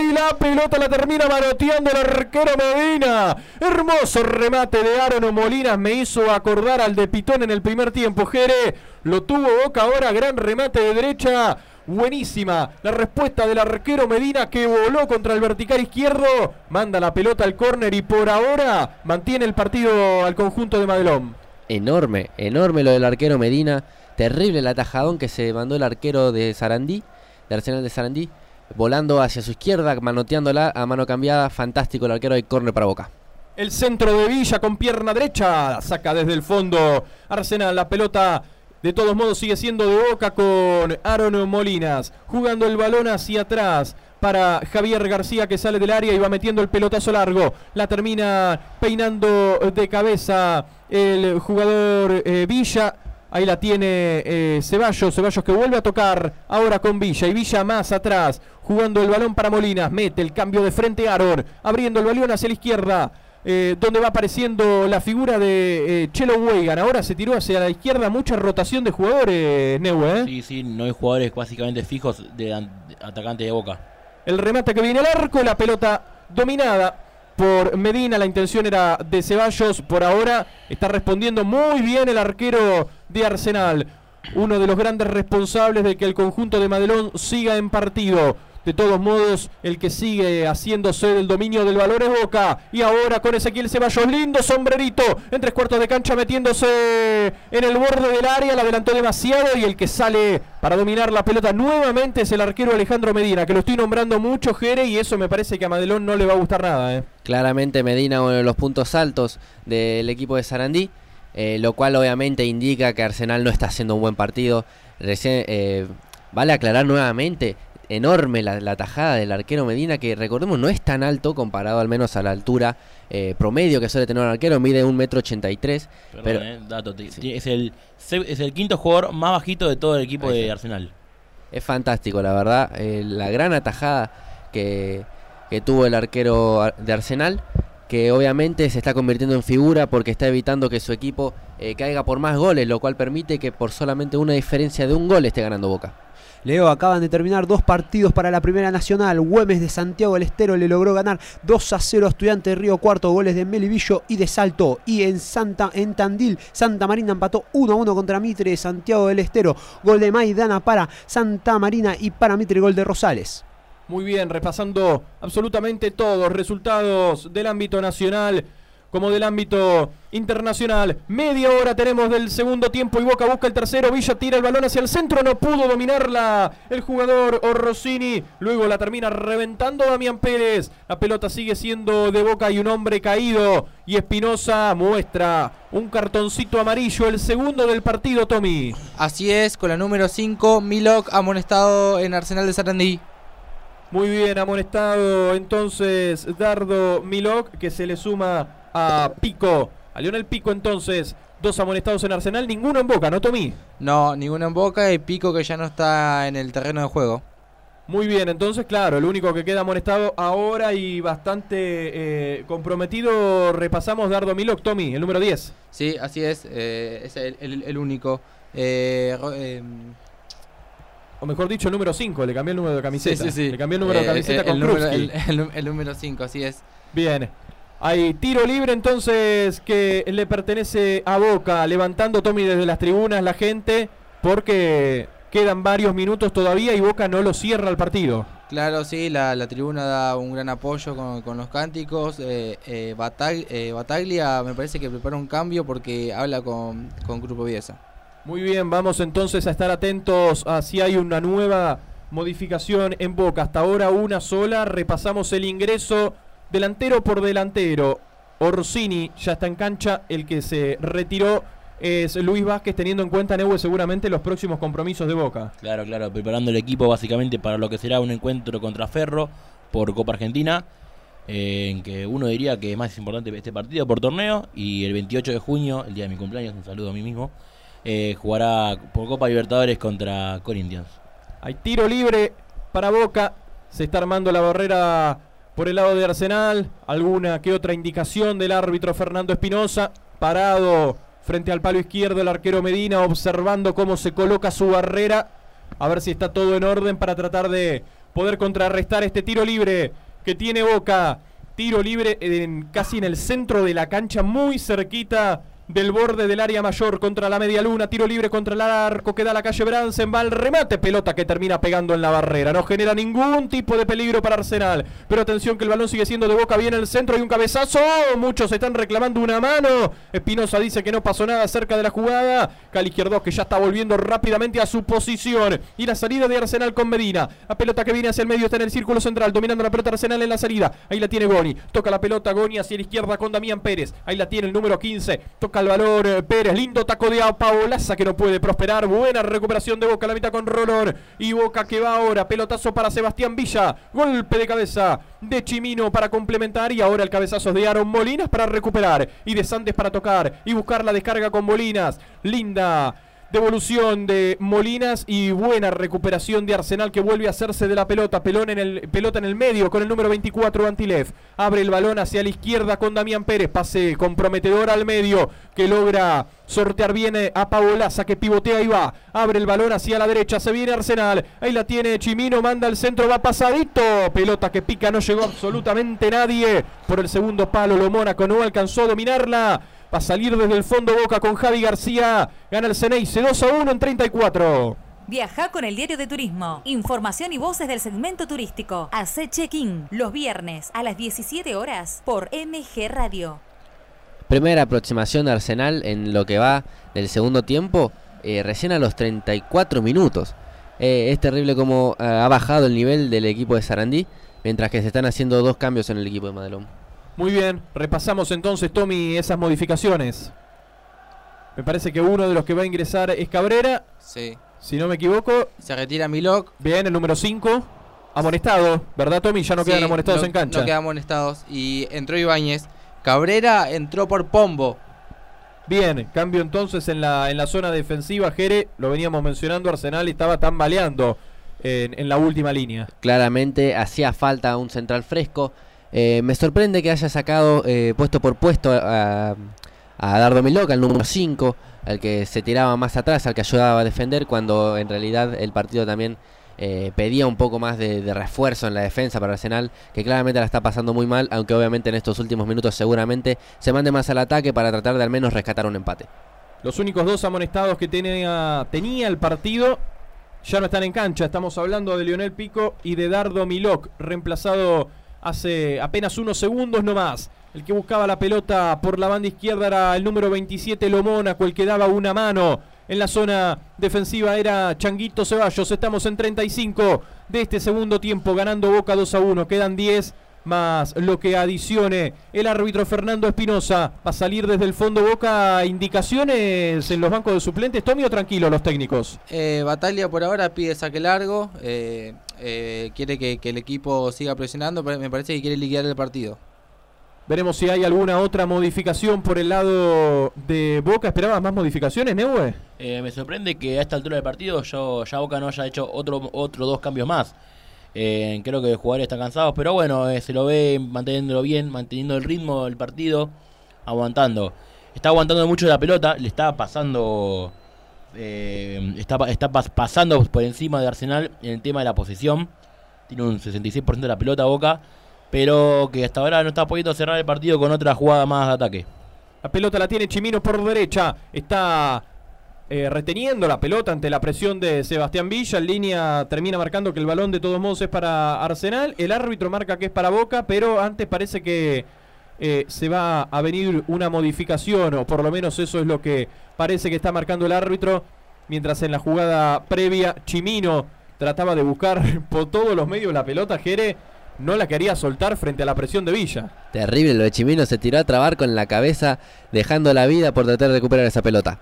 Y la pelota la termina manoteando el arquero Medina. Hermoso remate de Aaron Molinas. Me hizo acordar al de Pitón en el primer tiempo. Jere. Lo tuvo Boca ahora. Gran remate de derecha. Buenísima la respuesta del arquero Medina que voló contra el vertical izquierdo. Manda la pelota al córner y por ahora mantiene el partido al conjunto de Madelón. Enorme, enorme lo del arquero Medina. Terrible el atajadón que se mandó el arquero de Sarandí, de Arsenal de Sarandí, volando hacia su izquierda, manoteándola a mano cambiada. Fantástico el arquero de córner para Boca. El centro de Villa con pierna derecha. Saca desde el fondo. Arsenal la pelota. De todos modos sigue siendo de boca con Aaron Molinas. Jugando el balón hacia atrás para Javier García que sale del área y va metiendo el pelotazo largo. La termina peinando de cabeza el jugador eh, Villa. Ahí la tiene eh, Ceballos, Ceballos que vuelve a tocar ahora con Villa y Villa más atrás, jugando el balón para Molinas, mete el cambio de frente Aaron, abriendo el balón hacia la izquierda, eh, donde va apareciendo la figura de eh, Chelo Weigan. Ahora se tiró hacia la izquierda, mucha rotación de jugadores, Neue. ¿eh? Sí, sí, no hay jugadores básicamente fijos de atacante de Boca. El remate que viene al arco, la pelota dominada por Medina. La intención era de Ceballos. Por ahora está respondiendo muy bien el arquero de Arsenal. Uno de los grandes responsables de que el conjunto de Madelón siga en partido. De todos modos, el que sigue haciéndose del dominio del valor es Boca. Y ahora con Ezequiel Ceballos, lindo sombrerito. En tres cuartos de cancha metiéndose en el borde del área. La adelantó demasiado. Y el que sale para dominar la pelota nuevamente es el arquero Alejandro Medina. Que lo estoy nombrando mucho, Jere. Y eso me parece que a Madelón no le va a gustar nada. ¿eh? Claramente Medina uno de los puntos altos del equipo de Sarandí, eh, lo cual obviamente indica que Arsenal no está haciendo un buen partido. Recién, eh, vale aclarar nuevamente, enorme la, la tajada del arquero Medina, que recordemos no es tan alto comparado al menos a la altura eh, promedio que suele tener un arquero, mide un metro ochenta y tres. Perdón, Pero eh, dato, ti- es, el, es el quinto jugador más bajito de todo el equipo de. Arsenal. Es fantástico, la verdad. eh, la gran atajada que, que tuvo el arquero ar- de Arsenal, que obviamente se está convirtiendo en figura porque está evitando que su equipo eh, caiga por más goles, lo cual permite que por solamente una diferencia de un gol esté ganando Boca. Leo, acaban de terminar dos partidos para la Primera Nacional. Güemes de Santiago del Estero le logró ganar 2 a 0 a Estudiante de Río Cuarto, goles de Melivillo y de Salto. Y en Santa en Tandil, Santa Marina empató 1 a 1 contra Mitre de Santiago del Estero. Gol de Maidana para Santa Marina y para Mitre gol de Rosales. Muy bien, repasando absolutamente todos resultados del ámbito nacional como del ámbito internacional. Media hora tenemos del segundo tiempo y Boca busca el tercero. Villa tira el balón hacia el centro, no pudo dominarla el jugador Orrosini. Luego la termina reventando Damián Pérez. La pelota sigue siendo de Boca y un hombre caído. Y Espinosa muestra un cartoncito amarillo, el segundo del partido, Tommy. Así es, con la número 5, Milok amonestado en Arsenal de Sarandí. Muy bien, amonestado entonces Dardo Milok, que se le suma a Pico. A Lionel Pico entonces. Dos amonestados en Arsenal, ninguno en Boca, ¿no, Tommy? No, ninguno en Boca y Pico que ya no está en el terreno de juego. Muy bien, entonces, claro, el único que queda amonestado ahora y bastante eh, comprometido, repasamos Dardo Milok, Tommy, el número 10. Sí, así es, eh, es el, el- el único. Eh, eh, O mejor dicho, el número 5, le cambié el número de camiseta. Sí, sí, sí. Le cambié el número de camiseta con el número, Krupski. el, el- el número 5, así es. Bien. Hay tiro libre entonces que le pertenece a Boca, levantando Tommy desde las tribunas la gente, porque quedan varios minutos todavía y Boca no lo cierra el partido. Claro, sí, la, la tribuna da un gran apoyo con, con los cánticos. Eh, eh, Batag- eh, Bataglia me parece que prepara un cambio porque habla con, con Grupo Viesa. Muy bien, vamos entonces a estar atentos a si hay una nueva modificación en Boca. Hasta ahora una sola. Repasamos el ingreso delantero por delantero. Orsini ya está en cancha. El que se retiró es Luis Vázquez, teniendo en cuenta, Neue, seguramente los próximos compromisos de Boca. Claro, claro, preparando el equipo básicamente para lo que será un encuentro contra Ferro por Copa Argentina, eh, en que uno diría que es más importante este partido por torneo, y el 28 de junio, el día de mi cumpleaños, un saludo a mí mismo, eh, jugará por Copa Libertadores contra Corinthians. Hay tiro libre para Boca. Se está armando la barrera por el lado de Arsenal. Alguna que otra indicación del árbitro Fernando Espinosa. Parado frente al palo izquierdo el arquero Medina, observando cómo se coloca su barrera. A ver si está todo en orden para tratar de poder contrarrestar este tiro libre que tiene Boca. Tiro libre casi en el centro de la cancha, muy cerquita del borde del área mayor contra la media luna. Tiro libre contra el arco que da la calle Bransen. Va al remate. Pelota que termina pegando en la barrera. No genera ningún tipo de peligro para Arsenal. Pero atención que el balón sigue siendo de boca. Viene el centro y un cabezazo. Muchos están reclamando una mano. Espinosa dice que no pasó nada cerca de la jugada. Cali Izquierdo que ya está volviendo rápidamente a su posición. Y la salida de Arsenal con Medina. La pelota que viene hacia el medio está en el círculo central. Dominando la pelota Arsenal en la salida. Ahí la tiene Goni. Toca la pelota Goni hacia la izquierda con Damián Pérez. Ahí la tiene el número 15. Toca el valor eh, Pérez. Lindo taco de Paolaza que no puede prosperar. Buena recuperación de Boca. La mitad con Rolón. Y Boca que va ahora. Pelotazo para Sebastián Villa. Golpe de cabeza de Chimino para complementar. Y ahora el cabezazo de Aaron Molinas para recuperar. Y de Sandes para tocar. Y buscar la descarga con Molinas. Linda. Devolución de Molinas y buena recuperación de Arsenal que vuelve a hacerse de la pelota. Pelón en el, pelota en el medio con el número 24 Antilev. Abre el balón hacia la izquierda con Damián Pérez. Pase comprometedor al medio que logra sortear bien eh, a Paolaza que pivotea y va. Abre el balón hacia la derecha. Se viene Arsenal. Ahí la tiene Chimino. Manda el centro. Va pasadito. Pelota que pica. No llegó absolutamente nadie. Por el segundo palo. Lo Mónaco no alcanzó a dominarla. Va a salir desde el fondo Boca con Javi García. Gana el Ceneice 2 a 1 en 34. Viaja con el diario de turismo. Información y voces del segmento turístico. Hace check-in los viernes a las 17 horas por MG Radio. Primera aproximación de Arsenal en lo que va del segundo tiempo, eh, recién a los 34 minutos. Eh, es terrible como eh, ha bajado el nivel del equipo de Sarandí, mientras que se están haciendo dos cambios en el equipo de Madelón. Muy bien, repasamos entonces, Tommy, esas modificaciones. Me parece que uno de los que va a ingresar es Cabrera, Sí. si no me equivoco. Se retira Milok. Bien, el número 5. Amonestado, ¿verdad, Tommy? Ya no quedan amonestados no- en cancha. No quedan amonestados. Y entró Ibáñez. Cabrera entró por Pombo. Bien, cambio entonces en la, en la zona defensiva. Jere, lo veníamos mencionando, Arsenal estaba tambaleando en, en la última línea. Claramente hacía falta un central fresco. Eh, me sorprende que haya sacado eh, puesto por puesto a, Dardo Miloca, el número 5, al que se tiraba más atrás, al que ayudaba a defender, cuando en realidad el partido también eh, pedía un poco más de, refuerzo en la defensa para Arsenal, que claramente la está pasando muy mal, aunque obviamente en estos últimos minutos seguramente se mande más al ataque para tratar de al menos rescatar un empate. Los únicos dos amonestados que tenía, tenía el partido ya no están en cancha. Estamos hablando de Lionel Pico y de Dardo Milok, reemplazado hace apenas unos segundos nomás. El que buscaba la pelota por la banda izquierda era el número 27 Lomónaco, el que daba una mano. En la zona defensiva era Changuito Ceballos. Estamos en 35 de este segundo tiempo, ganando Boca 2 a 1. Quedan 10 más lo que adicione el árbitro Fernando Espinosa. Va a salir desde el fondo Boca indicaciones en los bancos de suplentes. Tommy o tranquilo los técnicos. Eh, Batalla por ahora pide saque largo, eh, eh, quiere que, que el equipo siga presionando, pero me parece que quiere liquidar el partido. Veremos si hay alguna otra modificación por el lado de Boca. ¿Esperabas más modificaciones, Neue? Eh, me sorprende que a esta altura del partido yo, ya Boca no haya hecho otro, otro dos cambios más. Eh, creo que los jugadores están cansados, pero bueno, eh, se lo ve manteniéndolo bien, manteniendo el ritmo del partido, aguantando. Está aguantando mucho la pelota, le está pasando. Eh, está, está pas- pasando por encima de Arsenal en el tema de la posesión. Tiene un 66% de la pelota Boca, pero que hasta ahora no está pudiendo cerrar el partido con otra jugada más de ataque. La pelota la tiene Chimino por derecha. Está eh, reteniendo la pelota ante la presión de Sebastián Villa. En línea termina marcando que el balón de todos modos es para Arsenal. El árbitro marca que es para Boca, pero antes parece que eh, se va a venir una modificación, o por lo menos eso es lo que parece que está marcando el árbitro. Mientras en la jugada previa Chimino trataba de buscar por todos los medios la pelota, Jere no la quería soltar frente a la presión de Villa. Terrible, lo de Chimino se tiró a trabar con la cabeza, dejando la vida por tratar de recuperar esa pelota.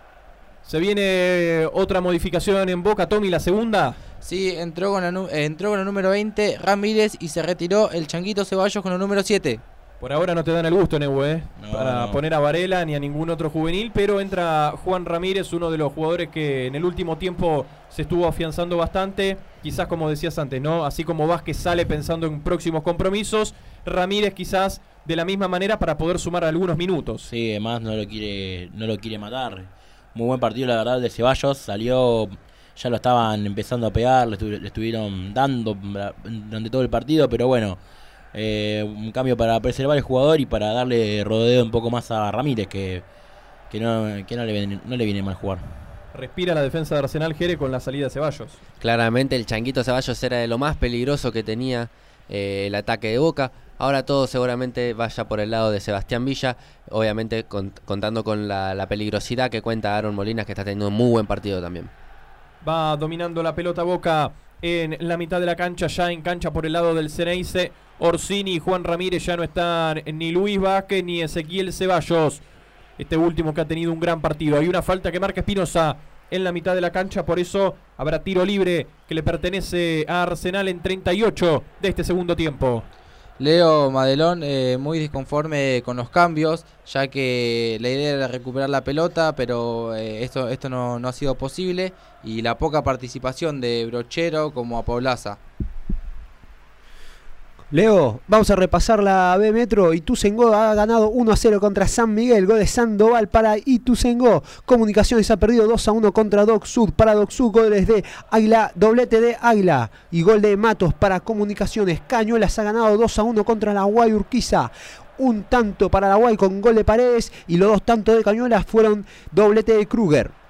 Se viene otra modificación en Boca, Tommy, la segunda. Sí, entró con, la, nu- eh, entró con el número 20 Ramírez y se retiró el Changuito Ceballos con el número 7. Por ahora no te dan el gusto, Neue, ¿eh? No, para no. poner a Varela ni a ningún otro juvenil, pero entra Juan Ramírez, uno de los jugadores que en el último tiempo se estuvo afianzando bastante. Quizás como decías antes, ¿no? Así como Vázquez sale pensando en próximos compromisos, Ramírez quizás de la misma manera para poder sumar algunos minutos. Sí, además no lo quiere, no lo quiere matar. Muy buen partido, la verdad, de Ceballos. Salió, ya lo estaban empezando a pegar, le, estu- le estuvieron dando durante todo el partido, pero bueno, eh, un cambio para preservar el jugador y para darle rodeo un poco más a Ramírez, que, que, no, que no, le, viene- no le viene mal jugar. Respira la defensa de Arsenal Jere con la salida de Ceballos. Claramente el Changuito Ceballos era de lo más peligroso que tenía eh, el ataque de Boca. Ahora todo seguramente vaya por el lado de Sebastián Villa, obviamente con- contando con la, la peligrosidad que cuenta Aaron Molinas, que está teniendo un muy buen partido también. Va dominando la pelota Boca en la mitad de la cancha, ya en cancha por el lado del Ceneice. Orsini y Juan Ramírez ya no están ni Luis Vázquez ni Ezequiel Ceballos. Este último que ha tenido un gran partido. Hay una falta que marca Espinosa en la mitad de la cancha, por eso habrá tiro libre que le pertenece a Arsenal en 38 de este segundo tiempo. Leo Madelón eh, muy disconforme con los cambios, ya que la idea era recuperar la pelota, pero eh, esto, esto no, no ha sido posible, y la poca participación de Brochero como a Poblaza. Leo, vamos a repasar la B Metro. Ituzaingó ha ganado 1 a 0 contra San Miguel. Gol de Sandoval para Ituzaingó. Comunicaciones ha perdido 2 a 1 contra Doc Sud. Para Doc Sud, goles de Águila, doblete de Águila. Y gol de Matos para Comunicaciones. Cañuelas ha ganado 2 a 1 contra la Guay Urquiza. Un tanto para la Guay con gol de Paredes. Y los dos tantos de Cañuelas fueron doblete de Kruger.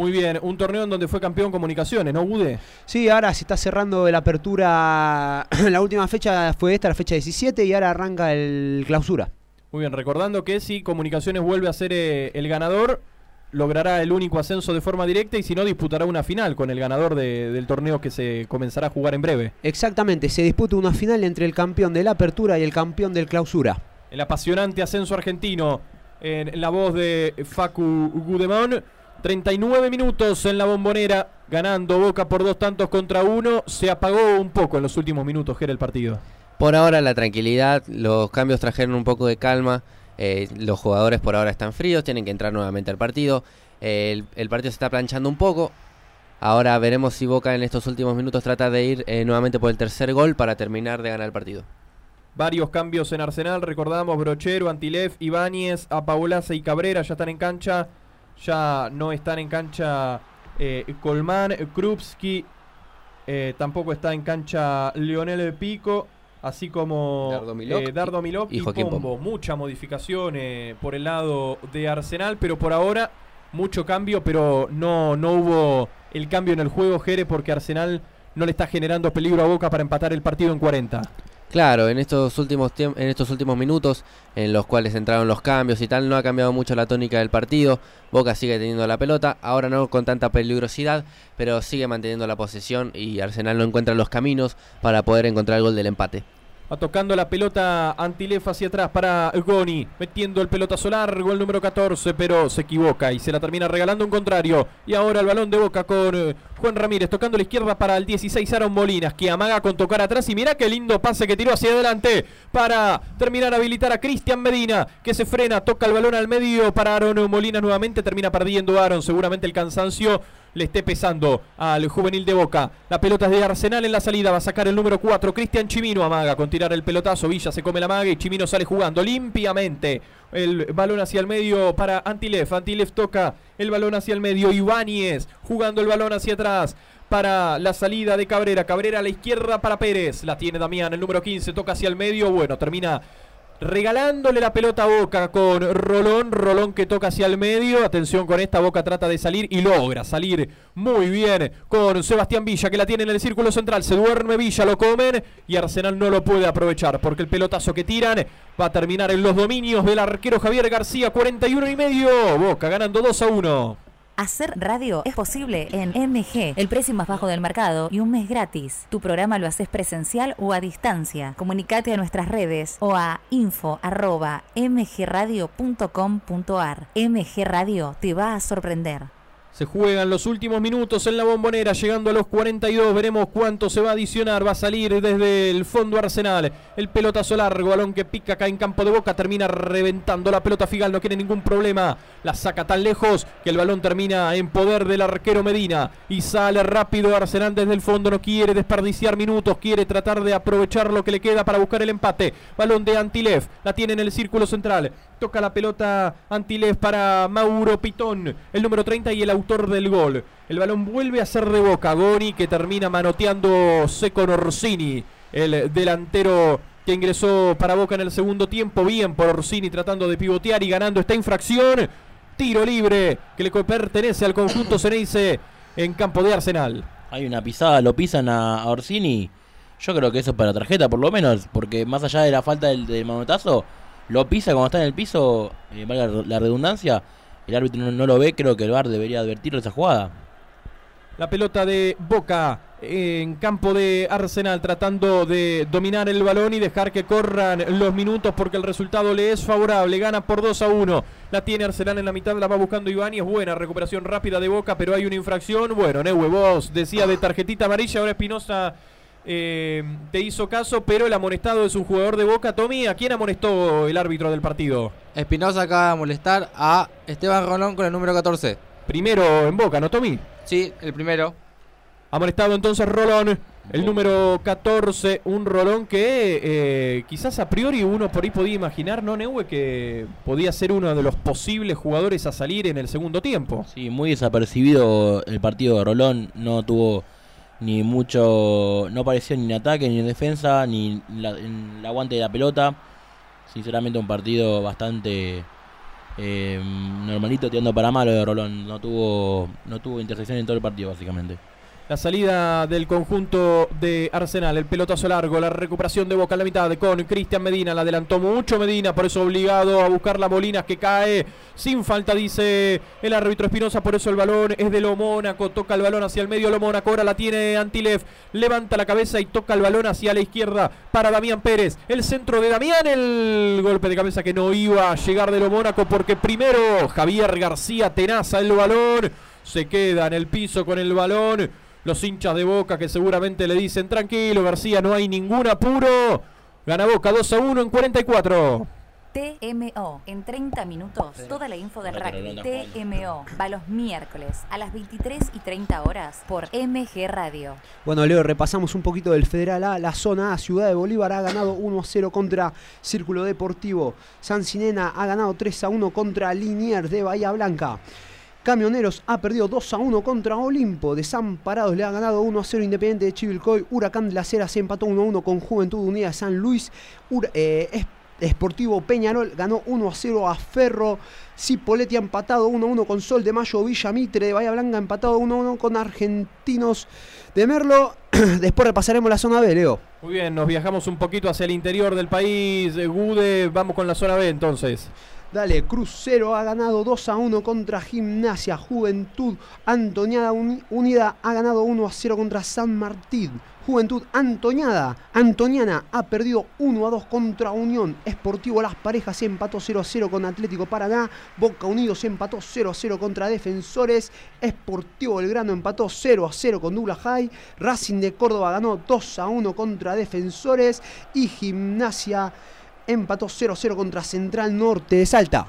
Muy bien, un torneo en donde fue campeón Comunicaciones, ¿no, Gude? Sí, ahora se está cerrando la apertura. la última fecha fue esta, la fecha 17, y ahora arranca el clausura. Muy bien, recordando que si Comunicaciones vuelve a ser eh, el ganador, logrará el único ascenso de forma directa y si no, disputará una final con el ganador de- del torneo que se comenzará a jugar en breve. Exactamente, se disputa una final entre el campeón de la apertura y el campeón del clausura. El apasionante ascenso argentino en la voz de Facu Gudemón. 39 minutos en la bombonera, ganando Boca por dos tantos contra uno. Se apagó un poco en los últimos minutos, que era el partido. Por ahora la tranquilidad, los cambios trajeron un poco de calma, eh, los jugadores por ahora están fríos, tienen que entrar nuevamente al partido, eh, el, el partido se está planchando un poco, ahora veremos si Boca en estos últimos minutos trata de ir eh, nuevamente por el tercer gol para terminar de ganar el partido. Varios cambios en Arsenal, recordamos Brochero, Antilef, Ibáñez, Apaolaza y Cabrera ya están en cancha. Ya no están en cancha eh, Colmán, Krupski, eh, tampoco está en cancha Lionel Pico, así como Dardo Milok eh, Dardo Milok y y, Joaquín Pombo. Mucha modificación eh, por el lado de Arsenal, pero por ahora mucho cambio, pero no, no hubo el cambio en el juego, Jere, porque Arsenal no le está generando peligro a Boca para empatar el partido en 40. Claro, en estos últimos en estos últimos minutos en los cuales entraron los cambios y tal, no ha cambiado mucho la tónica del partido. Boca sigue teniendo la pelota, ahora no con tanta peligrosidad, pero sigue manteniendo la posesión y Arsenal no encuentra los caminos para poder encontrar el gol del empate. Va tocando la pelota Antilef hacia atrás para Goni, metiendo el pelotazo largo, el número 14, pero se equivoca y se la termina regalando un contrario. Y ahora el balón de boca con eh, Juan Ramírez, tocando la izquierda para el 16 Aaron Molinas, que amaga con tocar atrás. Y mira qué lindo pase que tiró hacia adelante para terminar a habilitar a Cristian Medina, que se frena, toca el balón al medio para Aaron Molinas nuevamente, termina perdiendo Aaron, seguramente el cansancio le esté pesando al juvenil de Boca. La pelota es de Arsenal en la salida. Va a sacar el número 4. Cristian Chimino amaga con tirar el pelotazo. Villa se come la maga y Chimino sale jugando limpiamente. El balón hacia el medio para Antilef. Antilef toca el balón hacia el medio. Ibáñez jugando el balón hacia atrás. Para la salida de Cabrera. Cabrera a la izquierda para Pérez. La tiene Damián, el número 15. Toca hacia el medio. Bueno, termina regalándole la pelota a Boca con Rolón, Rolón que toca hacia el medio, atención con esta, Boca trata de salir y logra salir muy bien con Sebastián Villa que la tiene en el círculo central, se duerme Villa, lo comen y Arsenal no lo puede aprovechar porque el pelotazo que tiran va a terminar en los dominios del arquero Javier García, 41 y medio, Boca ganando 2 a 1. Hacer radio es posible en MG, el precio más bajo del mercado y un mes gratis. Tu programa lo haces presencial o a distancia. Comunicate a nuestras redes o a info@mgradio.com.ar. MG Radio te va a sorprender. Se juegan los últimos minutos en la bombonera, llegando a los 42. Veremos cuánto se va a adicionar. Va a salir desde el fondo Arsenal. El pelotazo largo, balón que pica acá en campo de boca. Termina reventando la pelota Figal, no tiene ningún problema. La saca tan lejos que el balón termina en poder del arquero Medina. Y sale rápido Arsenal desde el fondo. No quiere desperdiciar minutos, quiere tratar de aprovechar lo que le queda para buscar el empate. Balón de Antilef, la tiene en el círculo central. Toca la pelota Antilef para Mauro Pitón, el número 30 y el autor del gol. El balón vuelve a ser de boca. Goni que termina manoteándose con Orsini, el delantero que ingresó para Boca en el segundo tiempo. Bien por Orsini tratando de pivotear y ganando esta infracción. Tiro libre que le pertenece al conjunto Ceneice en campo de Arsenal. Hay una pisada, lo pisan a, a Orsini. Yo creo que eso es para tarjeta, por lo menos, porque más allá de la falta del, del manotazo, lo pisa cuando está en el piso, eh, valga la redundancia, el árbitro no, lo ve, creo que el VAR debería advertirle esa jugada. La pelota de Boca en campo de Arsenal tratando de dominar el balón y dejar que corran los minutos porque el resultado le es favorable. Gana por 2 a 1. La tiene Arsenal en la mitad, la va buscando Iván y es buena recuperación rápida de Boca, pero hay una infracción. Bueno, Neue, vos decía de tarjetita amarilla, ahora Espinosa eh, te hizo caso, pero el amonestado es un jugador de Boca. Tommy, ¿a quién amonestó el árbitro del partido? Espinosa acaba de molestar a Esteban Rolón con el número 14. Primero en Boca, ¿no, Tommy? Sí, el primero. Amonestado entonces Rolón, el número 14, un Rolón que eh, quizás a priori uno por ahí podía imaginar, ¿no, Neue? Que podía ser uno de los posibles jugadores a salir en el segundo tiempo. Sí, muy desapercibido el partido de Rolón, no tuvo ni mucho, no apareció ni en ataque, ni en defensa, ni la- en el aguante de la pelota. Sinceramente un partido bastante eh, normalito tirando para malo de Rolón, no tuvo, no tuvo intersección en todo el partido básicamente. La salida del conjunto de Arsenal, el pelotazo largo, la recuperación de Boca en la mitad con Cristian Medina, la adelantó mucho Medina, por eso obligado a buscar la Molinas que cae sin falta, dice el árbitro Espinosa, por eso el balón es de Lo Mónaco, toca el balón hacia el medio Lo Mónaco, ahora la tiene Antilef, levanta la cabeza y toca el balón hacia la izquierda para Damián Pérez, el centro de Damián, el golpe de cabeza que no iba a llegar de Lo Mónaco porque primero Javier García tenaza el balón, se queda en el piso con el balón. Los hinchas de Boca que seguramente le dicen, tranquilo García, no hay ningún apuro. Gana Boca 2 a 1 en 44. TMO, en 30 minutos, toda la info del rugby. TMO, va los miércoles a las 23 y 30 horas por MG Radio. Bueno, Leo, repasamos un poquito del Federal A. La zona A, Ciudad de Bolívar, ha ganado 1-0 contra Círculo Deportivo. San Sinena ha ganado 3-1 contra Liniers de Bahía Blanca. Camioneros ha perdido 2-1 contra Olimpo. Desamparados le ha ganado 1-0 Independiente de Chivilcoy. Huracán de la Cera se empató 1-1 con Juventud Unida San Luis. Ura- eh, es- Sportivo Peñarol ganó 1 a 0 a Ferro. Cipolletti ha empatado 1 a 1 con Sol de Mayo. Villa Mitre de Bahía Blanca empatado 1 a 1 con Argentinos de Merlo. Después repasaremos la zona B, Leo. Muy bien, nos viajamos un poquito hacia el interior del país. Gude, vamos con la zona B entonces. Dale, Crucero ha ganado 2 a 1 contra Gimnasia. Juventud Antoniada Uni- Unida ha ganado 1 a 0 contra San Martín. Juventud Antoñada, Antoniana ha perdido 1 a 2 contra Unión. Esportivo Las Parejas se empató 0 a 0 con Atlético Paraná. Boca Unidos se empató 0 a 0 contra Defensores. Esportivo Belgrano empató 0 a 0 con Douglas High. Racing de Córdoba ganó 2 a 1 contra Defensores. Y Gimnasia empató 0 a 0 contra Central Norte de Salta.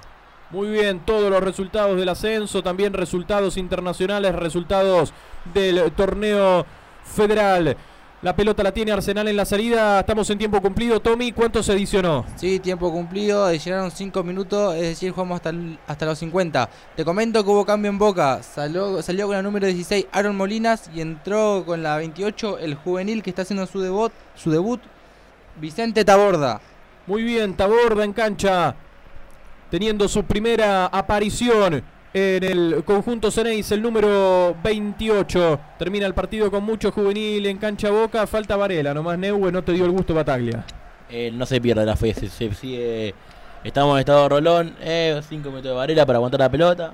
Muy bien, todos los resultados del ascenso, también resultados internacionales, resultados del torneo federal. La pelota la tiene Arsenal en la salida. Estamos en tiempo cumplido. Tommy, ¿cuánto se adicionó? Sí, tiempo cumplido, adicionaron 5 minutos, es decir, jugamos hasta, el- hasta los 50. Te comento que hubo cambio en Boca, salió, salió con la número 16 Aaron Molinas y entró con la 28 el juvenil que está haciendo su debut, su debut Vicente Taborda. Muy bien, Taborda en cancha, teniendo su primera aparición en el conjunto Ceneis, el número 28. Termina el partido con mucho juvenil en cancha Boca. Falta Varela, nomás Neue no te dio el gusto Bataglia. Eh, no se pierde la fe, se, se sigue. Estamos en estado de rolón, 5 minutos de Varela para aguantar la pelota.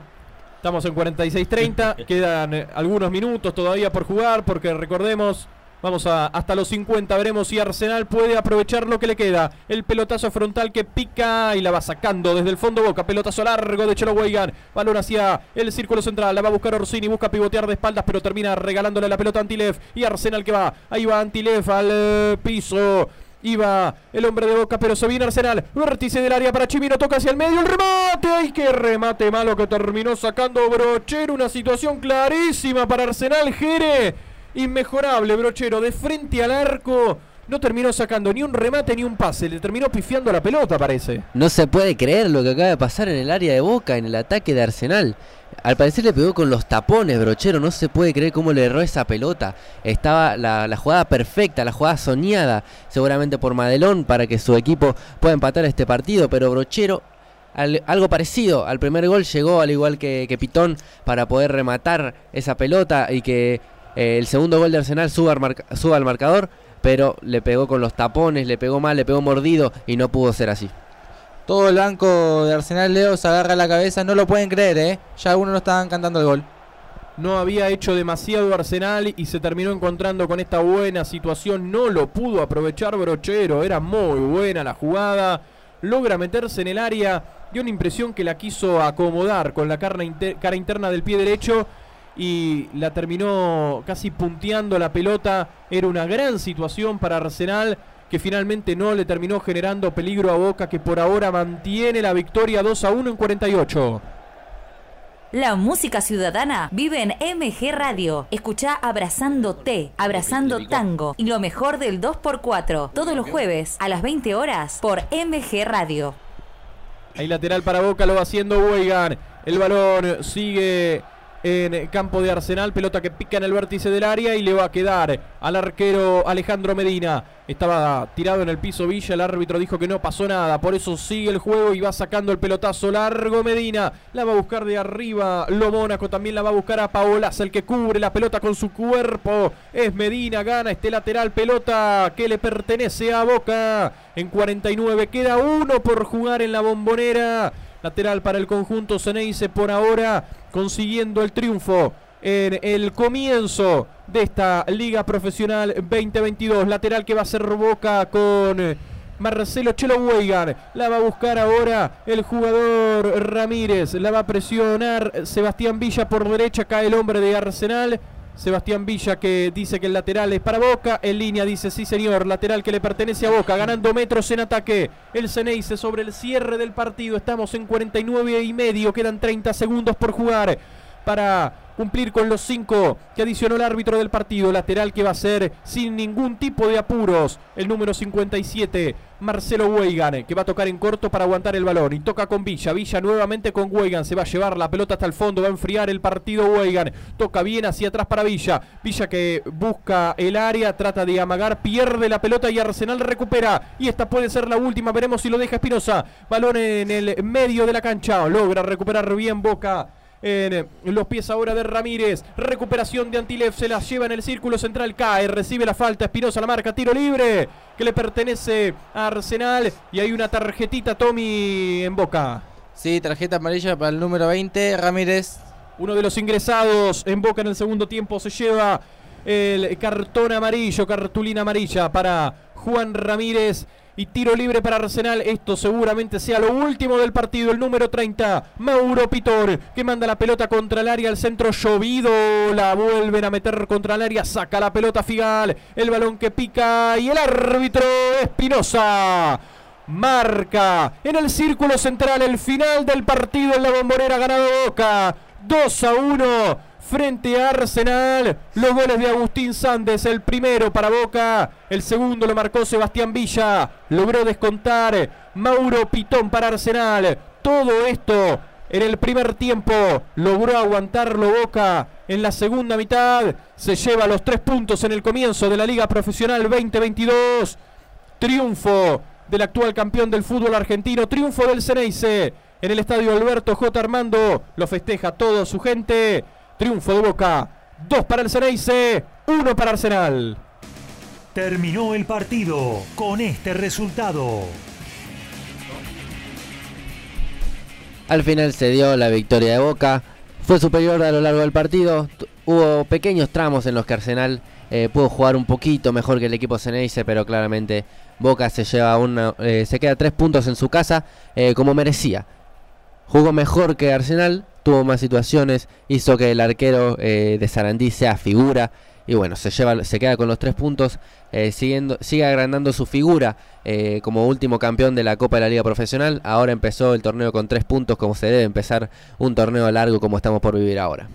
Estamos en 46-30, quedan eh, algunos minutos todavía por jugar porque recordemos, vamos a hasta los 50, veremos si Arsenal puede aprovechar lo que le queda. El pelotazo frontal que pica y la va sacando desde el fondo Boca, pelotazo largo de Chelo Weigan, balón hacia el círculo central, la va a buscar Orsini, busca pivotear de espaldas pero termina regalándole la pelota a Antilev y Arsenal que va, ahí va Antilev al eh, piso. Iba el hombre de Boca, pero se viene Arsenal. Vértice del área para Chimino, toca hacia el medio. El remate. ¡Ay, qué remate malo que terminó sacando Brochero! Una situación clarísima para Arsenal. Jere, inmejorable Brochero, de frente al arco. No terminó sacando ni un remate ni un pase. Le terminó pifiando la pelota, parece. No se puede creer lo que acaba de pasar en el área de Boca, en el ataque de Arsenal. Al parecer le pegó con los tapones, brochero. No se puede creer cómo le erró esa pelota. Estaba la, la jugada perfecta, la jugada soñada, seguramente por Madelón, para que su equipo pueda empatar este partido. Pero brochero, al- algo parecido al primer gol, llegó al igual que, que Pitón para poder rematar esa pelota y que eh, el segundo gol de Arsenal suba al, marca- suba al marcador. Pero le pegó con los tapones, le pegó mal, le pegó mordido y no pudo ser así. Todo el banco de Arsenal Leo se agarra la cabeza, no lo pueden creer, ¿eh? Ya algunos no estaban cantando el gol. No había hecho demasiado Arsenal y se terminó encontrando con esta buena situación. No lo pudo aprovechar Brochero. Era muy buena la jugada. Logra meterse en el área. Dio una impresión que la quiso acomodar con la cara interna del pie derecho. Y la terminó casi punteando la pelota. Era una gran situación para Arsenal. Que finalmente no le terminó generando peligro a Boca. Que por ahora mantiene la victoria 2 a 1 en 48. La música ciudadana vive en MG Radio. Escucha Abrazándote, Abrazando Tango y lo mejor del 2x4 todos los jueves a las 20 horas por MG Radio. Ahí lateral para Boca lo va haciendo Weigan. El balón sigue en campo de Arsenal. Pelota que pica en el vértice del área y le va a quedar al arquero Alejandro Medina. Estaba tirado en el piso Villa. El árbitro dijo que no pasó nada. Por eso sigue el juego y va sacando el pelotazo largo Medina. La va a buscar de arriba. Lo Mónaco también la va a buscar a Paolas. El que cubre la pelota con su cuerpo es Medina. Gana este lateral. Pelota que le pertenece a Boca. En 49 queda uno por jugar en la bombonera. Lateral para el conjunto Ceneice por ahora consiguiendo el triunfo en el comienzo de esta Liga Profesional 2022. Lateral que va a ser Boca con Marcelo Chelo Weigan. La va a buscar ahora el jugador Ramírez. La va a presionar Sebastián Villa por derecha. Cae el hombre de Arsenal. Sebastián Villa que dice que el lateral es para Boca. En línea dice sí señor. Lateral que le pertenece a Boca. Ganando metros en ataque. El Ceneice sobre el cierre del partido. Estamos en 49 y medio. Quedan 30 segundos por jugar. Para cumplir con los cinco que adicionó el árbitro del partido. Lateral que va a ser sin ningún tipo de apuros. El número 57, Marcelo Weigan, que va a tocar en corto para aguantar el balón. Y toca con Villa. Villa nuevamente con Weigan. Se va a llevar la pelota hasta el fondo. Va a enfriar el partido Weigan. Toca bien hacia atrás para Villa. Villa que busca el área, trata de amagar, pierde la pelota y Arsenal recupera. Y esta puede ser la última. Veremos si lo deja Espinosa. Balón en el medio de la cancha. Logra recuperar bien Boca en los pies ahora de Ramírez. Recuperación de Antilev, se la lleva en el círculo central, cae, recibe la falta, Espinosa la marca, tiro libre que le pertenece a Arsenal y hay una tarjetita Tommy en boca. Sí, tarjeta amarilla para el número 20, Ramírez. Uno de los ingresados en boca en el segundo tiempo se lleva el cartón amarillo, cartulina amarilla para Juan Ramírez y tiro libre para Arsenal. Esto seguramente sea lo último del partido. El número 30, Mauro Pitor, que manda la pelota contra el área. El centro llovido. La vuelven a meter contra el área. Saca la pelota Figal. El balón que pica. Y el árbitro Espinosa. Marca en el círculo central el final del partido en la bombonera ganado Boca. 2 a 1 frente a Arsenal. Los goles de Agustín Sández, el primero para Boca, el segundo lo marcó Sebastián Villa, logró descontar Mauro Pitón para Arsenal. Todo esto en el primer tiempo logró aguantarlo Boca. En la segunda mitad se lleva los tres puntos en el comienzo de la Liga Profesional 2022. Triunfo del actual campeón del fútbol argentino, triunfo del Ceneice en el estadio Alberto J. Armando. Lo festeja toda su gente. Triunfo de Boca. Dos para el Ceneice, uno para Arsenal. Terminó el partido con este resultado. Al final se dio la victoria de Boca. Fue superior a lo largo del partido. Hubo pequeños tramos en los que Arsenal eh, pudo jugar un poquito mejor que el equipo Ceneice, pero claramente Boca se lleva una, eh, se queda tres puntos en su casa eh, como merecía. Jugó mejor que Arsenal, tuvo más situaciones, hizo que el arquero eh, de Sarandí sea figura y bueno, se lleva, se queda con los tres puntos, eh, siguiendo, sigue agrandando su figura eh, como último campeón de la Copa de la Liga Profesional. Ahora empezó el torneo con tres puntos, como se debe empezar un torneo largo como estamos por vivir ahora.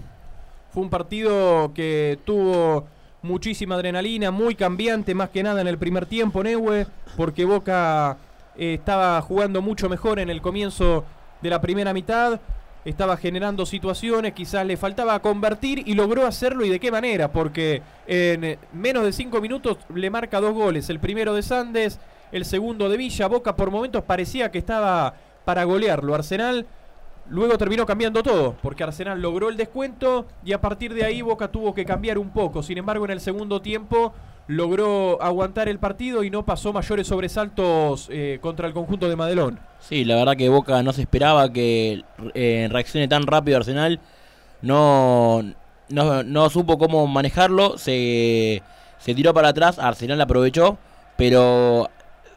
Fue un partido que tuvo muchísima adrenalina, muy cambiante, más que nada en el primer tiempo, Neue, porque Boca estaba jugando mucho mejor en el comienzo de la primera mitad estaba generando situaciones, quizás le faltaba convertir y logró hacerlo y de qué manera, porque en menos de cinco minutos le marca dos goles, el primero de Sandes, el segundo de Villa, Boca por momentos parecía que estaba para golearlo, Arsenal luego terminó cambiando todo, porque Arsenal logró el descuento y a partir de ahí Boca tuvo que cambiar un poco, sin embargo en el segundo tiempo logró aguantar el partido y no pasó mayores sobresaltos eh, contra el conjunto de Madelón. Sí, la verdad que Boca no se esperaba que eh, reaccione tan rápido Arsenal. No, no, no supo cómo manejarlo. Se, se, tiró para atrás. Arsenal aprovechó. Pero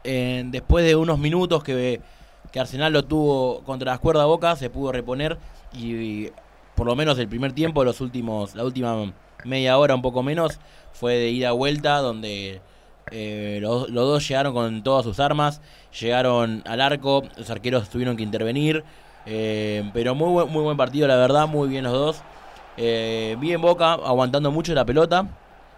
eh, después de unos minutos que, que, Arsenal lo tuvo contra las cuerdas Boca, se pudo reponer. Y, y, por lo menos el primer tiempo, los últimos, la última media hora, un poco menos, fue de ida a vuelta, donde eh, los, dos llegaron con todas sus armas, llegaron al arco, los arqueros tuvieron que intervenir, eh, pero muy buen, muy buen partido, la verdad, muy bien los dos. Eh, bien Boca, aguantando mucho la pelota,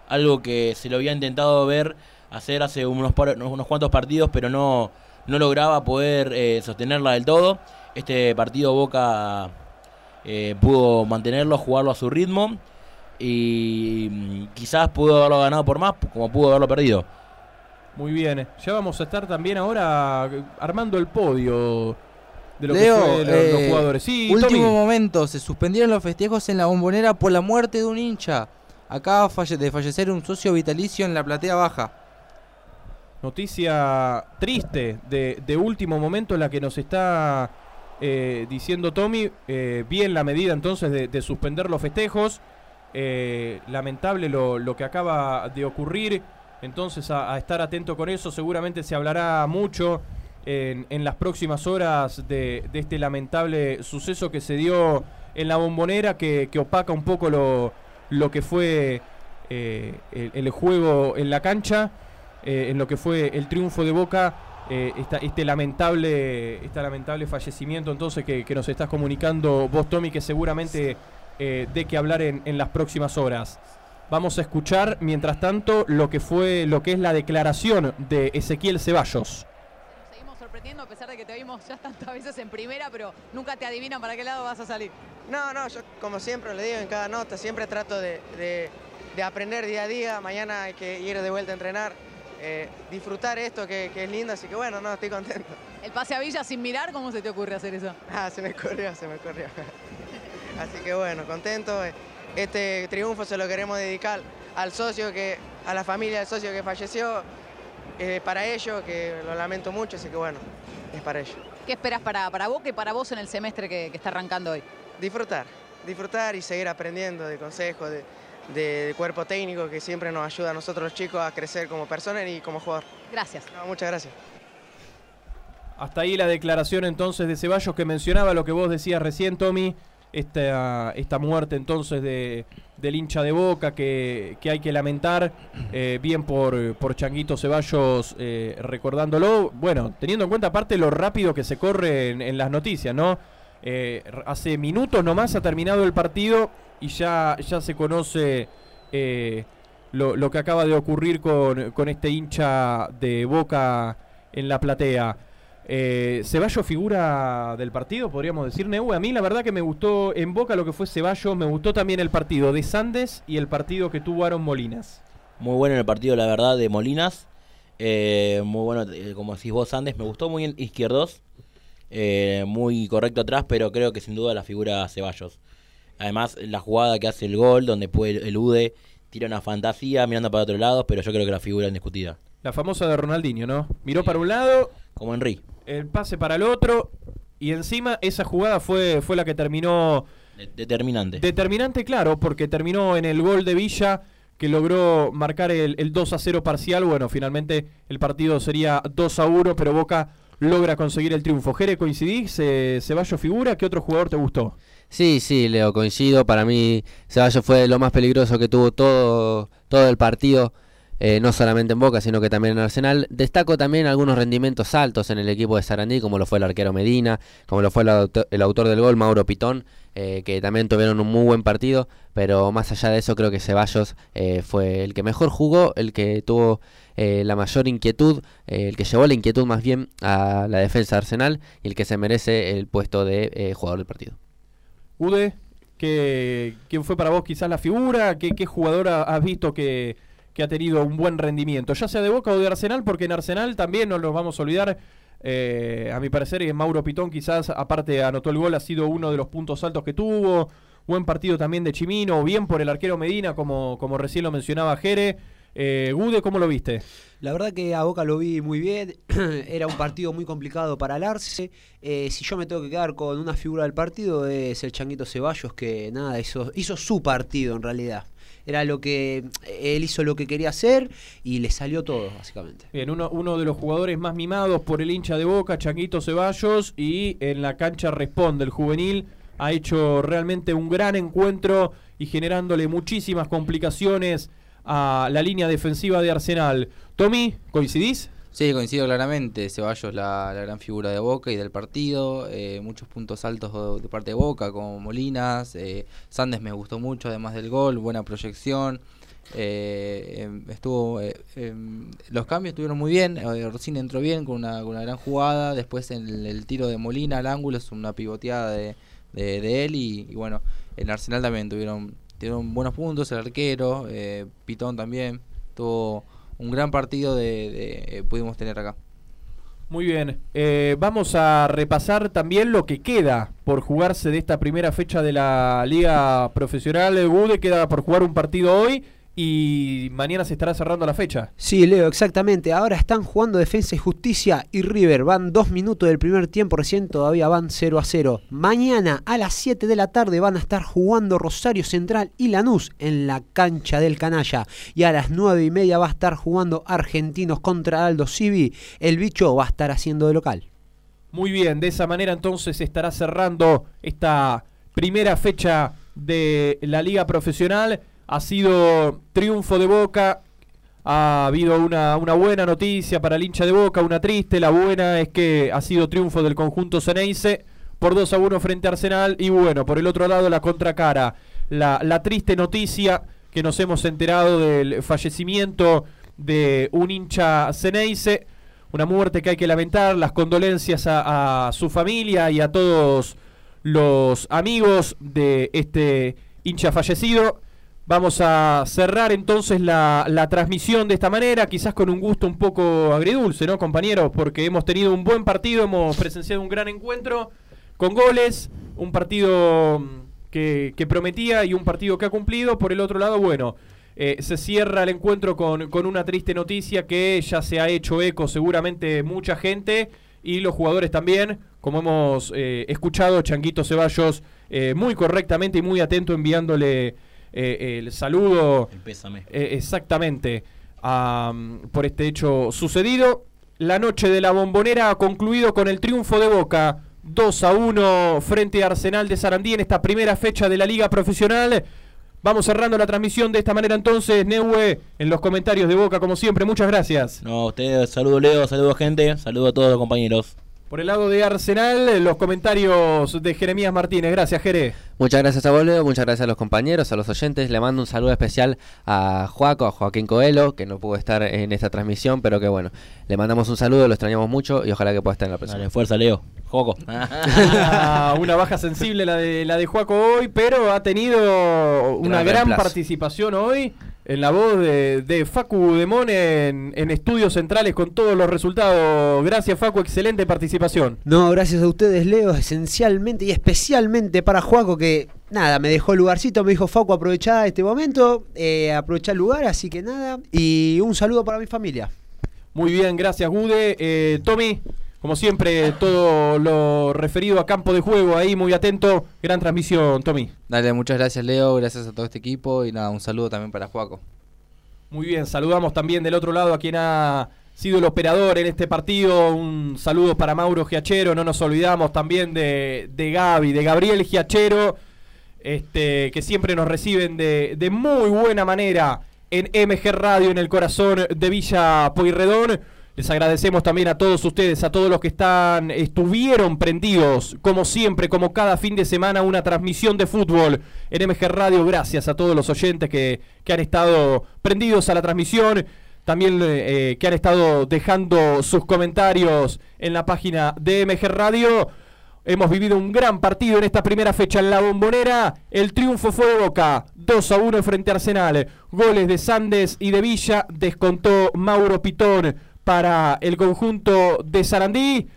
algo que se lo había intentado ver hacer hace unos, unos cuantos partidos, pero no, no lograba poder eh, sostenerla del todo. Este partido Boca eh, pudo mantenerlo, jugarlo a su ritmo y mm, quizás pudo haberlo ganado por más, como pudo haberlo perdido. Muy bien, ya vamos a estar también ahora armando el podio de lo Leo, que fue los, eh, los jugadores. Sí, último Tommy. momento, se suspendieron los festejos en la bombonera por la muerte de un hincha. Acaba falle de fallecer un socio vitalicio en la platea baja. Noticia triste de, de último momento en la que nos está eh, diciendo Tommy. Eh, bien la medida entonces de, de suspender los festejos. Eh, lamentable lo, que acaba de ocurrir. Entonces a, estar atento con eso. Seguramente se hablará mucho en, las próximas horas de, este lamentable suceso que se dio en la bombonera que, opaca un poco lo, que fue eh, el, juego en la cancha. Eh, en lo que fue el triunfo de Boca. Este lamentable este lamentable fallecimiento entonces que, que nos estás comunicando vos Tommy que seguramente eh, de qué hablar en, en las próximas horas. Vamos a escuchar, mientras tanto, lo que fue, lo que es la declaración de Ezequiel Ceballos. Seguimos sorprendiendo a pesar de que te vimos ya tantas veces en primera, pero nunca te adivinan para qué lado vas a salir. No, no, yo como siempre le digo en cada nota, siempre trato de, de- de aprender día a día. Mañana hay que ir de vuelta a entrenar, eh, disfrutar esto que, que es lindo, así que bueno, no, estoy contento. El pase a Villa sin mirar, ¿cómo se te ocurre hacer eso? Ah, se me corrió, se me corrió. Así que bueno, contento. Este triunfo se lo queremos dedicar al socio que, a la familia del socio que falleció, eh, para ellos, que lo lamento mucho, así que bueno, es para ellos. ¿Qué esperas para, para Boca y para vos en el semestre que, que está arrancando hoy? Disfrutar, disfrutar y seguir aprendiendo de consejos, de, cuerpo técnico que siempre nos ayuda a nosotros los chicos a crecer como personas y como jugador. Gracias. No, muchas gracias. Hasta ahí la declaración entonces de Ceballos que mencionaba lo que vos decías recién, Tommy. Esta, esta muerte entonces de, del hincha de boca que, que hay que lamentar. eh, bien por, por Changuito Ceballos eh, recordándolo. Bueno, teniendo en cuenta aparte lo rápido que se corre en, las noticias, ¿no? Eh, hace minutos nomás ha terminado el partido y ya, ya se conoce eh, lo, lo que acaba de ocurrir con, con este hincha de boca en la platea. Eh, Ceballos figura del partido, podríamos decir, Neu. A mí la verdad que me gustó en Boca lo que fue Ceballos, me gustó también el partido de Sandes y el partido que tuvo Aaron Molinas. Muy bueno en el partido, la verdad, de Molinas. Eh, muy bueno, eh, como decís vos, Andes. Me gustó muy bien Izquierdos. Eh, muy correcto atrás, pero creo que sin duda la figura Ceballos. Además, la jugada que hace el gol, donde puede el UDE, tira una fantasía mirando para otro lado, pero yo creo que la figura es indiscutida. La famosa de Ronaldinho, ¿no? Miró para un lado, Como Henry. El pase para el otro y encima esa jugada fue, fue la que terminó De- determinante. Determinante, claro, porque terminó en el gol de Villa que logró marcar el, el 2 a 0 parcial. Bueno, finalmente el partido sería 2 a 1, pero Boca logra conseguir el triunfo. Jere, ¿coincidís? ¿Se, Ceballos figura? ¿Qué otro jugador te gustó? Sí, sí, Leo, coincido. Para mí, Ceballos fue lo más peligroso que tuvo todo, todo el partido, eh, no solamente en Boca, sino que también en Arsenal. Destaco también algunos rendimientos altos en el equipo de Sarandí, como lo fue el arquero Medina, como lo fue el, auto- el autor del gol, Mauro Pitón, eh, que también tuvieron un muy buen partido. Pero más allá de eso, creo que Ceballos eh, fue el que mejor jugó, el que tuvo la mayor inquietud, el que llevó la inquietud más bien a la defensa de Arsenal y el que se merece el puesto de jugador del partido. Ude, ¿qué, ¿quién fue para vos quizás la figura? ¿Qué, qué jugador ha- has visto que, que ha tenido un buen rendimiento? Ya sea de Boca o de Arsenal, porque en Arsenal también no nos vamos a olvidar. eh, a mi parecer, que Mauro Pitón quizás, aparte anotó el gol, ha sido uno de los puntos altos que tuvo. Buen partido también de Chimino, bien por el arquero Medina, como, como recién lo mencionaba Jere. Eh, Gude, ¿cómo lo viste? La verdad que a Boca lo vi muy bien, era un partido muy complicado para el Arce. Eh, si yo me tengo que quedar con una figura del partido es el Changuito Ceballos, que nada, hizo, hizo su partido en realidad. Era lo que él hizo lo que quería hacer y le salió todo, básicamente. Bien, uno, uno de los jugadores más mimados por el hincha de Boca, Changuito Ceballos, y en la cancha responde el juvenil. Ha hecho realmente un gran encuentro y generándole muchísimas complicaciones a la línea defensiva de Arsenal. Tommy, ¿coincidís? Sí, coincido claramente. Ceballos la, la gran figura de Boca y del partido. eh, muchos puntos altos de, parte de Boca, como Molinas. Eh, Sandes me gustó mucho, además del gol. Buena proyección. eh, em, estuvo eh, em, Los cambios estuvieron muy bien. Eh, Rocín entró bien con una, con una gran jugada. Después en el, tiro de Molina al ángulo es una pivoteada de, de, él. Y, bueno, en Arsenal también tuvieron, tuvieron buenos puntos. El arquero, Pitón también. Tuvo un gran partido de, de- eh, pudimos tener acá. Muy bien. Eh, vamos a repasar también lo que queda por jugarse de esta primera fecha de la Liga Profesional. Gude queda por jugar un partido hoy y mañana se estará cerrando la fecha. Sí, Leo, exactamente. Ahora están jugando Defensa y Justicia y River. Van dos minutos del primer tiempo, recién todavía van 0 a 0. Mañana a las 7 de la tarde van a estar jugando Rosario Central y Lanús en la cancha del Canalla. Y a las 9 y media va a estar jugando Argentinos contra Aldo Civi. El bicho va a estar haciendo de local. Muy bien, de esa manera entonces se estará cerrando esta primera fecha de la Liga Profesional. Ha sido triunfo de Boca. Ha habido una, buena noticia para el hincha de Boca, una triste. La buena es que ha sido triunfo del conjunto Ceneice. por 2 a 1 frente a Arsenal. Y bueno, por el otro lado, la contracara, la, triste noticia que nos hemos enterado del fallecimiento de un hincha Ceneice, una muerte que hay que lamentar, las condolencias a su familia y a todos los amigos de este hincha fallecido. Vamos a cerrar entonces la, la, transmisión de esta manera, quizás con un gusto un poco agridulce, ¿no, compañeros? Porque hemos tenido un buen partido, hemos presenciado un gran encuentro con goles, un partido que, que prometía y un partido que ha cumplido. Por el otro lado, bueno, eh, se cierra el encuentro con, con una triste noticia que ya se ha hecho eco seguramente mucha gente y los jugadores también, como hemos eh, escuchado, Changuito Ceballos eh, muy correctamente y muy atento enviándole eh, el saludo. El pésame. Eh, exactamente. a, por este hecho sucedido. La noche de la bombonera ha concluido con el triunfo de Boca. 2 a 1 frente a Arsenal de Sarandí en esta primera fecha de la Liga Profesional. Vamos cerrando la transmisión de esta manera entonces, Neue, en los comentarios de Boca, como siempre, muchas gracias. No, ustedes, saludo Leo, saludo gente, saludo a todos los compañeros. Por el lado de Arsenal, los comentarios de Jeremías Martínez. Gracias, Jere. Muchas gracias a vos, Leo. Muchas gracias a los compañeros, a los oyentes. Le mando un saludo especial a Joaco, a Joaquín Coelho, que no pudo estar en esta transmisión, pero que bueno, le mandamos un saludo, lo extrañamos mucho y ojalá que pueda estar en la próxima. Dale, fuerza, Leo. Joco. Ah, una baja sensible la de la de Joaco hoy, pero ha tenido una Gran participación hoy en la voz de, de Facu Demón en, en estudios centrales con todos los resultados. Gracias, Facu, excelente participación. No, gracias a ustedes, Leo, esencialmente y especialmente para Juaco, que nada, me dejó el lugarcito, me dijo Facu, aprovechá este momento, eh, aprovechá el lugar, así que nada. Y un saludo para mi familia. Muy bien, gracias, Gude. Eh, Tommy, como siempre, todo lo referido a campo de juego ahí, muy atento. Gran transmisión, Tommy. Dale, muchas gracias Leo, gracias a todo este equipo y nada, un saludo también para Juaco. Muy bien, saludamos también del otro lado a quien ha sido el operador en este partido. Un saludo para Mauro Giachero. No nos olvidamos también de, de Gaby, de Gabriel Giachero, este, que siempre nos reciben de, de muy buena manera en MG Radio, en el corazón de Villa Pueyrredón. Les agradecemos también a todos ustedes, a todos los que están, estuvieron prendidos, como siempre, como cada fin de semana, una transmisión de fútbol en MG Radio. Gracias a todos los oyentes que, que han estado prendidos a la transmisión. También eh, que han estado dejando sus comentarios en la página de MG Radio. Hemos vivido un gran partido en esta primera fecha en la bombonera. El triunfo fue de Boca, 2 a 1 frente a Arsenal. Goles de Sandes y de Villa, descontó Mauro Pitón para el conjunto de Sarandí.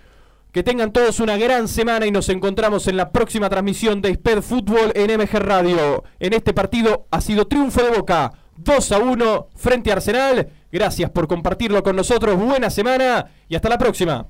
Que tengan todos una gran semana y nos encontramos en la próxima transmisión de Sped Fútbol en MG Radio. En este partido ha sido triunfo de Boca, 2 a 1 frente a Arsenal. Gracias por compartirlo con nosotros. Buena semana y hasta la próxima.